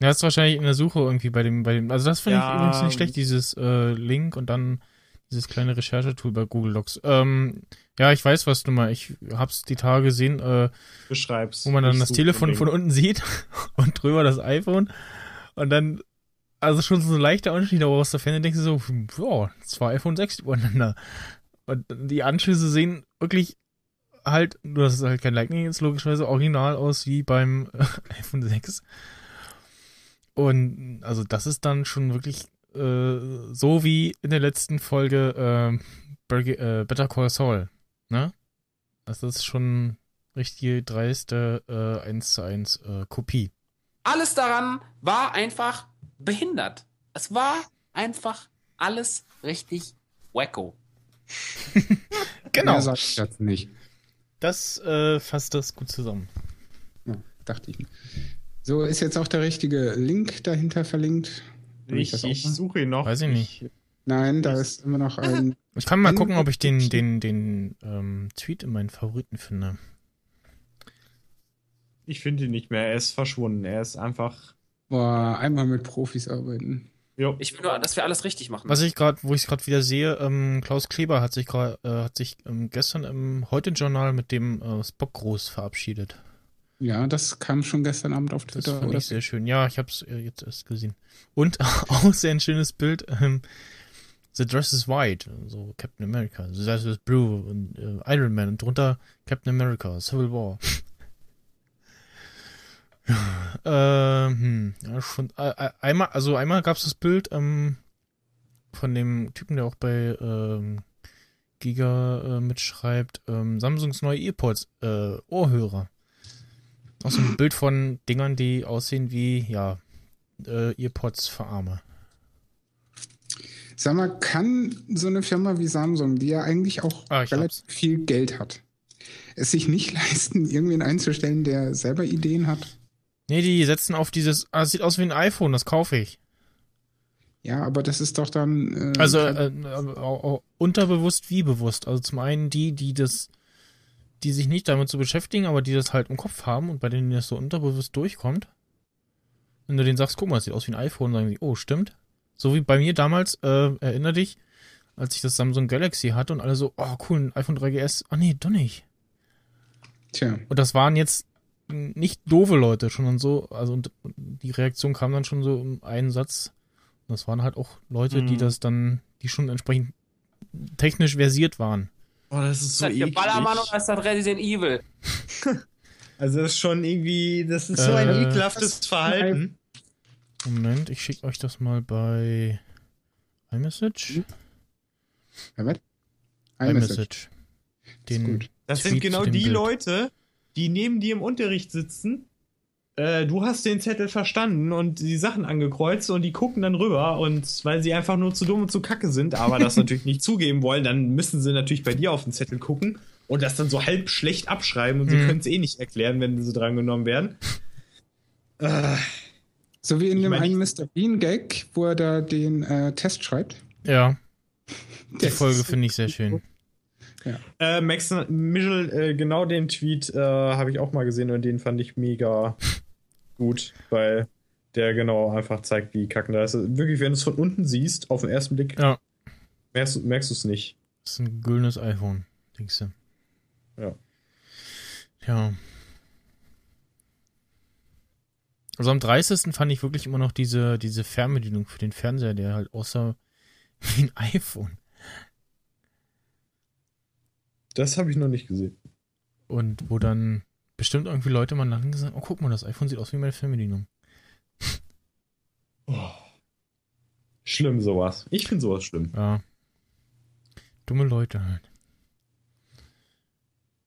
Ja, ist wahrscheinlich in der Suche irgendwie bei dem, bei dem. Also das finde Ja, ich übrigens nicht schlecht, dieses äh, Link und dann dieses kleine Recherchetool bei Google Docs. Ähm, ja, ich weiß, was du mal. Ich hab's die Tage gesehen, äh, beschreib's. wo man dann das Telefon von unten sieht und drüber das iPhone und dann also schon so ein leichter Unterschied, aber aus der Ferne denkst du so, ja, zwei iPhone 6 übereinander. Und die Anschlüsse sehen wirklich halt, nur dass es halt kein Lightning ist, logischerweise original aus wie beim äh, iPhone 6. Und also das ist dann schon wirklich äh, so wie in der letzten Folge äh, äh, Better Call Saul. Ne? Das ist schon richtig dreiste äh, 1 zu 1 äh, Kopie. Alles daran war einfach behindert. Es war einfach alles richtig wacko. Genau. Mehr sag ich dazu nicht. Das äh, fasst das gut zusammen. Ja, dachte ich. mir. So, ist jetzt auch der richtige Link dahinter verlinkt? Kann Ich, das ich machen? suche ihn noch. Weiß ich nicht. Nein, da ist immer noch ein. Ich kann mal Wenn- gucken, ob ich den, den, den ähm, Tweet in meinen Favoriten finde. Ich finde ihn nicht mehr. Er ist verschwunden. Er ist einfach. Boah, einmal mit Profis arbeiten. Jo. Ich will nur, dass wir alles richtig machen. Was ich gerade, wo ich es gerade wieder sehe, ähm, Klaus Kleber hat sich gerade, äh, hat sich ähm, gestern im Heute-Journal mit dem äh, Spock-Gruß verabschiedet. Ja, das kam schon gestern Abend auf Das Twitter. fand Oder? ich sehr schön. Ja, ich habe es äh, jetzt erst gesehen. Und auch sehr ein schönes Bild. Ähm, The dress is white, so Captain America. The dress is blue und äh, Iron Man und drunter Captain America, Civil War. Ähm, hm, ja, schon, äh, äh, einmal, also einmal gab es das Bild ähm, von dem Typen, der auch bei ähm, Giga äh, mitschreibt, ähm, Samsungs neue Earpods, äh, Ohrhörer. Auch so ein Bild von Dingern, die aussehen wie, ja, äh, Earpods für Arme. Sag mal, kann so eine Firma wie Samsung, die ja eigentlich auch Ah, relativ viel Geld hat, es sich nicht leisten, irgendwen einzustellen, der selber Ideen hat? Nee, die setzen auf dieses, ah, sieht aus wie ein iPhone, das kaufe ich. Ja, aber das ist doch dann. Äh, Also äh, äh, unterbewusst wie bewusst. Also zum einen die, die das, die sich nicht damit zu beschäftigen, aber die das halt im Kopf haben und bei denen das so unterbewusst durchkommt. Wenn du denen sagst, guck mal, das sieht aus wie ein iPhone, sagen die, oh, stimmt. So wie bei mir damals, äh, erinner dich, als ich das Samsung Galaxy hatte und alle so, oh cool, ein iPhone 3GS. Ah nee, doch nicht. Tja, Und das waren jetzt nicht doofe Leute, schon und so, also und die Reaktion kam dann schon so im einen Satz. Das waren halt auch Leute, die Mhm. das dann, die schon entsprechend technisch versiert waren. Oh, das ist so das hier eklig. Ballermann oder ist das Resident Evil? Also das ist schon irgendwie, das ist so ein Äh, ekelhaftes Verhalten. Moment, ich schicke euch das mal bei iMessage. Ja, was? iMessage. Den. Das sind genau die Bild. Leute, die neben dir im Unterricht sitzen. Äh, du hast den Zettel verstanden und die Sachen angekreuzt und die gucken dann rüber und weil sie einfach nur zu dumm und zu kacke sind, aber das natürlich nicht zugeben wollen, dann müssen sie natürlich bei dir auf den Zettel gucken und das dann so halb schlecht abschreiben und sie Hm. können es eh nicht erklären, wenn sie drangenommen werden. Äh, So wie in Ich dem einen Mr. Bean Gag, wo er da den äh, Test schreibt. ja, die Folge finde ich sehr schön. Äh, Max Michel, äh, genau den Tweet äh, habe ich auch mal gesehen und den fand ich mega gut, weil der genau einfach zeigt, wie kacken da ist. Wirklich, wenn du es von unten siehst, auf den ersten Blick, Ja. merkst, du- merkst du es nicht. Das ist ein güldenes iPhone, denkst du. Ja. Ja. Also am 30. fand ich wirklich immer noch diese, diese Fernbedienung für den Fernseher, der halt aussah wie ein iPhone. Das habe ich noch nicht gesehen. Und wo dann bestimmt irgendwie Leute mal nachher gesagt oh guck mal, das iPhone sieht aus wie meine Fernbedienung. Schlimm sowas. Ich finde sowas schlimm. Ja. Dumme Leute halt.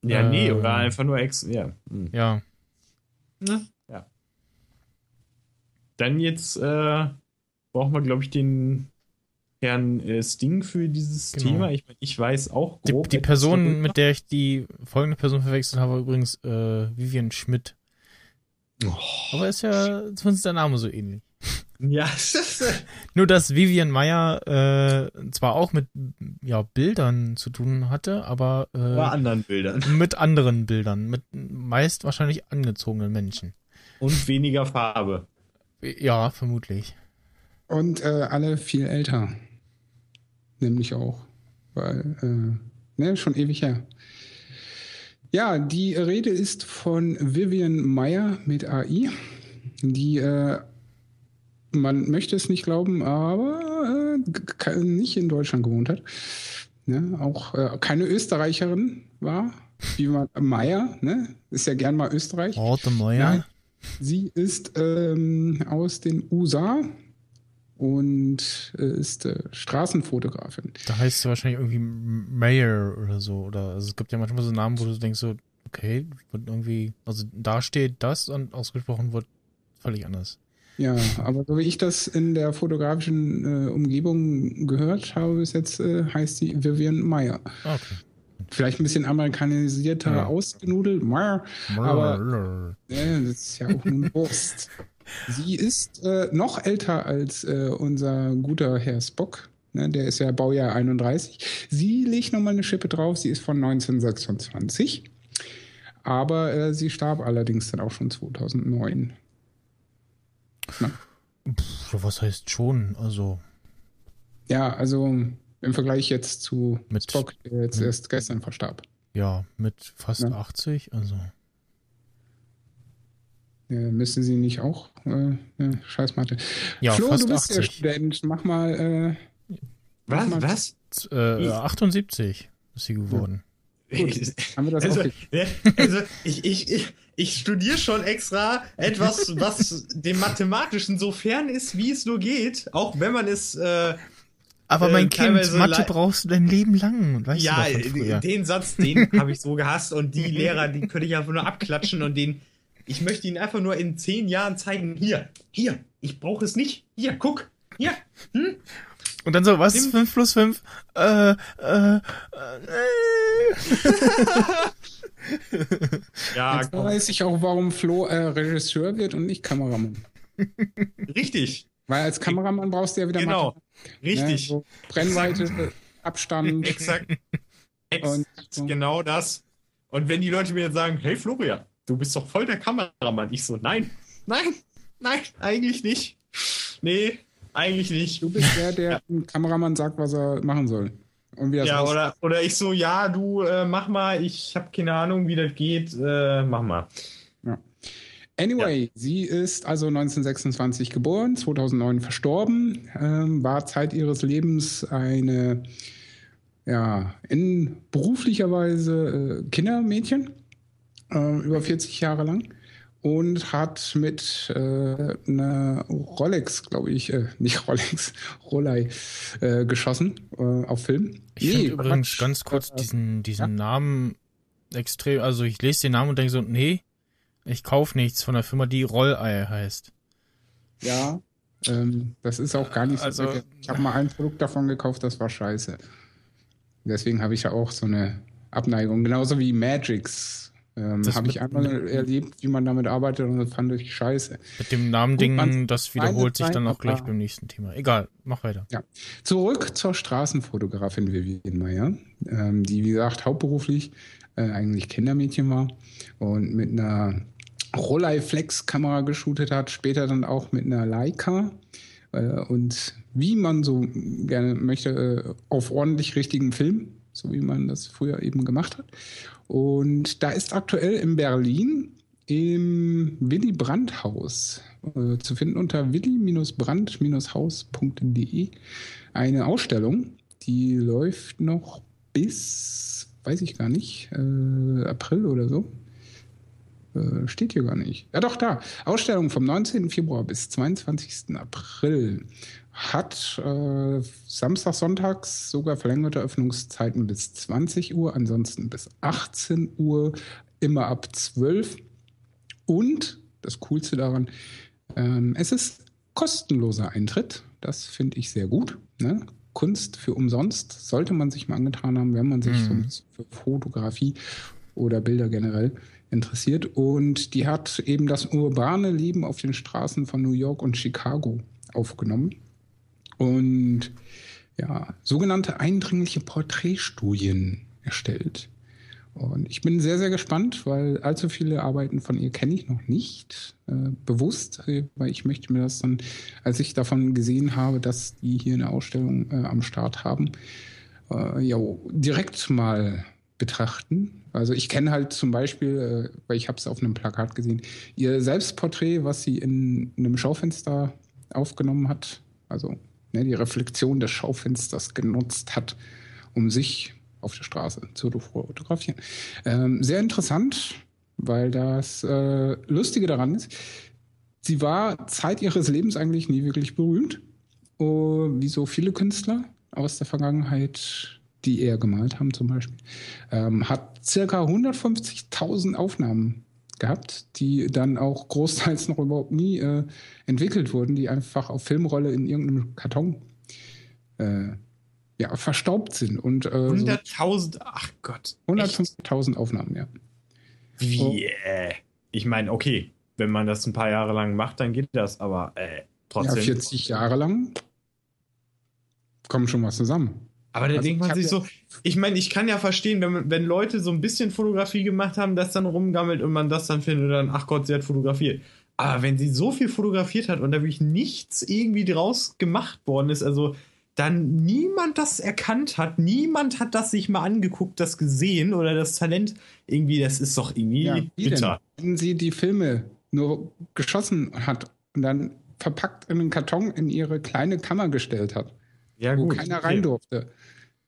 Ja, nee, Ähm. oder einfach nur ex. Ja. hm. Ja. Ne? ja. Dann jetzt äh, brauchen wir, glaube ich, den Herrn äh, Sting für dieses Genau. Thema. Ich, ich weiß auch Die, grob die etwas Person, darüber. mit der ich die folgende Person verwechselt habe, war übrigens äh, Vivian Schmidt. Oh. Aber ist ja zumindest der Name so ähnlich. Ja, äh, Nur, dass Vivian Meyer äh, zwar auch mit ja, Bildern zu tun hatte, aber bei äh, anderen Bildern. mit anderen Bildern, mit meist wahrscheinlich angezogenen Menschen. Und weniger Farbe. Ja, vermutlich. Und äh, alle viel älter. Nämlich auch. Weil, äh, ne, schon ewig her. Ja, die Rede ist von Vivian Meyer mit AI, die, äh, man möchte es nicht glauben, aber äh, nicht in Deutschland gewohnt hat. Ne, auch äh, keine Österreicherin war, wie man Meyer, ne? Ist ja gern mal Österreich. Orte Meyer. Nein. Sie ist ähm, aus den USA und äh, ist äh, Straßenfotografin. Da heißt sie wahrscheinlich irgendwie Mayer oder so. Oder also es gibt ja manchmal so Namen, wo du denkst so, okay, wird irgendwie, also da steht das und ausgesprochen wird völlig anders. Ja, aber so wie ich das in der fotografischen äh, Umgebung gehört habe bis jetzt, äh, heißt sie Vivian Meyer. Ah, Okay. Vielleicht ein bisschen amerikanisierter Ja. ausgenudelt. Meyer. Aber- Ja, das ist ja auch nun Wurst. Sie ist äh, noch älter als äh, unser guter Herr Spock. Ne, der ist ja Baujahr 31. Sie legt nochmal eine Schippe drauf. Sie ist von 1926. Aber äh, sie starb allerdings dann auch schon 2009. Pff, was heißt schon? Also Ja, also im Vergleich jetzt zu Mit- Spock, der jetzt mit- erst gestern verstarb. ja, mit fast Ja. 80, also müsste sie nicht auch? Äh, äh, Scheiß Mathe. ja, Flo, fast du bist ja 80. Student. Mach mal. Äh, Was? Mach mal- Was? Z- Äh, 78 ist sie geworden. haben wir das Also, auch also ich, ich, ich, ich studiere schon extra etwas, was dem Mathematischen so fern ist, wie es nur geht, auch wenn man es äh, Aber Äh, mein Kind, teilweise Mathe brauchst du dein Leben lang. Weißt ja, du den Satz, den habe ich so gehasst und die Lehrer, die könnte ich einfach nur abklatschen und den, ich möchte ihnen einfach nur in zehn Jahren zeigen, hier, hier, ich brauche es nicht, hier, guck, hier, hm? Und dann so, was Nimm- ist 5 plus 5? Äh, äh, äh, Ja, Jetzt komm, weiß ich auch, warum Flo äh, Regisseur wird und nicht Kameramann. richtig, Weil als Kameramann brauchst du ja wieder genau, Mathe, richtig, Ne, so Brennweite, äh, Abstand. exakt, exakt Und so. genau das. Und wenn die Leute mir jetzt sagen, hey Florian, du bist doch voll der Kameramann, ich so, nein, nein, nein, eigentlich nicht. Nee, eigentlich nicht. Du bist der, der dem Kameramann sagt, was er machen soll. Und wie Ja, oder, oder ich so, ja, du äh, mach mal, ich habe keine Ahnung, wie das geht, äh, mach mal. Anyway, sie ist also 1926 geboren, 2009 verstorben, ähm, war Zeit ihres Lebens eine, ja, in beruflicher Weise äh, Kindermädchen, äh, über 40 Jahre lang und hat mit äh, einer Rolex, glaube ich, äh, nicht Rolex, Rollei äh, geschossen äh, auf Film. Ich finde übrigens ganz kurz diesen, diesen Namen extrem, also ich lese den Namen und denke so, nee, ich kaufe nichts von der Firma, die Rollei heißt. Ja, ähm, das ist auch gar nicht so. Also- ich habe mal ein Produkt davon gekauft, das war scheiße. Deswegen habe ich ja auch so eine Abneigung. Genauso wie Magix. Ähm, Das habe ich einmal erlebt, wie man damit arbeitet und das fand ich scheiße. Mit dem Namending, das wiederholt sich dann auch gleich beim nächsten Thema. Egal, mach weiter. Ja. Zurück zur Straßenfotografin Vivian Meyer, ähm, die, wie gesagt, hauptberuflich äh, eigentlich Kindermädchen war und mit einer Rollei-Flex-Kamera geshootet hat, später dann auch mit einer Leica äh, und wie man so gerne möchte, äh, auf ordentlich richtigen Film, so wie man das früher eben gemacht hat. Und da ist aktuell in Berlin im Willy Brandt Haus äh, zu finden unter willy-brandt-haus.de eine Ausstellung, die läuft noch bis, weiß ich gar nicht, äh, April oder so. Äh, steht hier gar nicht. Ja, doch, da. Ausstellung vom 19. Februar bis 22. April. Hat äh, Samstag, Sonntags sogar verlängerte Öffnungszeiten bis 20 Uhr, ansonsten bis 18 Uhr, immer ab 12. Und das Coolste daran, ähm, es ist kostenloser Eintritt. Das finde ich sehr gut. Ne? Kunst für umsonst sollte man sich mal angetan haben, wenn man sich so für Fotografie oder Bilder generell interessiert. Und die hat eben das urbane Leben auf den Straßen von New York und Chicago aufgenommen. Und ja, sogenannte eindringliche Porträtstudien erstellt. Und ich bin sehr, sehr gespannt, weil allzu viele Arbeiten von ihr kenne ich noch nicht äh, bewusst, äh, weil ich möchte mir das dann, als ich davon gesehen habe, dass die hier eine Ausstellung äh, am Start haben, äh, ja, direkt mal betrachten. Also ich kenne halt zum Beispiel, äh, weil ich habe es auf einem Plakat gesehen, ihr Selbstporträt, was sie in einem Schaufenster aufgenommen hat, also ne, die Reflexion des Schaufensters genutzt hat, um sich auf der Straße zu fotografieren. Ähm, sehr interessant, weil das äh, Lustige daran ist, sie war Zeit ihres Lebens eigentlich nie wirklich berühmt, oh, wie so viele Künstler aus der Vergangenheit, die eher gemalt haben zum Beispiel, ähm, hat circa 150.000 Aufnahmen gehabt, die dann auch großteils noch überhaupt nie äh, entwickelt wurden, die einfach auf Filmrolle in irgendeinem Karton äh, ja, verstaubt sind. Und äh, so 100.000, ach Gott. echt? 150.000 Aufnahmen, ja. Wie, Oh. äh, ich meine, okay, wenn man das ein paar Jahre lang macht, dann geht das, aber äh, Ja, trotzdem. 40 Jahre lang kommt schon was zusammen. Aber da Also, denkt ich man sich ja- so, ich meine, ich kann ja verstehen, wenn, wenn Leute so ein bisschen Fotografie gemacht haben, das dann rumgammelt und man das dann findet, dann, ach Gott, sie hat fotografiert. Aber wenn sie so viel fotografiert hat und da wirklich nichts irgendwie draus gemacht worden ist, also dann niemand das erkannt hat, niemand hat das sich mal angeguckt, das gesehen oder das Talent irgendwie, das ist doch irgendwie Ja, denn? bitter. Wenn sie die Filme nur geschossen hat und dann verpackt in einen Karton in ihre kleine Kammer gestellt hat, Ja, wo gut. keiner rein durfte.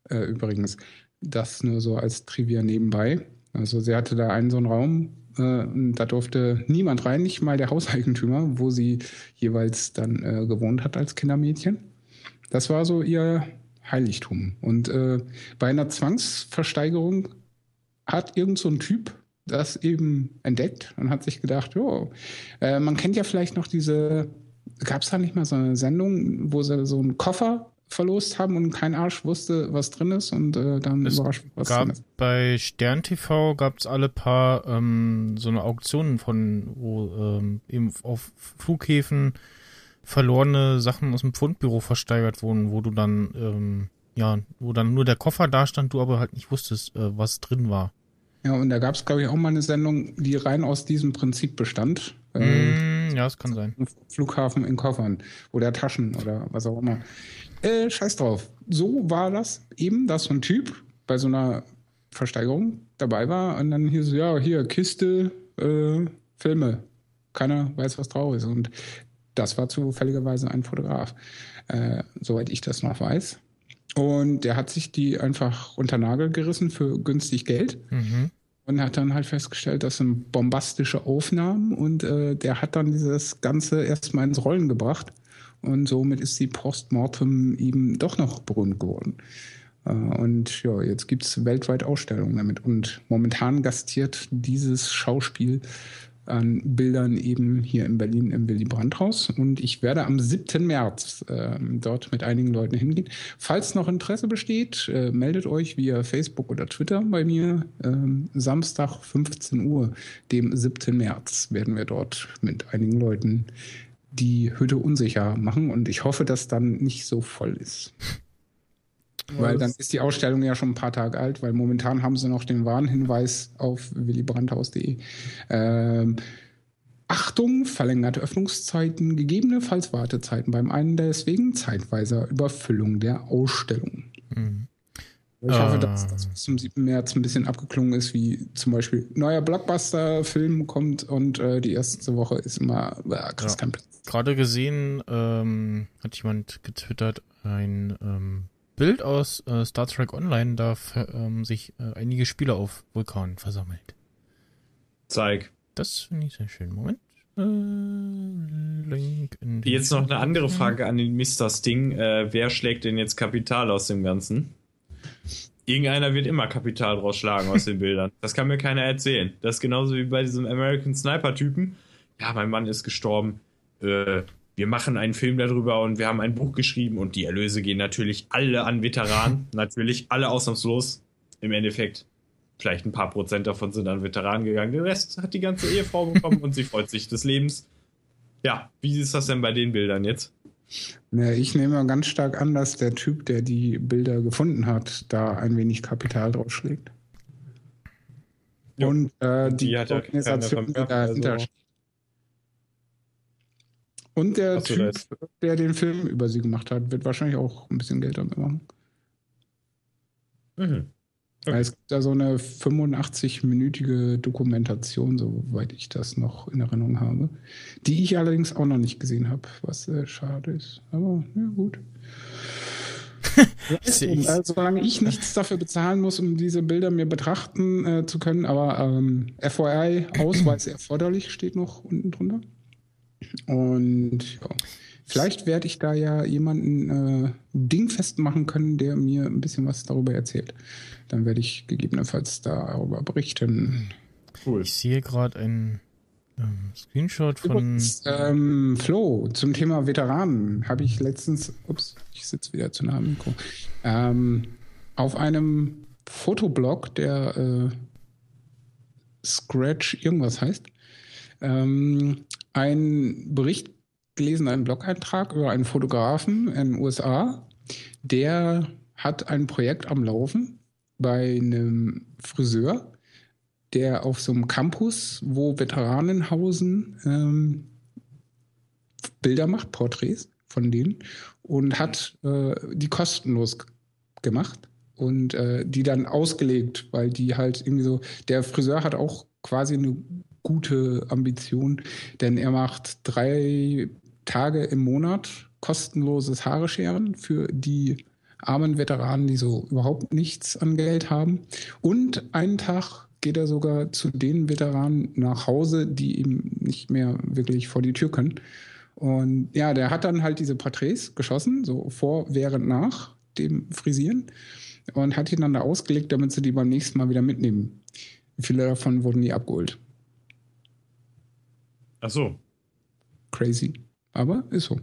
Äh, übrigens, das nur so als Trivia nebenbei. Also sie hatte da einen so einen Raum, äh, und da durfte niemand rein, nicht mal der Hauseigentümer, wo sie jeweils dann äh, gewohnt hat als Kindermädchen. Das war so ihr Heiligtum. Und äh, bei einer Zwangsversteigerung hat irgend so ein Typ das eben entdeckt und hat sich gedacht, jo, äh, man kennt ja vielleicht noch diese, gab es da nicht mal so eine Sendung, wo sie so einen Koffer verlost haben und kein Arsch wusste, was drin ist und äh, dann Es überrascht, was gab drin ist. bei Stern TV gab es alle paar ähm, so eine Auktionen von, wo ähm, eben auf Flughäfen verlorene Sachen aus dem Pfundbüro versteigert wurden, wo du dann ähm, ja, wo dann nur der Koffer da stand, du aber halt nicht wusstest, äh, was drin war. Ja, und da gab es, glaube ich, auch mal eine Sendung, die rein aus diesem Prinzip bestand. Ähm, Mm, ja, das kann sein. Flughafen in Koffern oder Taschen oder was auch immer. Äh, scheiß drauf. So war das eben, dass so ein Typ bei so einer Versteigerung dabei war und dann hier so, ja, hier, Kiste, äh, Filme. keiner weiß, was drauf ist. Und das war zufälligerweise ein Fotograf, äh, soweit ich das noch weiß. Und der hat sich die einfach unter Nagel gerissen für günstig Geld Mhm. und hat dann halt festgestellt, das sind bombastische Aufnahmen und äh, der hat dann dieses Ganze erstmal ins Rollen gebracht und somit ist die Postmortem eben doch noch berühmt geworden. Äh, und ja, jetzt gibt es weltweit Ausstellungen damit und momentan gastiert dieses Schauspiel an Bildern eben hier in Berlin im Willy Brandt-Haus. Und ich werde am 7. März ähm, dort mit einigen Leuten hingehen. Falls noch Interesse besteht, äh, meldet euch via Facebook oder Twitter bei mir. Ähm, Samstag 15 Uhr, dem 7. März, werden wir dort mit einigen Leuten die Hütte unsicher machen. Und ich hoffe, dass dann nicht so voll ist. Weil dann ist die Ausstellung ja schon ein paar Tage alt, weil momentan haben sie noch den Warnhinweis auf willybrandhaus.de. Ähm, Achtung, verlängerte Öffnungszeiten, gegebenenfalls Wartezeiten beim einen deswegen zeitweiser Überfüllung der Ausstellung. Mhm. Ich hoffe, Ah. dass das bis zum 7. März ein bisschen abgeklungen ist, wie zum Beispiel neuer Blockbuster-Film kommt und äh, die erste Woche ist immer, äh, kriegst Ja. keinen Platz. Gerade gesehen ähm, hat jemand getwittert ein ähm, Bild aus äh, Star Trek Online, da ähm, sich äh, einige Spieler auf Vulkan versammelt. Zeig. Das finde ich sehr schön. Moment. Äh, Link in den Jetzt noch eine andere. Frage an den Mr. Sting. Äh, wer schlägt denn jetzt Kapital aus dem Ganzen? Irgendeiner wird immer Kapital rausschlagen aus den Bildern. Das kann mir keiner erzählen. Das ist genauso wie bei diesem American Sniper-Typen. Ja, mein Mann ist gestorben. Äh, wir machen einen Film darüber und wir haben ein Buch geschrieben und die Erlöse gehen natürlich alle an Veteranen. natürlich alle ausnahmslos. Im Endeffekt, vielleicht ein paar Prozent davon sind an Veteranen gegangen. Den Rest hat die ganze Ehefrau bekommen und sie freut sich des Lebens. Ja, wie ist das denn bei den Bildern jetzt? Ja, ich nehme ganz stark an, dass der Typ, der die Bilder gefunden hat, da ein wenig Kapital draufschlägt. Jo. Und äh, die, Die hat ja Organisation, die dahinter also- steht. Und der da Typ, der den Film über sie gemacht hat, wird wahrscheinlich auch ein bisschen Geld damit machen. Mhm. Okay. Es gibt da so eine 85-minütige Dokumentation, soweit ich das noch in Erinnerung habe, die ich allerdings auch noch nicht gesehen habe, was äh, schade ist. Aber ja, gut. Also, solange ich nichts dafür bezahlen muss, um diese Bilder mir betrachten äh, zu können, aber ähm, FYI, Ausweis erforderlich, steht noch unten drunter. Und ja, vielleicht werde ich da ja jemanden äh, dingfest machen können, der mir ein bisschen was darüber erzählt. Dann werde ich gegebenenfalls darüber berichten. Cool. Ich sehe gerade ein ähm, Screenshot von. Übrigens, ähm, Flo, zum Thema Veteranen habe ich letztens, ups, ich sitze wieder zu nah am Mikro, ähm, auf einem Fotoblog, der äh, Scratch irgendwas heißt, ähm, einen Bericht gelesen, einen Blog-Eintrag über einen Fotografen in den USA, der hat ein Projekt am Laufen bei einem Friseur, der auf so einem Campus, wo Veteranen hausen, ähm, Bilder macht, Porträts von denen und hat äh, die kostenlos gemacht und äh, die dann ausgelegt, weil die halt irgendwie so, der Friseur hat auch quasi eine gute Ambition, denn er macht drei Tage im Monat kostenloses Haare scheren für die armen Veteranen, die so überhaupt nichts an Geld haben. Und einen Tag geht er sogar zu den Veteranen nach Hause, die ihm nicht mehr wirklich vor die Tür können. Und ja, der hat dann halt diese Porträts geschossen, so vor, während, nach dem Frisieren und hat ihn dann da ausgelegt, damit sie die beim nächsten Mal wieder mitnehmen. Viele davon wurden nie abgeholt. Ach so, Crazy. Aber ist so.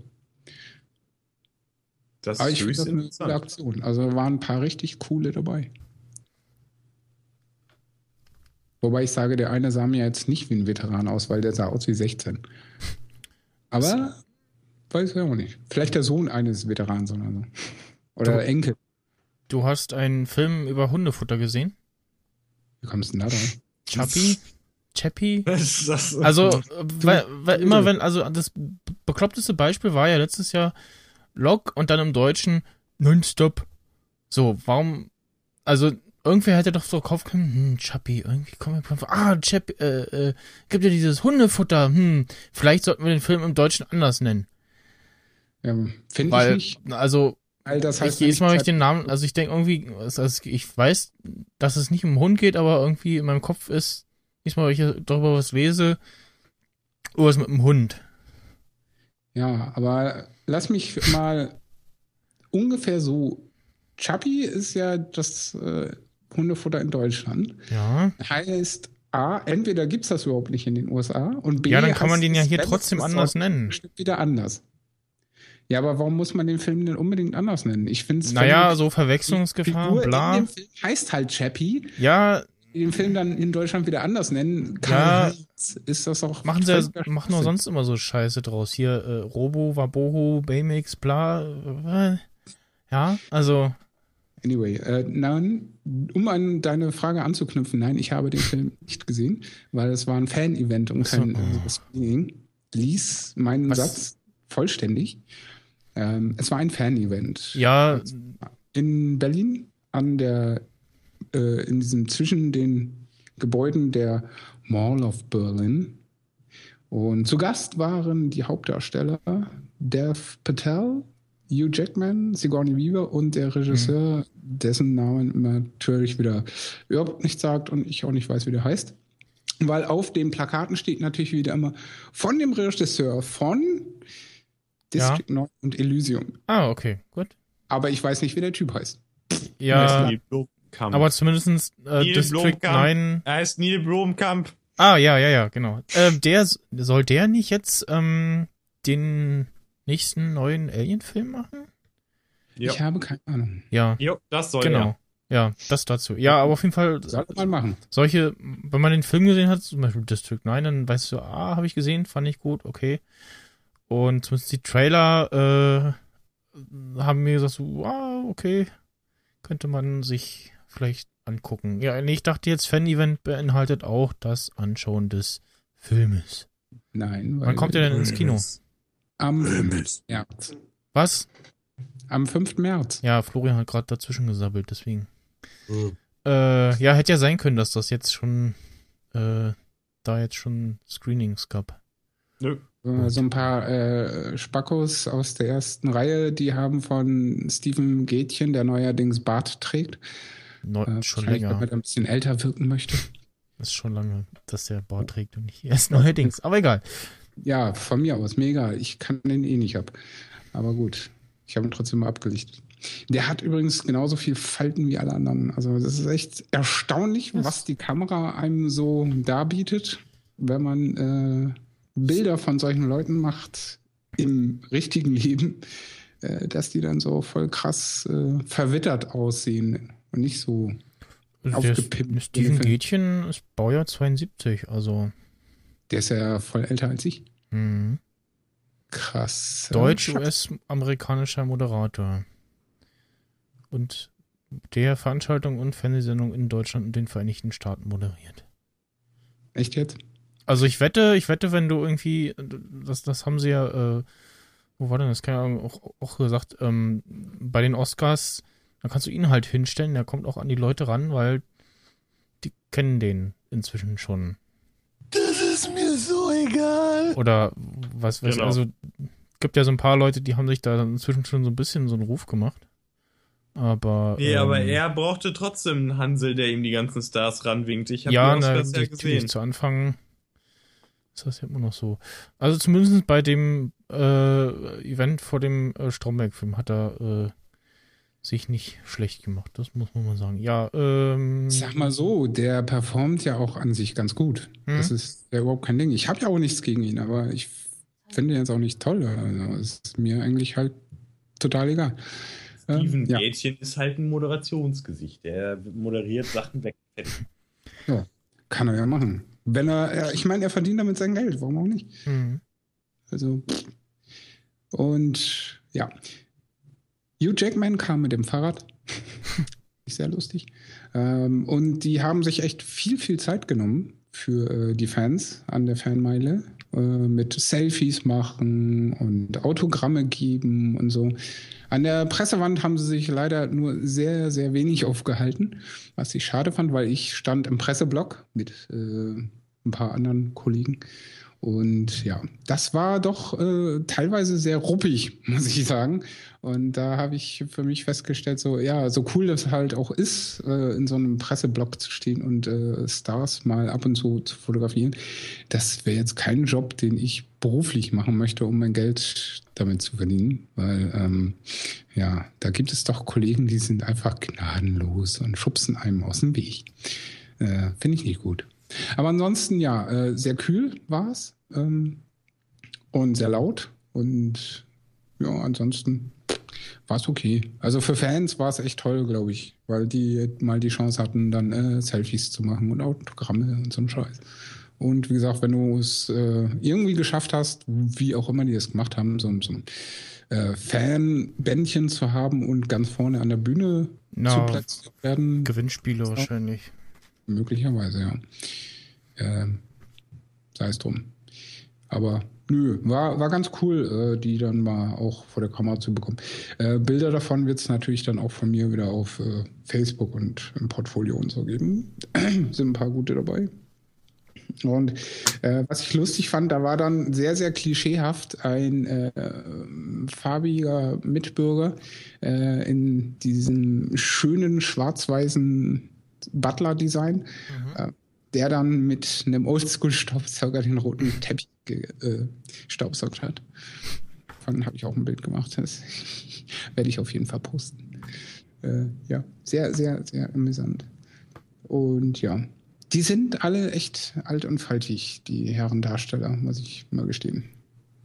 das Aber ist ich finde höchst das eine coole. Aktion. Also waren ein paar richtig coole dabei. Wobei ich sage, der eine sah mir jetzt nicht wie ein Veteran aus, weil der sah aus wie 16. Aber weiß ich auch nicht. Vielleicht der Sohn eines Veterans oder so. Oder Du- Enkel. Du hast einen Film über Hundefutter gesehen? Wie kommst du denn da drauf? Chappie? Chappie? Also, weil, weil immer wenn, also das bekloppteste Beispiel war ja letztes Jahr Lok und dann im Deutschen Nonstop. So, warum, also irgendwer hätte doch so drauf kommen, hm, Chappie, irgendwie kommen wir. Ah, Chappie, äh, äh, gibt ja dieses Hundefutter, hm, vielleicht sollten wir den Film im Deutschen anders nennen. Ähm, Finde ich nicht. also, Weil das ich, heißt jedes Mal, wenn ich den Namen, also ich denke irgendwie, also ich weiß, dass es nicht um Hund geht, aber irgendwie in meinem Kopf ist, jedes Mal, wenn ich darüber was lese, irgendwas mit dem Hund. Ja, aber lass mich mal ungefähr so. Chappie ist ja das äh, Hundefutter in Deutschland. Ja. Heißt A, entweder gibt es das überhaupt nicht in den USA und B, Ja, dann kann man den ja hier trotzdem anders nennen. wieder anders. Ja, aber warum muss man den Film denn unbedingt anders nennen? Ich finde es. Naja, so Verwechslungsgefahr, bla. Heißt halt Chappie. Ja, Den Film dann in Deutschland wieder anders nennen. Ja. Karl Heinz, ist das auch. machen sie ja, machen nur Schwachsinn. sonst immer so Scheiße draus. Hier, äh, Robo, Waboho, Baymax, bla. Äh, ja, also, Anyway, äh, nein, um an deine Frage anzuknüpfen, nein, ich habe den Film nicht gesehen, weil es war ein Fan-Event und kein äh, Screening. Lies meinen Was? Satz vollständig. Ähm, es war ein Fan-Event. ja, in Berlin an der äh, in diesem zwischen den Gebäuden der Mall of Berlin und zu Gast waren die Hauptdarsteller Dev Patel, Hugh Jackman, Sigourney Weaver und der Regisseur, dessen Namen natürlich wieder überhaupt nichts sagt und ich auch nicht weiß, wie der heißt. Weil auf den Plakaten steht natürlich wieder immer von dem Regisseur von District 9 und Elysium. ah, okay, gut. Aber ich weiß nicht, wie der Typ heißt. Ja, Blomkamp. aber zumindest äh, Neil District Blomkamp. 9. er heißt Neil Blomkamp. Ah, ja, ja, ja, genau. Ähm, der soll der nicht jetzt ähm, den nächsten neuen Alien-Film machen? Ja. Ich habe keine Ahnung. Ja, Jo, das soll genau. Ja, das dazu. Ja, aber auf jeden Fall Sollte man machen. solche, wenn man den Film gesehen hat, zum Beispiel District 9, dann weißt du, ah, habe ich gesehen, fand ich gut, okay. Und zumindest die Trailer äh, haben mir gesagt, so, ah, okay, könnte man sich vielleicht angucken. Ja, nee, ich dachte jetzt, Fan-Event beinhaltet auch das Anschauen des Filmes. Nein. weil- Wann kommt der denn ins Kino? Am 5. März. Was? Am 5. März. Ja, Florian hat gerade dazwischen gesabbelt, deswegen. Äh, ja, hätte ja sein können, dass das jetzt schon, äh, da jetzt schon Screenings gab. Nö. So ein paar äh, Spackos aus der ersten Reihe, die haben von Steven Gätchen, der neuerdings Bart trägt. Neu, Äh, schon länger. man ein bisschen älter wirken möchte. Das ist schon lange, dass der Bart trägt und nicht erst neuerdings. Aber egal. Ja, von mir aus, mir egal. Ich kann den eh nicht ab. Aber gut, ich habe ihn trotzdem mal abgelichtet. Der hat übrigens genauso viel Falten wie alle anderen. Also das ist echt erstaunlich, was die Kamera einem so darbietet, wenn man äh, Bilder von solchen Leuten macht im richtigen Leben, äh, dass die dann so voll krass äh, verwittert aussehen nicht so. Der Aufgepimpt. Steven Gätchen ist Baujahr 72, also Der ist ja voll älter als ich. hm. Krass. Deutsch-US-amerikanischer Moderator. Und der Veranstaltung und Fernsehsendung in Deutschland und den Vereinigten Staaten moderiert. Echt jetzt? Also ich wette, ich wette, wenn du irgendwie, das, das haben sie ja, äh, wo war denn das? Keine Ahnung, auch, auch gesagt, ähm, bei den Oscars, da kannst du ihn halt hinstellen, der kommt auch an die Leute ran, weil die kennen den inzwischen schon. Das ist mir so egal. Oder was weiß Genau. also gibt ja so ein paar Leute, die haben sich da inzwischen schon so ein bisschen so einen Ruf gemacht. Aber. Nee, ähm, aber er brauchte trotzdem einen Hansel, der ihm die ganzen Stars ranwinkt. Ich habe ja, die na, Oscars ja natürlich gesehen. zu Anfang ist das ja immer noch so. Also zumindest bei dem äh, Event vor dem äh, Stromberg-Film hat er äh, sich nicht schlecht gemacht. Das muss man mal sagen. Ja, ähm, Sag mal so, der performt ja auch an sich ganz gut. Hm? Das ist ja überhaupt kein Ding. Ich habe ja auch nichts gegen ihn, aber ich finde ihn jetzt auch nicht toll. Also es ist mir eigentlich halt total egal. Steven Ähm, ja. Gätchen ist halt ein Moderationsgesicht. Der moderiert Sachen weg. Kann er ja machen. Wenn er, ich meine, er verdient damit sein Geld, warum auch nicht? hm. Also, pff. und ja. Hugh Jackman kam mit dem Fahrrad. Ist sehr lustig. Ähm, und die haben sich echt viel, viel Zeit genommen für äh, die Fans an der Fanmeile äh, mit Selfies machen und Autogramme geben und so. An der Pressewand haben sie sich leider nur sehr, sehr wenig aufgehalten, was ich schade fand, weil ich stand im Presseblock mit äh, ein paar anderen Kollegen. Und ja, das war doch äh, teilweise sehr ruppig, muss ich sagen. Und da habe ich für mich festgestellt, so ja, so cool das halt auch ist, äh, in so einem Presseblock zu stehen und äh, Stars mal ab und zu zu fotografieren, das wäre jetzt kein Job, den ich beruflich machen möchte, um mein Geld damit zu verdienen. Weil ähm, ja, da gibt es doch Kollegen, die sind einfach gnadenlos und schubsen einem aus dem Weg. Äh, Finde ich nicht gut. Aber ansonsten, ja, äh, sehr kühl war es ähm, und sehr laut. Und ja, ansonsten war es okay. Also für Fans war es echt toll, glaube ich, weil die mal die Chance hatten, dann äh, Selfies zu machen und Autogramme und so ein Scheiß. Und wie gesagt, wenn du es äh, irgendwie geschafft hast, wie auch immer die es gemacht haben, so, so ein äh, Fanbändchen zu haben und ganz vorne an der Bühne Na, zu platziert werden, Gewinnspiele So. wahrscheinlich. Möglicherweise, ja. Ähm, sei es drum. Aber nö, war, war ganz cool, äh, die dann mal auch vor der Kamera zu bekommen. Äh, Bilder davon wird es natürlich dann auch von mir wieder auf äh, Facebook und im Portfolio und so geben. Sind ein paar gute dabei. Und äh, was ich lustig fand, da war dann sehr, sehr klischeehaft ein äh, farbiger Mitbürger äh, in diesem schönen schwarz-weißen Butler-Design, äh, der dann mit einem Oldschool-Staubsauger den roten Teppich ge- äh, staubsaugt hat. Davon habe ich auch ein Bild gemacht. Das werde ich auf jeden Fall posten. Äh, ja, sehr, sehr, sehr amüsant. Und ja, die sind alle echt alt und faltig, die Herrendarsteller, muss ich mal gestehen.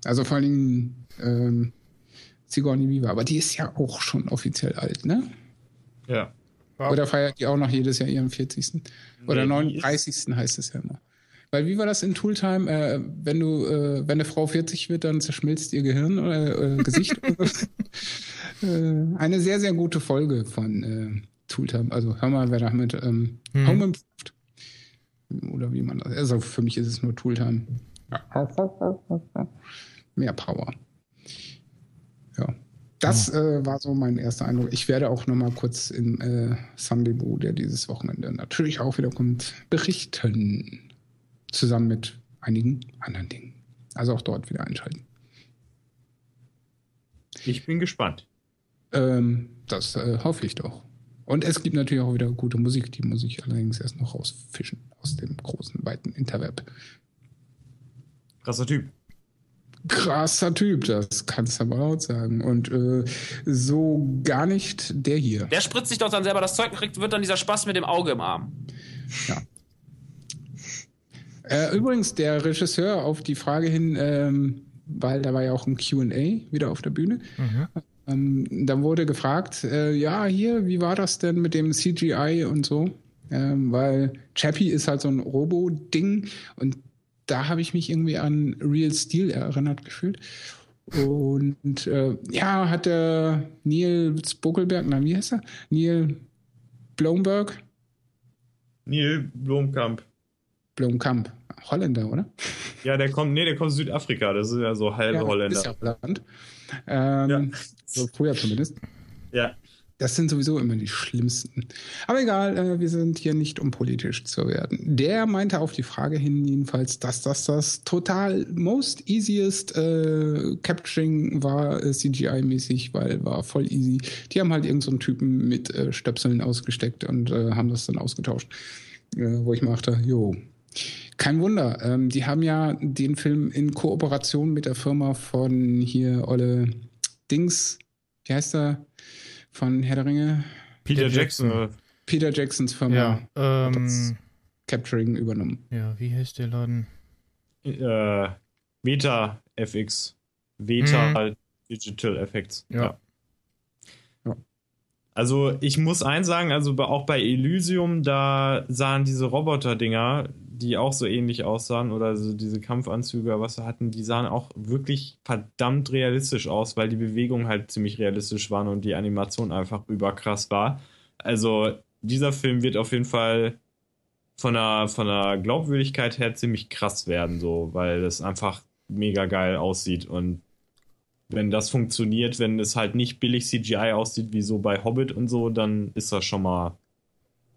Also vor allen Dingen ähm, Sigourney Weaver, aber die ist ja auch schon offiziell alt, ne? Ja. Oder feiert die auch noch jedes Jahr ihren 40. Oder Nee, die ist- 39. heißt es ja immer. Weil wie war das in Tooltime? Äh, wenn du, äh, wenn eine Frau 40 wird, dann zerschmilzt ihr Gehirn oder äh, Gesicht. oder so. äh, eine sehr, sehr gute Folge von äh, Tooltime. Also hör mal, wer da mit ähm, Mhm. Home Improved. Oder wie man das. Also für mich ist es nur Tooltime. Mehr Power. Das äh, war so mein erster Eindruck. Ich werde auch noch mal kurz im äh, Sunday Boo, der dieses Wochenende natürlich auch wieder kommt, berichten. Zusammen mit einigen anderen Dingen. Also auch dort wieder einschalten. Ich bin gespannt. Ähm, das äh, hoffe ich doch. Und es gibt natürlich auch wieder gute Musik, die muss ich allerdings erst noch rausfischen aus dem großen, weiten Interweb. Krasser Typ. Krasser Typ, das kannst du aber laut sagen. Und äh, so gar nicht der hier. Der spritzt sich doch dann selber das Zeug und kriegt, wird dann dieser Spaß mit dem Auge im Arm. Äh, übrigens, der Regisseur auf die Frage hin, ähm, weil da war ja auch ein QA wieder auf der Bühne. Ähm, da wurde gefragt, äh, ja, hier, wie war das denn mit dem CGI und so? Ähm, weil Chappie ist halt so ein Robo-Ding und da habe ich mich irgendwie an Real Steel erinnert gefühlt. Und äh, ja, hat der Neil Spokelberg, na, wie heißt er? Neil Blomberg? Neil Blomkamp. Blomkamp. Holländer, oder? Ja, der kommt, nee, der kommt aus Südafrika. Das ist ja so halbe Ja, Holländer. Ist ja Holland. Ähm, Ja. So früher zumindest. Ja. Das sind sowieso immer die schlimmsten. Aber egal, äh, wir sind hier nicht, um politisch zu werden. Der meinte auf die Frage hin jedenfalls, dass das das total most easiest äh, Capturing war, äh, CGI-mäßig, weil war voll easy. Die haben halt irgendeinen so Typen mit äh, Stöpseln ausgesteckt und äh, haben das dann ausgetauscht. Äh, wo ich mir dachte, jo, kein Wunder. Ähm, die haben ja den Film in Kooperation mit der Firma von hier Olle Dings, wie heißt er? Von Herr der Ringe? Peter Der Jackson. Jackson. Peter Jacksons Firma Ja, hat das ähm, Capturing übernommen. ja, wie heißt der Laden? äh, Meta FX. Veta Digital Effects. Ja. Ja. Also ich muss eins sagen, also auch bei Elysium, da sahen diese Roboter-Dinger, die auch so ähnlich aussahen, oder so diese Kampfanzüge, was sie hatten, die sahen auch wirklich verdammt realistisch aus, weil die Bewegungen halt ziemlich realistisch waren und die Animation einfach überkrass war. Also dieser Film wird auf jeden Fall von der, von der Glaubwürdigkeit her ziemlich krass werden, so, weil es einfach mega geil aussieht. Und wenn das funktioniert, wenn es halt nicht billig CGI aussieht, wie so bei Hobbit und so, dann ist das schon mal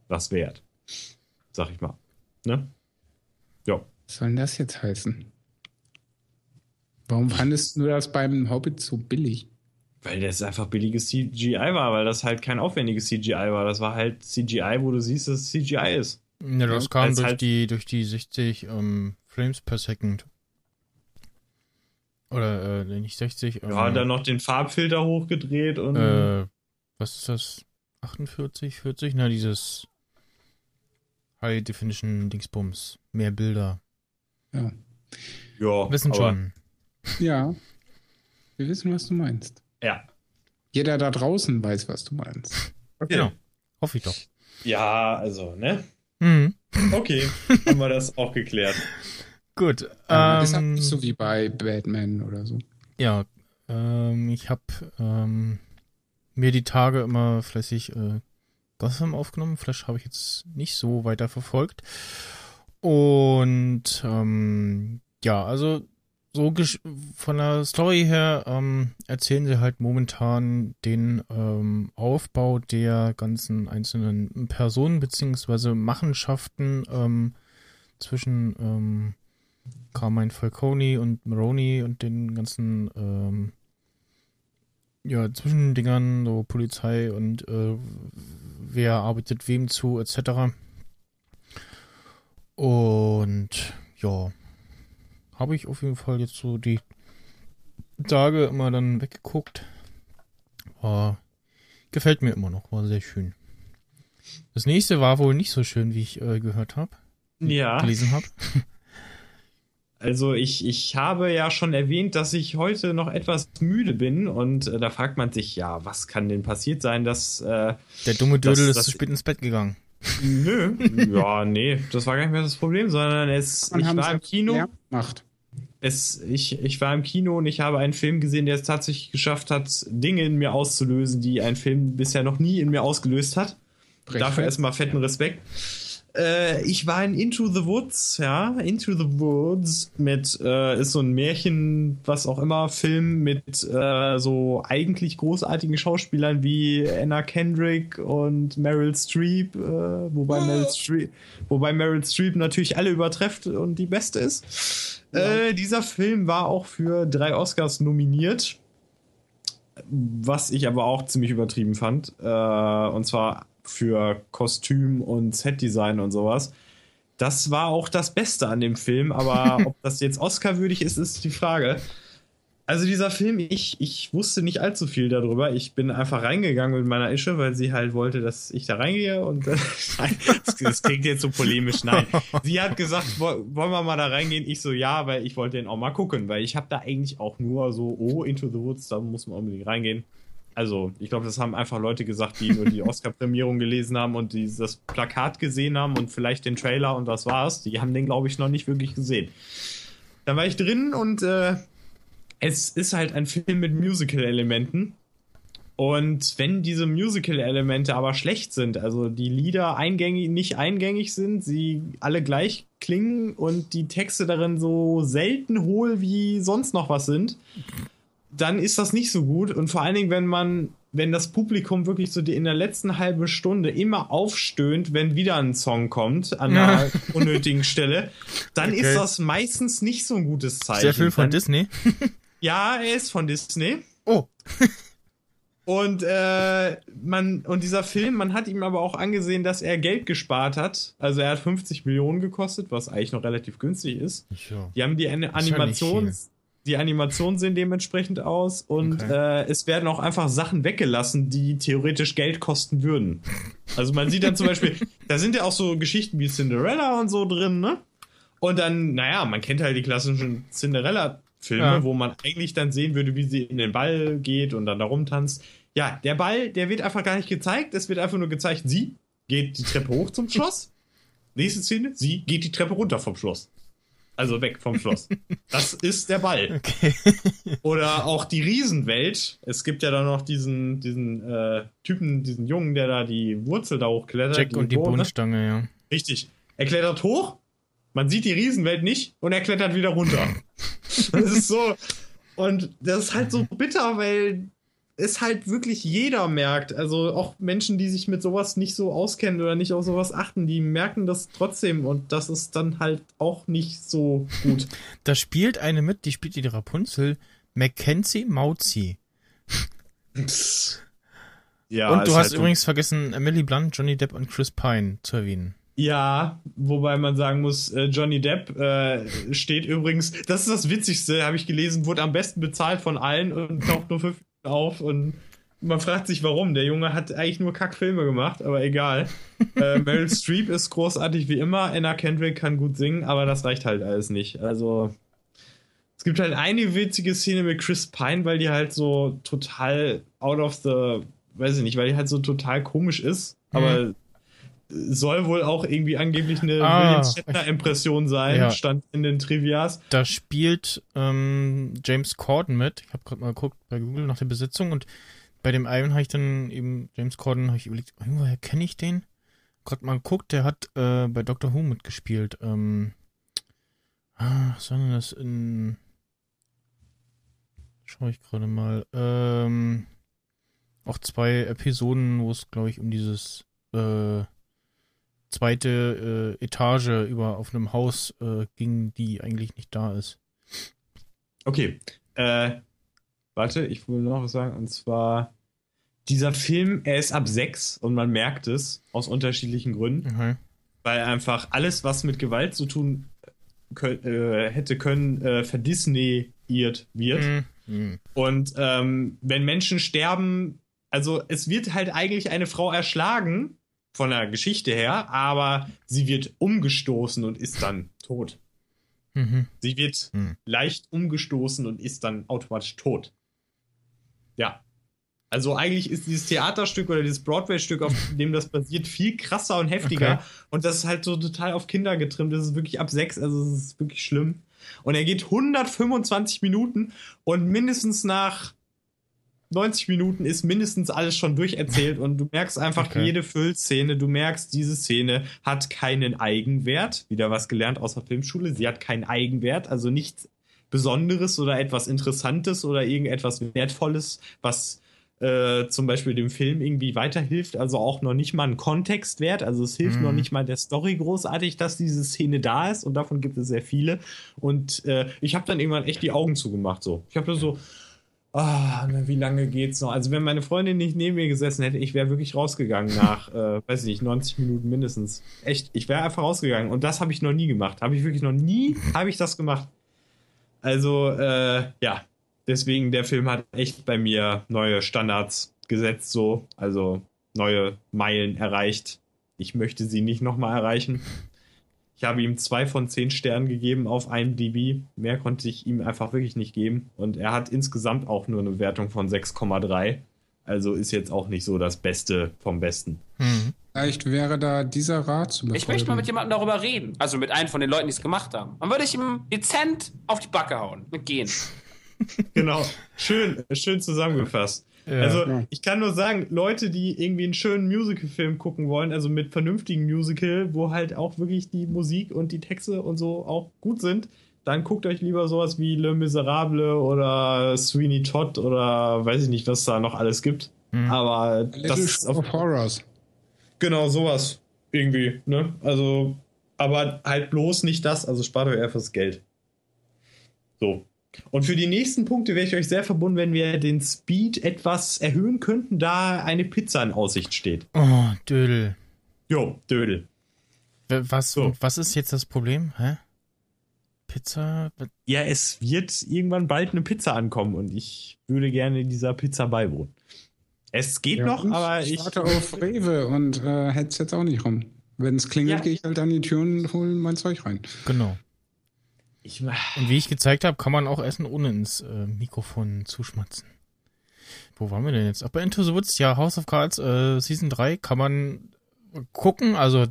was wert. Sag ich mal. Ne? Ja. Was soll denn das jetzt heißen? Warum fandest du das beim Hobbit so billig? Weil das einfach billiges CGI war, weil das halt kein aufwendiges CGI war. Das war halt CGI, wo du siehst, dass es CGI ist. Ja, das kam weil's durch, halt- die, durch die 60 ähm, Frames per Second. Oder äh, nicht 60. Ja, ähm, dann noch den Farbfilter hochgedreht und Äh, was ist das? 48, 40? Na, dieses High Definition Dingsbums. Mehr Bilder. Ja. ja, Wissen aber- schon. Ja. Wir wissen, was du meinst. Ja. Jeder da draußen weiß, was du meinst. Okay. Genau. Hoffe ich doch. Ja, also, ne? Mhm. Okay, haben wir das auch geklärt. Gut. Ja, ist halt Ähm, nicht so wie bei Batman oder so. Ja, ähm, ich habe ähm, mir die Tage immer fleißig äh, Gotham aufgenommen. Flash habe ich jetzt nicht so weiter verfolgt. Und ähm, ja, also so von der Story her ähm, erzählen sie halt momentan den ähm, Aufbau der ganzen einzelnen Personen beziehungsweise Machenschaften ähm, zwischen ähm, Carmine Falcone und Maroney und den ganzen ähm, ja, Zwischendingern, so Polizei und äh, wer arbeitet wem zu, etc. Und ja, habe ich auf jeden Fall jetzt so die Tage immer dann weggeguckt. War, gefällt mir immer noch, war sehr schön. Das nächste war wohl nicht so schön, wie ich äh, gehört habe, Ja, gelesen habe. also ich, ich habe ja schon erwähnt, dass ich heute noch etwas müde bin und äh, da fragt man sich, ja, was kann denn passiert sein, dass äh, Der dumme Dödel ist das- zu spät ins Bett gegangen. Nö, ja, nee, das war gar nicht mehr das Problem, sondern es, ich war im Kino, macht. es, ich, ich war im Kino und ich habe einen Film gesehen, der es tatsächlich geschafft hat, Dinge in mir auszulösen, die ein Film bisher noch nie in mir ausgelöst hat. Dafür erstmal fetten Respekt. Äh, ich war in Into the Woods, ja, Into the Woods mit, äh, ist so ein Märchen, was auch immer, Film mit äh, so eigentlich großartigen Schauspielern wie Anna Kendrick und Meryl Streep, äh, wobei, Meryl Streep wobei Meryl Streep natürlich alle übertrefft und die beste ist. Äh, dieser Film war auch für drei Oscars nominiert was ich aber auch ziemlich übertrieben fand. Äh, und zwar für Kostüm und Setdesign und sowas. Das war auch das Beste an dem Film, aber ob das jetzt Oscar-würdig ist, ist die Frage. Also dieser Film, ich, ich wusste nicht allzu viel darüber. Ich bin einfach reingegangen mit meiner Ische, weil sie halt wollte, dass ich da reingehe. Und nein, das, das klingt jetzt so polemisch. Nein, sie hat gesagt, wo- wollen wir mal da reingehen? Ich so, ja, weil ich wollte den auch mal gucken, weil ich habe da eigentlich auch nur so, oh, Into the Woods, da muss man unbedingt reingehen. Also, ich glaube, das haben einfach Leute gesagt, die nur die Oscar-Prämierung gelesen haben und die das Plakat gesehen haben und vielleicht den Trailer und das war's. Die haben den, glaube ich, noch nicht wirklich gesehen. Dann war ich drin und äh, es ist halt ein Film mit Musical-Elementen. Und wenn diese Musical-Elemente aber schlecht sind, also die Lieder eingängig, nicht eingängig sind, sie alle gleich klingen und die Texte darin so selten hohl wie sonst noch was sind, dann ist das nicht so gut. Und vor allen Dingen, wenn man, wenn das Publikum wirklich so die in der letzten halben Stunde immer aufstöhnt, wenn wieder ein Song kommt an einer unnötigen Stelle, dann Okay. ist das meistens nicht so ein gutes Zeichen. Sehr viel von dann, Disney. Ja, er ist von Disney. Oh. Und äh, man und dieser Film, man hat ihm aber auch angesehen, dass er Geld gespart hat. Also er hat 50 Millionen gekostet, was eigentlich noch relativ günstig ist. Ja. Die haben die An Animation, viel. Die Animationen sehen dementsprechend aus und Okay. äh, es werden auch einfach Sachen weggelassen, die theoretisch Geld kosten würden. Also man sieht dann zum Beispiel, da sind ja auch so Geschichten wie Cinderella und so drin, ne? Und dann, naja, man kennt halt die klassischen Cinderella-Filme, Ja. wo man eigentlich dann sehen würde, wie sie in den Ball geht und dann da rumtanzt. Ja, der Ball, der wird einfach gar nicht gezeigt. Es wird einfach nur gezeigt, sie geht die Treppe hoch zum Schloss. Nächste Szene, sie geht die Treppe runter vom Schloss. Also weg vom Schloss. Das ist der Ball. Okay. Oder auch die Riesenwelt. Es gibt ja dann noch diesen, diesen äh, Typen, diesen Jungen, der da die Wurzel da hochklettert. Jack und die Bohne. Bohnenstange, ja. Richtig. Er klettert hoch, man sieht die Riesenwelt nicht und er klettert wieder runter. das ist so. Und das ist halt so bitter, weil es halt wirklich jeder merkt. Also auch Menschen, die sich mit sowas nicht so auskennen oder nicht auf sowas achten, die merken das trotzdem und das ist dann halt auch nicht so gut. Da spielt eine mit, die spielt die Rapunzel, Mackenzie Mauzi. Ja, und du hast halt übrigens vergessen, Emily Blunt, Johnny Depp und Chris Pine zu erwähnen. Ja, wobei man sagen muss, äh, Johnny Depp äh, steht übrigens, das ist das Witzigste, habe ich gelesen, wurde am besten bezahlt von allen und taucht nur fünf auf und man fragt sich warum. Der Junge hat eigentlich nur Kackfilme gemacht, aber egal. äh, Meryl Streep ist großartig wie immer, Anna Kendrick kann gut singen, aber das reicht halt alles nicht. Also es gibt halt eine witzige Szene mit Chris Pine, weil die halt so total out of the, weiß ich nicht, weil die halt so total komisch ist, aber soll wohl auch irgendwie angeblich eine Ah, William Shatner-Impression sein, Ja. stand in den Trivias. Da spielt ähm, James Corden mit. Ich habe gerade mal geguckt bei Google nach der Besetzung und bei dem einen habe ich dann eben James Corden, habe ich überlegt, irgendwoher kenne ich den? Gerade mal geguckt, der hat äh, bei Doctor Who mitgespielt. Ähm, ah, was war denn das in. Schau ich gerade mal. Ähm, auch zwei Episoden, wo es, glaube ich, um dieses äh, zweite äh, Etage über auf einem Haus äh, ging, die eigentlich nicht da ist. Okay. Äh, warte, ich will noch was sagen. Und zwar, dieser Film, er ist ab sechs und man merkt es aus unterschiedlichen Gründen, Okay. weil einfach alles, was mit Gewalt zu tun kö- äh, hätte können, äh, verdisneyiert wird. Mhm. Mhm. Und ähm, wenn Menschen sterben, also es wird halt eigentlich eine Frau erschlagen, von der Geschichte her, aber sie wird umgestoßen und ist dann tot. Mhm. Sie wird Hm. leicht umgestoßen und ist dann automatisch tot. Ja. Also eigentlich ist dieses Theaterstück oder dieses Broadway-Stück, auf dem das basiert, viel krasser und heftiger. Okay. Und das ist halt so total auf Kinder getrimmt. Das ist wirklich ab sechs, also es ist wirklich schlimm. Und er geht 125 Minuten und mindestens nach 90 Minuten ist mindestens alles schon durcherzählt und du merkst einfach Okay. jede Füllszene, du merkst, diese Szene hat keinen Eigenwert. Wieder was gelernt aus der Filmschule. Sie hat keinen Eigenwert, also nichts Besonderes oder etwas Interessantes oder irgendetwas Wertvolles, was äh, zum Beispiel dem Film irgendwie weiterhilft. Also auch noch nicht mal einen Kontextwert. Also es hilft Mhm. noch nicht mal der Story großartig, dass diese Szene da ist und davon gibt es sehr viele. Und äh, ich habe dann irgendwann echt die Augen zugemacht. So, ich habe da so Ah, na, wie lange geht's noch? Also, wenn meine Freundin nicht neben mir gesessen hätte, ich wäre wirklich rausgegangen nach, äh, weiß ich nicht, 90 Minuten mindestens. Echt, ich wäre einfach rausgegangen. Und das habe ich noch nie gemacht. Habe ich wirklich noch nie, habe ich das gemacht. Also, äh, ja. Deswegen, der Film hat echt bei mir neue Standards gesetzt, so. Also, neue Meilen erreicht. Ich möchte sie nicht nochmal erreichen. Ich habe ihm zwei von zehn Sternen gegeben auf IMDb. Mehr konnte ich ihm einfach wirklich nicht geben. Und er hat insgesamt auch nur eine Wertung von 6,3. Also ist jetzt auch nicht so das Beste vom Besten. Mhm. Vielleicht wäre da dieser Rat zu Ich möchte mal mit jemandem darüber reden. Also mit einem von den Leuten, die es gemacht haben. Dann würde ich ihm dezent auf die Backe hauen. Mit gehen. Genau. Schön, schön zusammengefasst. Ja. also, Ja. ich kann nur sagen, Leute, die irgendwie einen schönen Musical-Film gucken wollen, also mit vernünftigen Musical, wo halt auch wirklich die Musik und die Texte und so auch gut sind, dann guckt euch lieber sowas wie Le Miserable oder Sweeney Todd oder weiß ich nicht, was da noch alles gibt. Mhm. Aber das ist auf, Horrors. genau sowas irgendwie, ne? Also, aber halt bloß nicht das, also spart euch einfach das Geld. So. Und für die nächsten Punkte wäre ich euch sehr verbunden, wenn wir den Speed etwas erhöhen könnten, da eine Pizza in Aussicht steht. Oh, Dödel. Jo, Dödel. Was, So. was ist jetzt das Problem? Hä? Pizza? Ja, es wird irgendwann bald eine Pizza ankommen und ich würde gerne dieser Pizza beiwohnen. Es geht Ja, noch, aber ich ich. warte auf Rewe und äh, hätte es jetzt auch nicht rum. Wenn es klingelt, Ja. gehe ich halt an die Tür und hole mein Zeug rein. Genau. Ich Und wie ich gezeigt habe, kann man auch essen, ohne ins äh, Mikrofon zu schmatzen. Wo waren wir denn jetzt? Ach, bei Into the Woods, ja, House of Cards, äh, Season 3 kann man gucken, also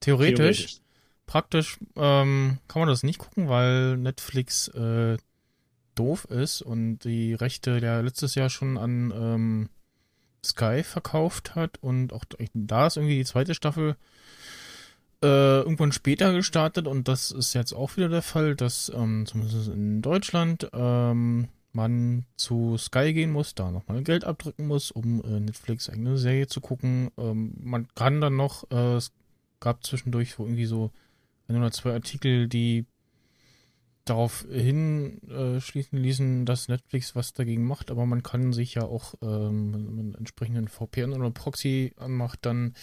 theoretisch. Praktisch ähm, kann man das nicht gucken, weil Netflix äh, doof ist und die Rechte ja letztes Jahr schon an ähm, Sky verkauft hat und auch da ist irgendwie die zweite Staffel äh, irgendwann später gestartet und das ist jetzt auch wieder der Fall, dass ähm, zumindest in Deutschland ähm, man zu Sky gehen muss, da nochmal Geld abdrücken muss, um äh, Netflix eigene Serie zu gucken. Ähm, man kann dann noch, äh, es gab zwischendurch so irgendwie so ein oder zwei Artikel, die darauf hinschließen äh, ließen, dass Netflix was dagegen macht, aber man kann sich ja auch, ähm, wenn man einen entsprechenden VPN oder Proxy anmacht, dann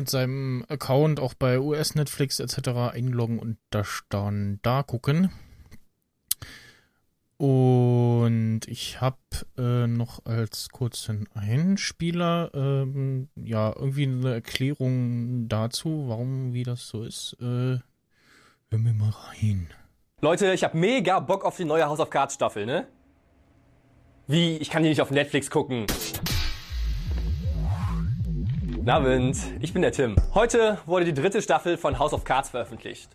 mit seinem Account auch bei US Netflix etc. einloggen und das dann da gucken. Und ich habe äh, noch als kurzen Einspieler ähm, ja irgendwie eine Erklärung dazu, warum wie das so ist. Äh, hören wir mal rein. Leute, ich habe mega Bock auf die neue House of Cards Staffel, ne? Wie? Ich kann die nicht auf Netflix gucken. Guten Abend, ich bin der Tim. Heute wurde die dritte Staffel von House of Cards veröffentlicht.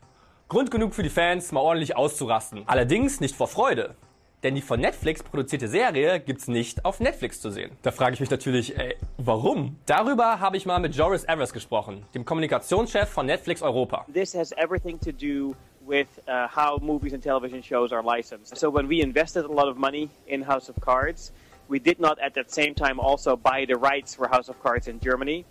Grund genug für die Fans, mal ordentlich auszurasten. Allerdings nicht vor Freude. Denn die von Netflix produzierte Serie gibt's nicht auf Netflix zu sehen. Da frage ich mich natürlich, ey, warum? Darüber habe ich mal mit Joris Evers gesprochen, dem Kommunikationschef von Netflix Europa. This has everything to do with uh, how movies and television shows are licensed. So when we invested a lot of money in House of Cards, we did not at that same time also buy the rights for House of Cards in Germany.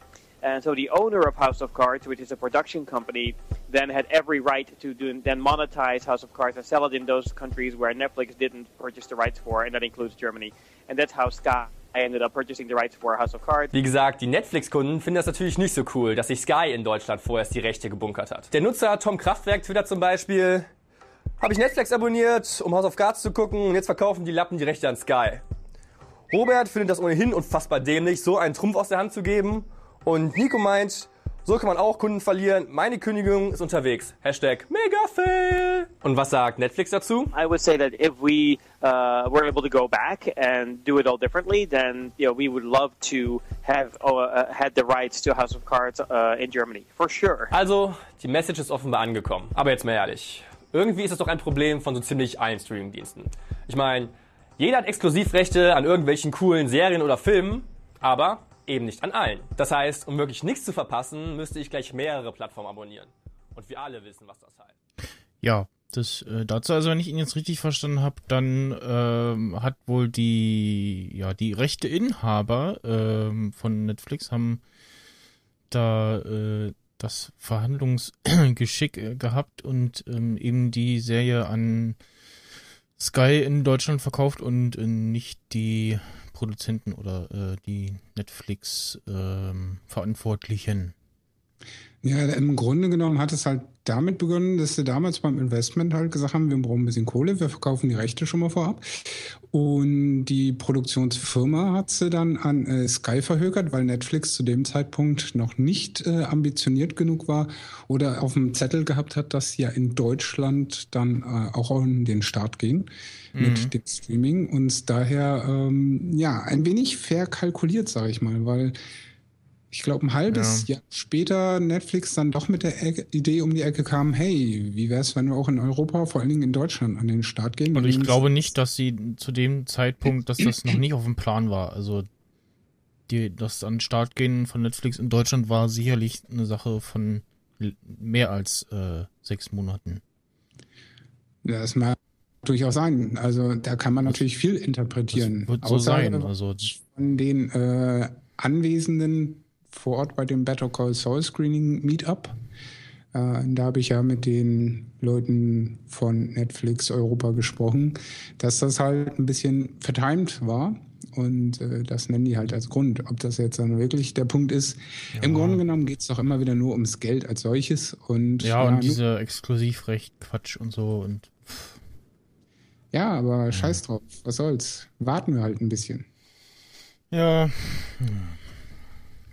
And so the owner of House of Cards, which is a production company, then had every right to do, then monetize House of Cards and sell it in those countries where Netflix didn't purchase the rights for, and that includes Germany. And that's how Sky ended up purchasing the rights for House of Cards. Wie gesagt, die Netflix-Kunden finden das natürlich nicht so cool, dass sich Sky in Deutschland vorerst die Rechte gebunkert hat. Der Nutzer Tom Kraftwerk twittert zum Beispiel, habe ich Netflix abonniert, um House of Cards zu gucken und jetzt verkaufen die Lappen die Rechte an Sky. Robert findet das ohnehin unfassbar dämlich, so einen Trumpf aus der Hand zu geben und Nico meint, so kann man auch Kunden verlieren. Meine Kündigung ist unterwegs. Hashtag Megafail. Und was sagt Netflix dazu? I would say that if we uh, were able to go back and do it all differently, then you know we would love to have uh, had the rights to House of Cards uh, in Germany, for sure. Also, die Message ist offenbar angekommen. Aber jetzt mal ehrlich. Irgendwie ist das doch ein Problem von so ziemlich allen Streamingdiensten. Ich meine, jeder hat Exklusivrechte an irgendwelchen coolen Serien oder Filmen, aber eben nicht an allen. Das heißt, um wirklich nichts zu verpassen, müsste ich gleich mehrere Plattformen abonnieren. Und wir alle wissen, was das heißt. Ja, das äh, dazu, also wenn ich ihn jetzt richtig verstanden habe, dann ähm, hat wohl die, ja, die rechte Inhaber ähm, von Netflix haben da äh, das Verhandlungsgeschick äh, gehabt und ähm, eben die Serie an Sky in Deutschland verkauft und äh, nicht die Produzenten oder äh, die Netflix-Verantwortlichen. Ja, im Grunde genommen hat es halt damit begonnen, dass sie damals beim Investment halt gesagt haben, wir brauchen ein bisschen Kohle, wir verkaufen die Rechte schon mal vorab. Und die Produktionsfirma hat sie dann an äh, Sky verhökert, weil Netflix zu dem Zeitpunkt noch nicht äh, ambitioniert genug war oder auf dem Zettel gehabt hat, dass sie ja in Deutschland dann äh, auch in den Start gehen mit dem Streaming und daher ähm, ja ein wenig fair kalkuliert, sage ich mal, weil ich glaube, ein halbes Ja. Jahr später Netflix dann doch mit der Ecke, Idee um die Ecke kam, hey, wie wäre es, wenn wir auch in Europa, vor allen Dingen in Deutschland, an den Start gehen? Und ich glaube nicht, dass sie zu dem Zeitpunkt, dass das noch nicht auf dem Plan war. Also die, das an Start gehen von Netflix in Deutschland war sicherlich eine Sache von mehr als äh, sechs Monaten. Ja, das mag durchaus sein. Also da kann man natürlich viel interpretieren. Das wird so sein. Also Von den äh, Anwesenden vor Ort bei dem Better Call Saul Screening Meetup. Äh, da habe ich ja mit den Leuten von Netflix Europa gesprochen, dass das halt ein bisschen vertimed war. Und äh, das nennen die halt als Grund. Ob das jetzt dann wirklich der Punkt ist. Im Grunde genommen geht es doch immer wieder nur ums Geld als solches. Und ja, und nu- diese Exklusivrecht Quatsch und so und ja, aber scheiß drauf. Was soll's? Warten wir halt ein bisschen. ja,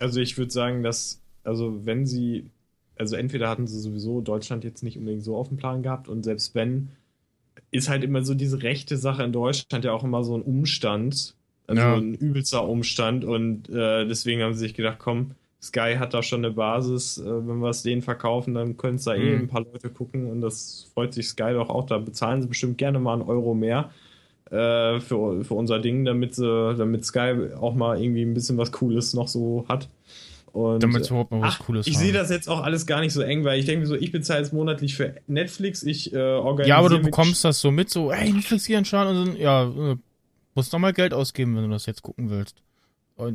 Also ich würde sagen, dass, also wenn sie, also entweder hatten sie sowieso Deutschland jetzt nicht unbedingt so auf dem Plan gehabt und selbst wenn, ist halt immer so diese rechte Sache in Deutschland ja auch immer so ein Umstand, also Ja. ein übelster Umstand und äh, deswegen haben sie sich gedacht, komm, Sky hat da schon eine Basis, äh, wenn wir es denen verkaufen, dann können es da eh Mhm. ein paar Leute gucken und das freut sich Sky doch auch, da bezahlen sie bestimmt gerne mal einen Euro mehr äh, für, für unser Ding, damit, sie, damit Sky auch mal irgendwie ein bisschen was Cooles noch so hat. Und, Damit es überhaupt mal was ach, Cooles Ich sehe das jetzt auch alles gar nicht so eng, weil ich denke mir so, ich bezahle jetzt monatlich für Netflix, ich äh, organisiere. Ja, aber du bekommst das so mit, so, ey, Netflix hier anschauen und dann, ja, äh, musst noch mal Geld ausgeben, wenn du das jetzt gucken willst.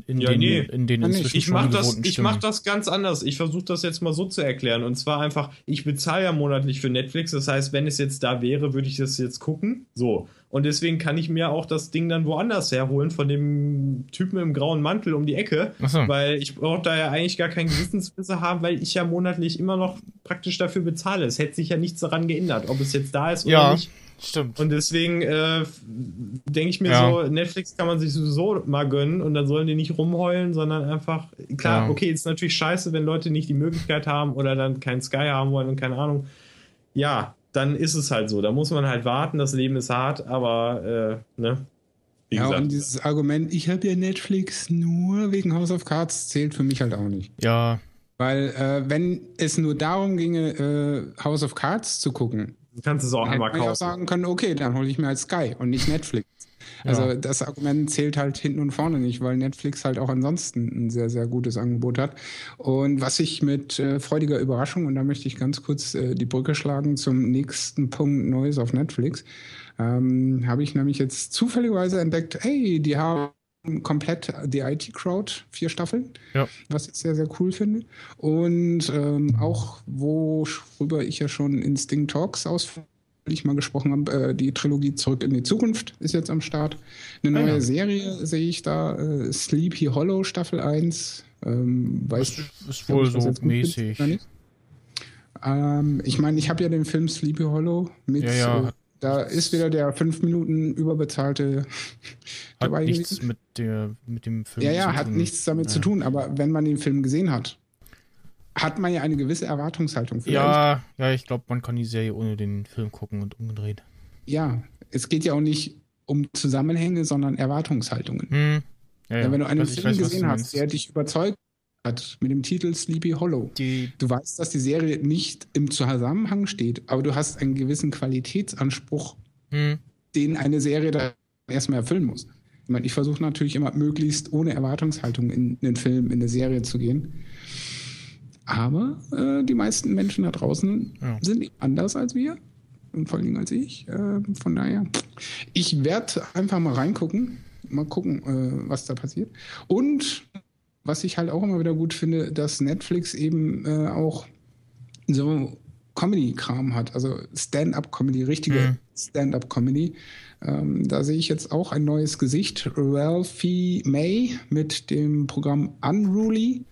In Ja, den, nee. in den inzwischen Ich schon mach, das, ich mach das ganz anders. Ich versuche das jetzt mal so zu erklären. Und zwar einfach, ich bezahle ja monatlich für Netflix. Das heißt, wenn es jetzt da wäre, würde ich das jetzt gucken. So. Und deswegen kann ich mir auch das Ding dann woanders herholen, von dem Typen im grauen Mantel um die Ecke. So. Weil ich brauche da ja eigentlich gar keinen Gewissensbisse haben, weil ich ja monatlich immer noch praktisch dafür bezahle. Es hätte sich ja nichts daran geändert, ob es jetzt da ist oder Ja, nicht. Stimmt. Und deswegen äh, denke ich mir Ja. so, Netflix kann man sich sowieso mal gönnen und dann sollen die nicht rumheulen, sondern einfach, klar, Ja. okay, ist natürlich scheiße, wenn Leute nicht die Möglichkeit haben oder dann kein Sky haben wollen und keine Ahnung. Ja, dann ist es halt so. Da muss man halt warten, das Leben ist hart, aber äh, ne? Wie Ja, gesagt. und dieses Argument, ich habe ja Netflix nur wegen House of Cards, zählt für mich halt auch nicht. Ja, Weil äh, wenn es nur darum ginge, äh, House of Cards zu gucken, du kannst es auch dann hätte einmal man ja auch kaufen. sagen können, okay, dann hole ich mir halt Sky und nicht Netflix. Also das Argument zählt halt hinten und vorne nicht, weil Netflix halt auch ansonsten ein sehr, sehr gutes Angebot hat. Und was ich mit äh, freudiger Überraschung, und da möchte ich ganz kurz äh, die Brücke schlagen zum nächsten Punkt Neues auf Netflix, ähm, habe ich nämlich jetzt zufälligerweise entdeckt, hey, die haben komplett die IT-Crowd, vier Staffeln, Ja. was ich sehr, sehr cool finde. Und ähm, auch, worüber ich ja schon in Sting Talks ausführlich mal gesprochen habe, äh, die Trilogie Zurück in die Zukunft ist jetzt am Start. Eine Ah, neue ja. Serie sehe ich da, äh, Sleepy Hollow Staffel 1. Ähm, weiß das ist wohl so mäßig. Ähm, ich meine, ich habe ja den Film Sleepy Hollow mit. Ja, da ist wieder der fünf Minuten überbezahlte Hat dabei nichts gewesen. mit, der, mit dem Film Ja, ja, zu hat tun. nichts damit ja. zu tun. Aber wenn man den Film gesehen hat, hat man ja eine gewisse Erwartungshaltung. Vielleicht. Ja, ja, ich glaube, man kann die Serie ohne den Film gucken und umgedreht. ja, es geht ja auch nicht um Zusammenhänge, sondern Erwartungshaltungen. Hm. Ja, Ja, wenn du einen Film weiß, gesehen hast, der dich überzeugt hat mit dem Titel Sleepy Hollow, Die, du weißt, dass die Serie nicht im Zusammenhang steht, aber du hast einen gewissen Qualitätsanspruch, hm. den eine Serie da erstmal erfüllen muss. Ich meine, ich versuche natürlich immer möglichst ohne Erwartungshaltung in einen Film, in eine Serie zu gehen. Aber äh, die meisten Menschen da draußen Ja. sind anders als wir. Und vor allen Dingen als ich. Äh, von daher, ich werde einfach mal reingucken. Mal gucken, äh, was da passiert. Und was ich halt auch immer wieder gut finde, dass Netflix eben äh, auch so Comedy-Kram hat, also Stand-up-Comedy, richtige Mhm. Stand-up-Comedy. Ähm, da sehe ich jetzt auch ein neues Gesicht, Ralphie May mit dem Programm Unruly,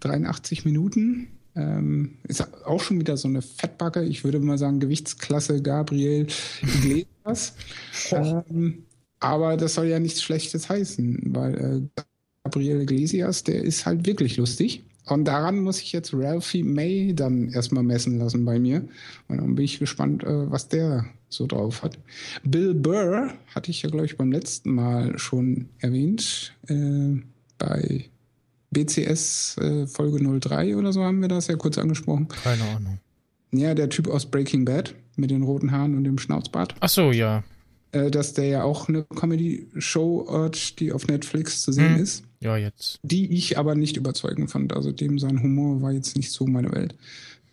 83 Minuten. Ähm, ist auch schon wieder so eine Fettbacke, ich würde mal sagen Gewichtsklasse Gabriel Iglesias. ähm, aber das soll ja nichts Schlechtes heißen, weil äh, Gabriel Iglesias, der ist halt wirklich lustig. Und daran muss ich jetzt Ralphie May dann erstmal messen lassen bei mir. Und dann bin ich gespannt, äh, was der so drauf hat. Bill Burr hatte ich ja, glaube ich, beim letzten Mal schon erwähnt. Äh, bei BCS äh, Folge 03 oder so haben wir das ja kurz angesprochen. keine Ahnung. Ja, der Typ aus Breaking Bad mit den roten Haaren und dem Schnauzbart. Ach so, ja. Äh, dass der ja auch eine Comedy-Show hat, die auf Netflix zu sehen Hm. ist Ja, jetzt. die ich aber nicht überzeugend fand. Also dem sein Humor war jetzt nicht so meine Welt.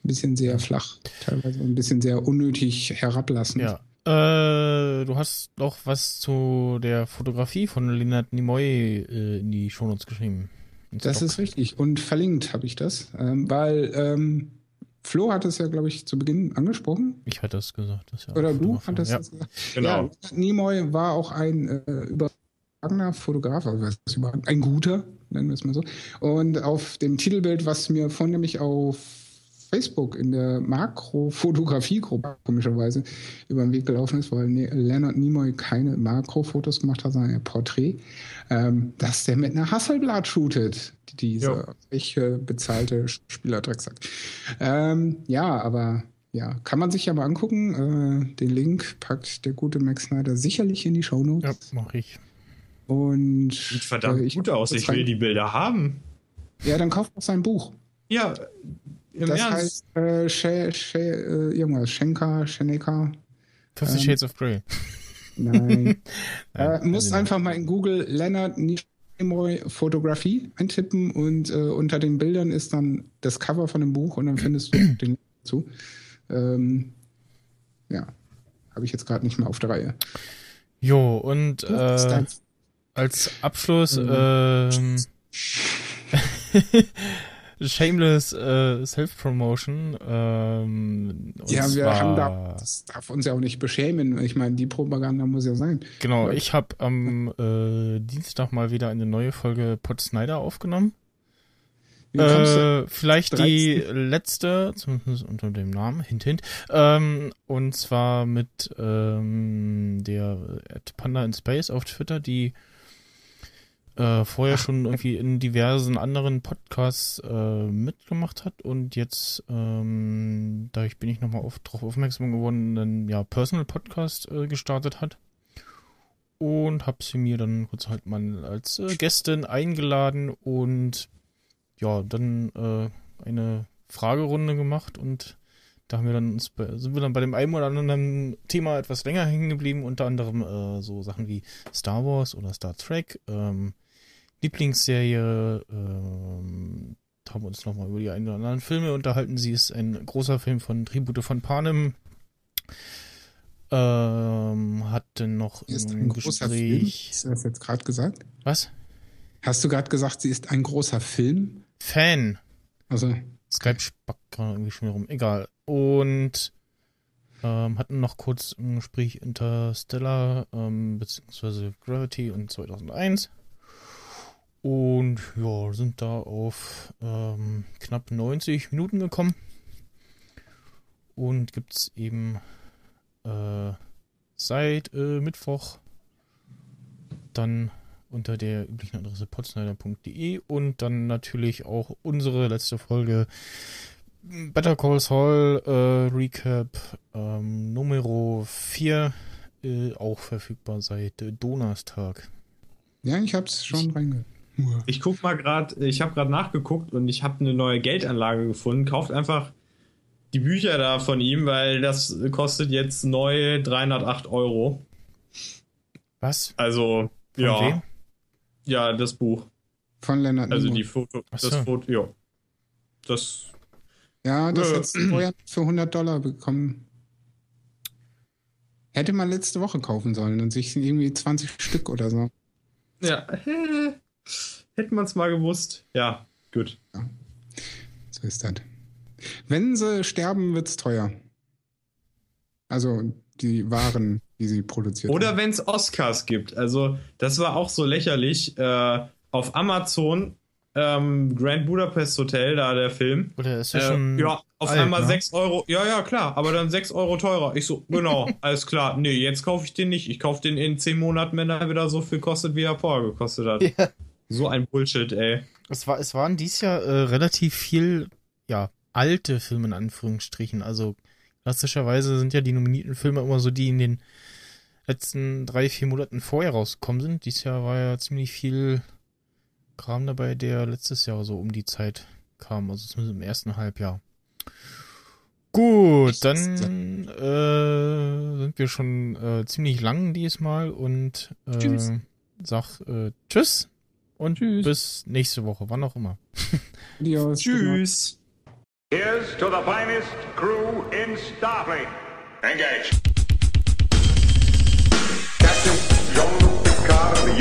Ein bisschen sehr flach, teilweise ein bisschen sehr unnötig herablassend. Ja. Äh, du hast noch was zu der Fotografie von Leonard Nimoy äh, in die Shownotes geschrieben. Das ist richtig. Und verlinkt habe ich das, ähm, weil ähm, Flo hat es ja, glaube ich, zu Beginn angesprochen. Ich hatte es gesagt. Das ja Oder du hattest ja. das gesagt. Genau. Ja, Nimoy war auch ein äh, überragender Fotograf, also überragend? ein guter, nennen wir es mal so. Und auf dem Titelbild, was mir vorhin nämlich auf Facebook in der Makrofotografie-Gruppe komischerweise über den Weg gelaufen ist, weil ne Leonard Nimoy keine Makrofotos gemacht hat, sondern ein Porträt, ähm, dass der mit einer Hasselblatt shootet, dieser äh, bezahlte Spielerdrecksack. Ähm, ja, aber ja, kann man sich ja mal angucken. Äh, den Link packt der gute Max Snyder sicherlich in die Ja, Shownotes. mach ich. Und Sieht verdammt äh, gut aus. Ich will die Bilder haben. Ja, dann kauft doch sein Buch. Ja, im das Ernst. heißt äh, She, She, äh, irgendwas, Schenka, Scheneka. Fifty Ähm, Shades of Grey. Nein. Nein, äh, muss einfach mal in Google Leonard Nimoy Fotografie eintippen und äh, unter den Bildern ist dann das Cover von dem Buch und dann findest du den Link dazu. Ähm, ja, habe ich jetzt gerade nicht mehr auf der Reihe. Jo, und äh, als Abschluss Mhm. ähm, Shameless äh, Self-Promotion. Ähm, Ja, wir haben da, das darf uns ja auch nicht beschämen. Ich meine, die Propaganda muss ja sein. Genau, ich habe am äh, Dienstag mal wieder eine neue Folge Pod Snyder aufgenommen. Äh, vielleicht die 13? letzte, zumindest unter dem Namen, hint, hint. Ähm, und zwar mit ähm, der at Panda in Space auf Twitter, die äh, vorher schon irgendwie in diversen anderen Podcasts äh, mitgemacht hat und jetzt, ähm, dadurch bin ich nochmal auf, darauf aufmerksam geworden, einen ja, Personal Podcast äh, gestartet hat. Und habe sie mir dann kurz halt mal als äh, Gästin eingeladen und ja, dann äh, eine Fragerunde gemacht und da haben wir dann uns bei, sind wir dann bei dem einen oder anderen Thema etwas länger hängen geblieben, unter anderem äh, so Sachen wie Star Wars oder Star Trek, ähm, Lieblingsserie, ähm, haben wir uns nochmal über die einen oder anderen Filme unterhalten. Sie ist ein großer Film von Tribute von Panem. Ähm, hat denn noch Sie ist ein großer Film. Gespräch. Hast du das jetzt gerade gesagt? Was? Hast du gerade gesagt, sie ist ein großer Film? Fan. Also, Skype spackt gerade irgendwie schon wieder rum. Egal. Und ähm, hatten noch kurz ein Gespräch Interstellar, ähm, beziehungsweise Gravity und 2001. Und ja, sind da auf ähm, knapp 90 Minuten gekommen. Und gibt's eben äh, seit äh, Mittwoch dann unter der üblichen Adresse potsnyder.de und dann natürlich auch unsere letzte Folge Better Call Saul äh, Recap ähm, Numero 4 äh, auch verfügbar seit Donnerstag. ja, ich hab's schon reingehört. Ich guck mal gerade, ich habe gerade nachgeguckt und ich habe eine neue Geldanlage gefunden. Kauft einfach die Bücher da von ihm, weil das kostet jetzt neu 308 Euro. Was? Also, Von ja. wem? Ja, das Buch. Von Leonard Also Nimoy. die Foto, Ach das. Foto, ja. Das, Ja, das Äh, hättest du vorher für 100 Dollar bekommen. Hätte man letzte Woche kaufen sollen und sich irgendwie 20 Stück oder so. ja. Hätte man es mal gewusst. Ja, gut. So ist das. Wenn sie sterben, wird's teuer. Also die Waren, die sie produziert Oder wenn es Oscars gibt. Also, das war auch so lächerlich. Äh, auf Amazon, ähm, Grand Budapest Hotel, da der Film. Oder ist ja Äh, schon ja, auf alt, einmal ne? 6 Euro. Ja, ja, klar, aber dann 6 Euro teurer. Ich so, genau, alles klar. Nee, jetzt kaufe ich den nicht. Ich kaufe den in 10 Monaten, wenn er wieder so viel kostet, wie er vorher gekostet hat. Ja. So ein Bullshit, ey. Es, war, es waren dies Jahr äh, relativ viel, ja, alte Filme in Anführungsstrichen. Also klassischerweise sind ja die nominierten Filme immer so die in den letzten drei, vier Monaten vorher rausgekommen sind. Dies Jahr war ja ziemlich viel Kram dabei, der letztes Jahr so um die Zeit kam, also zumindest im ersten Halbjahr. Gut, dann äh, sind wir schon äh, ziemlich lang diesmal und äh, Tschüss. sag äh, Tschüss und Tschüss. bis nächste Woche, wann auch immer. Adios. Tschüss. Here's to the finest crew in Starfleet. Engage. Captain Jean-Luc Picard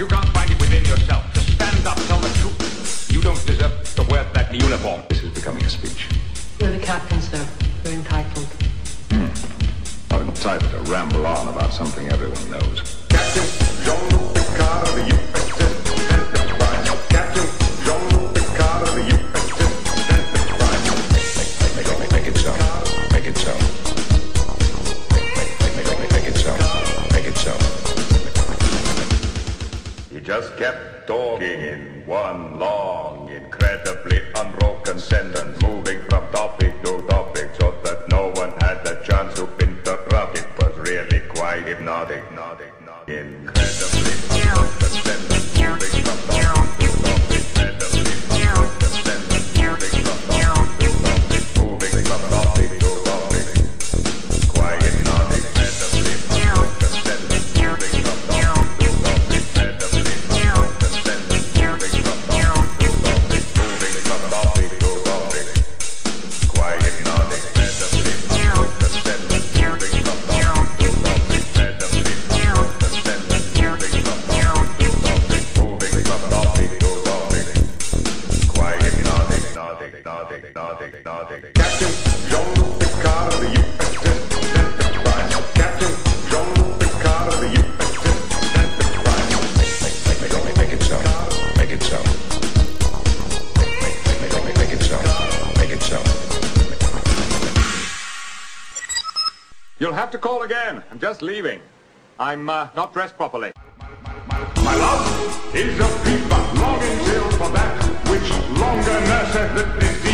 you can't find it within yourself to stand up, tell the truth. You don't deserve to wear that uniform. This is becoming a speech. We're the captains, sir. We're entitled. Hmm. I'm entitled to ramble on about something everyone knows. Captain Jean-Luc Picard of just kept talking in one long, incredibly unbroken sentence, moving from topic to topic so that no one had the chance to interrupt. It was really quite hypnotic, hypnotic, hypnotic. called again. I'm just leaving. I'm uh, not dressed properly. My love is a creeper. Long in still for that which longer nurseth the disease.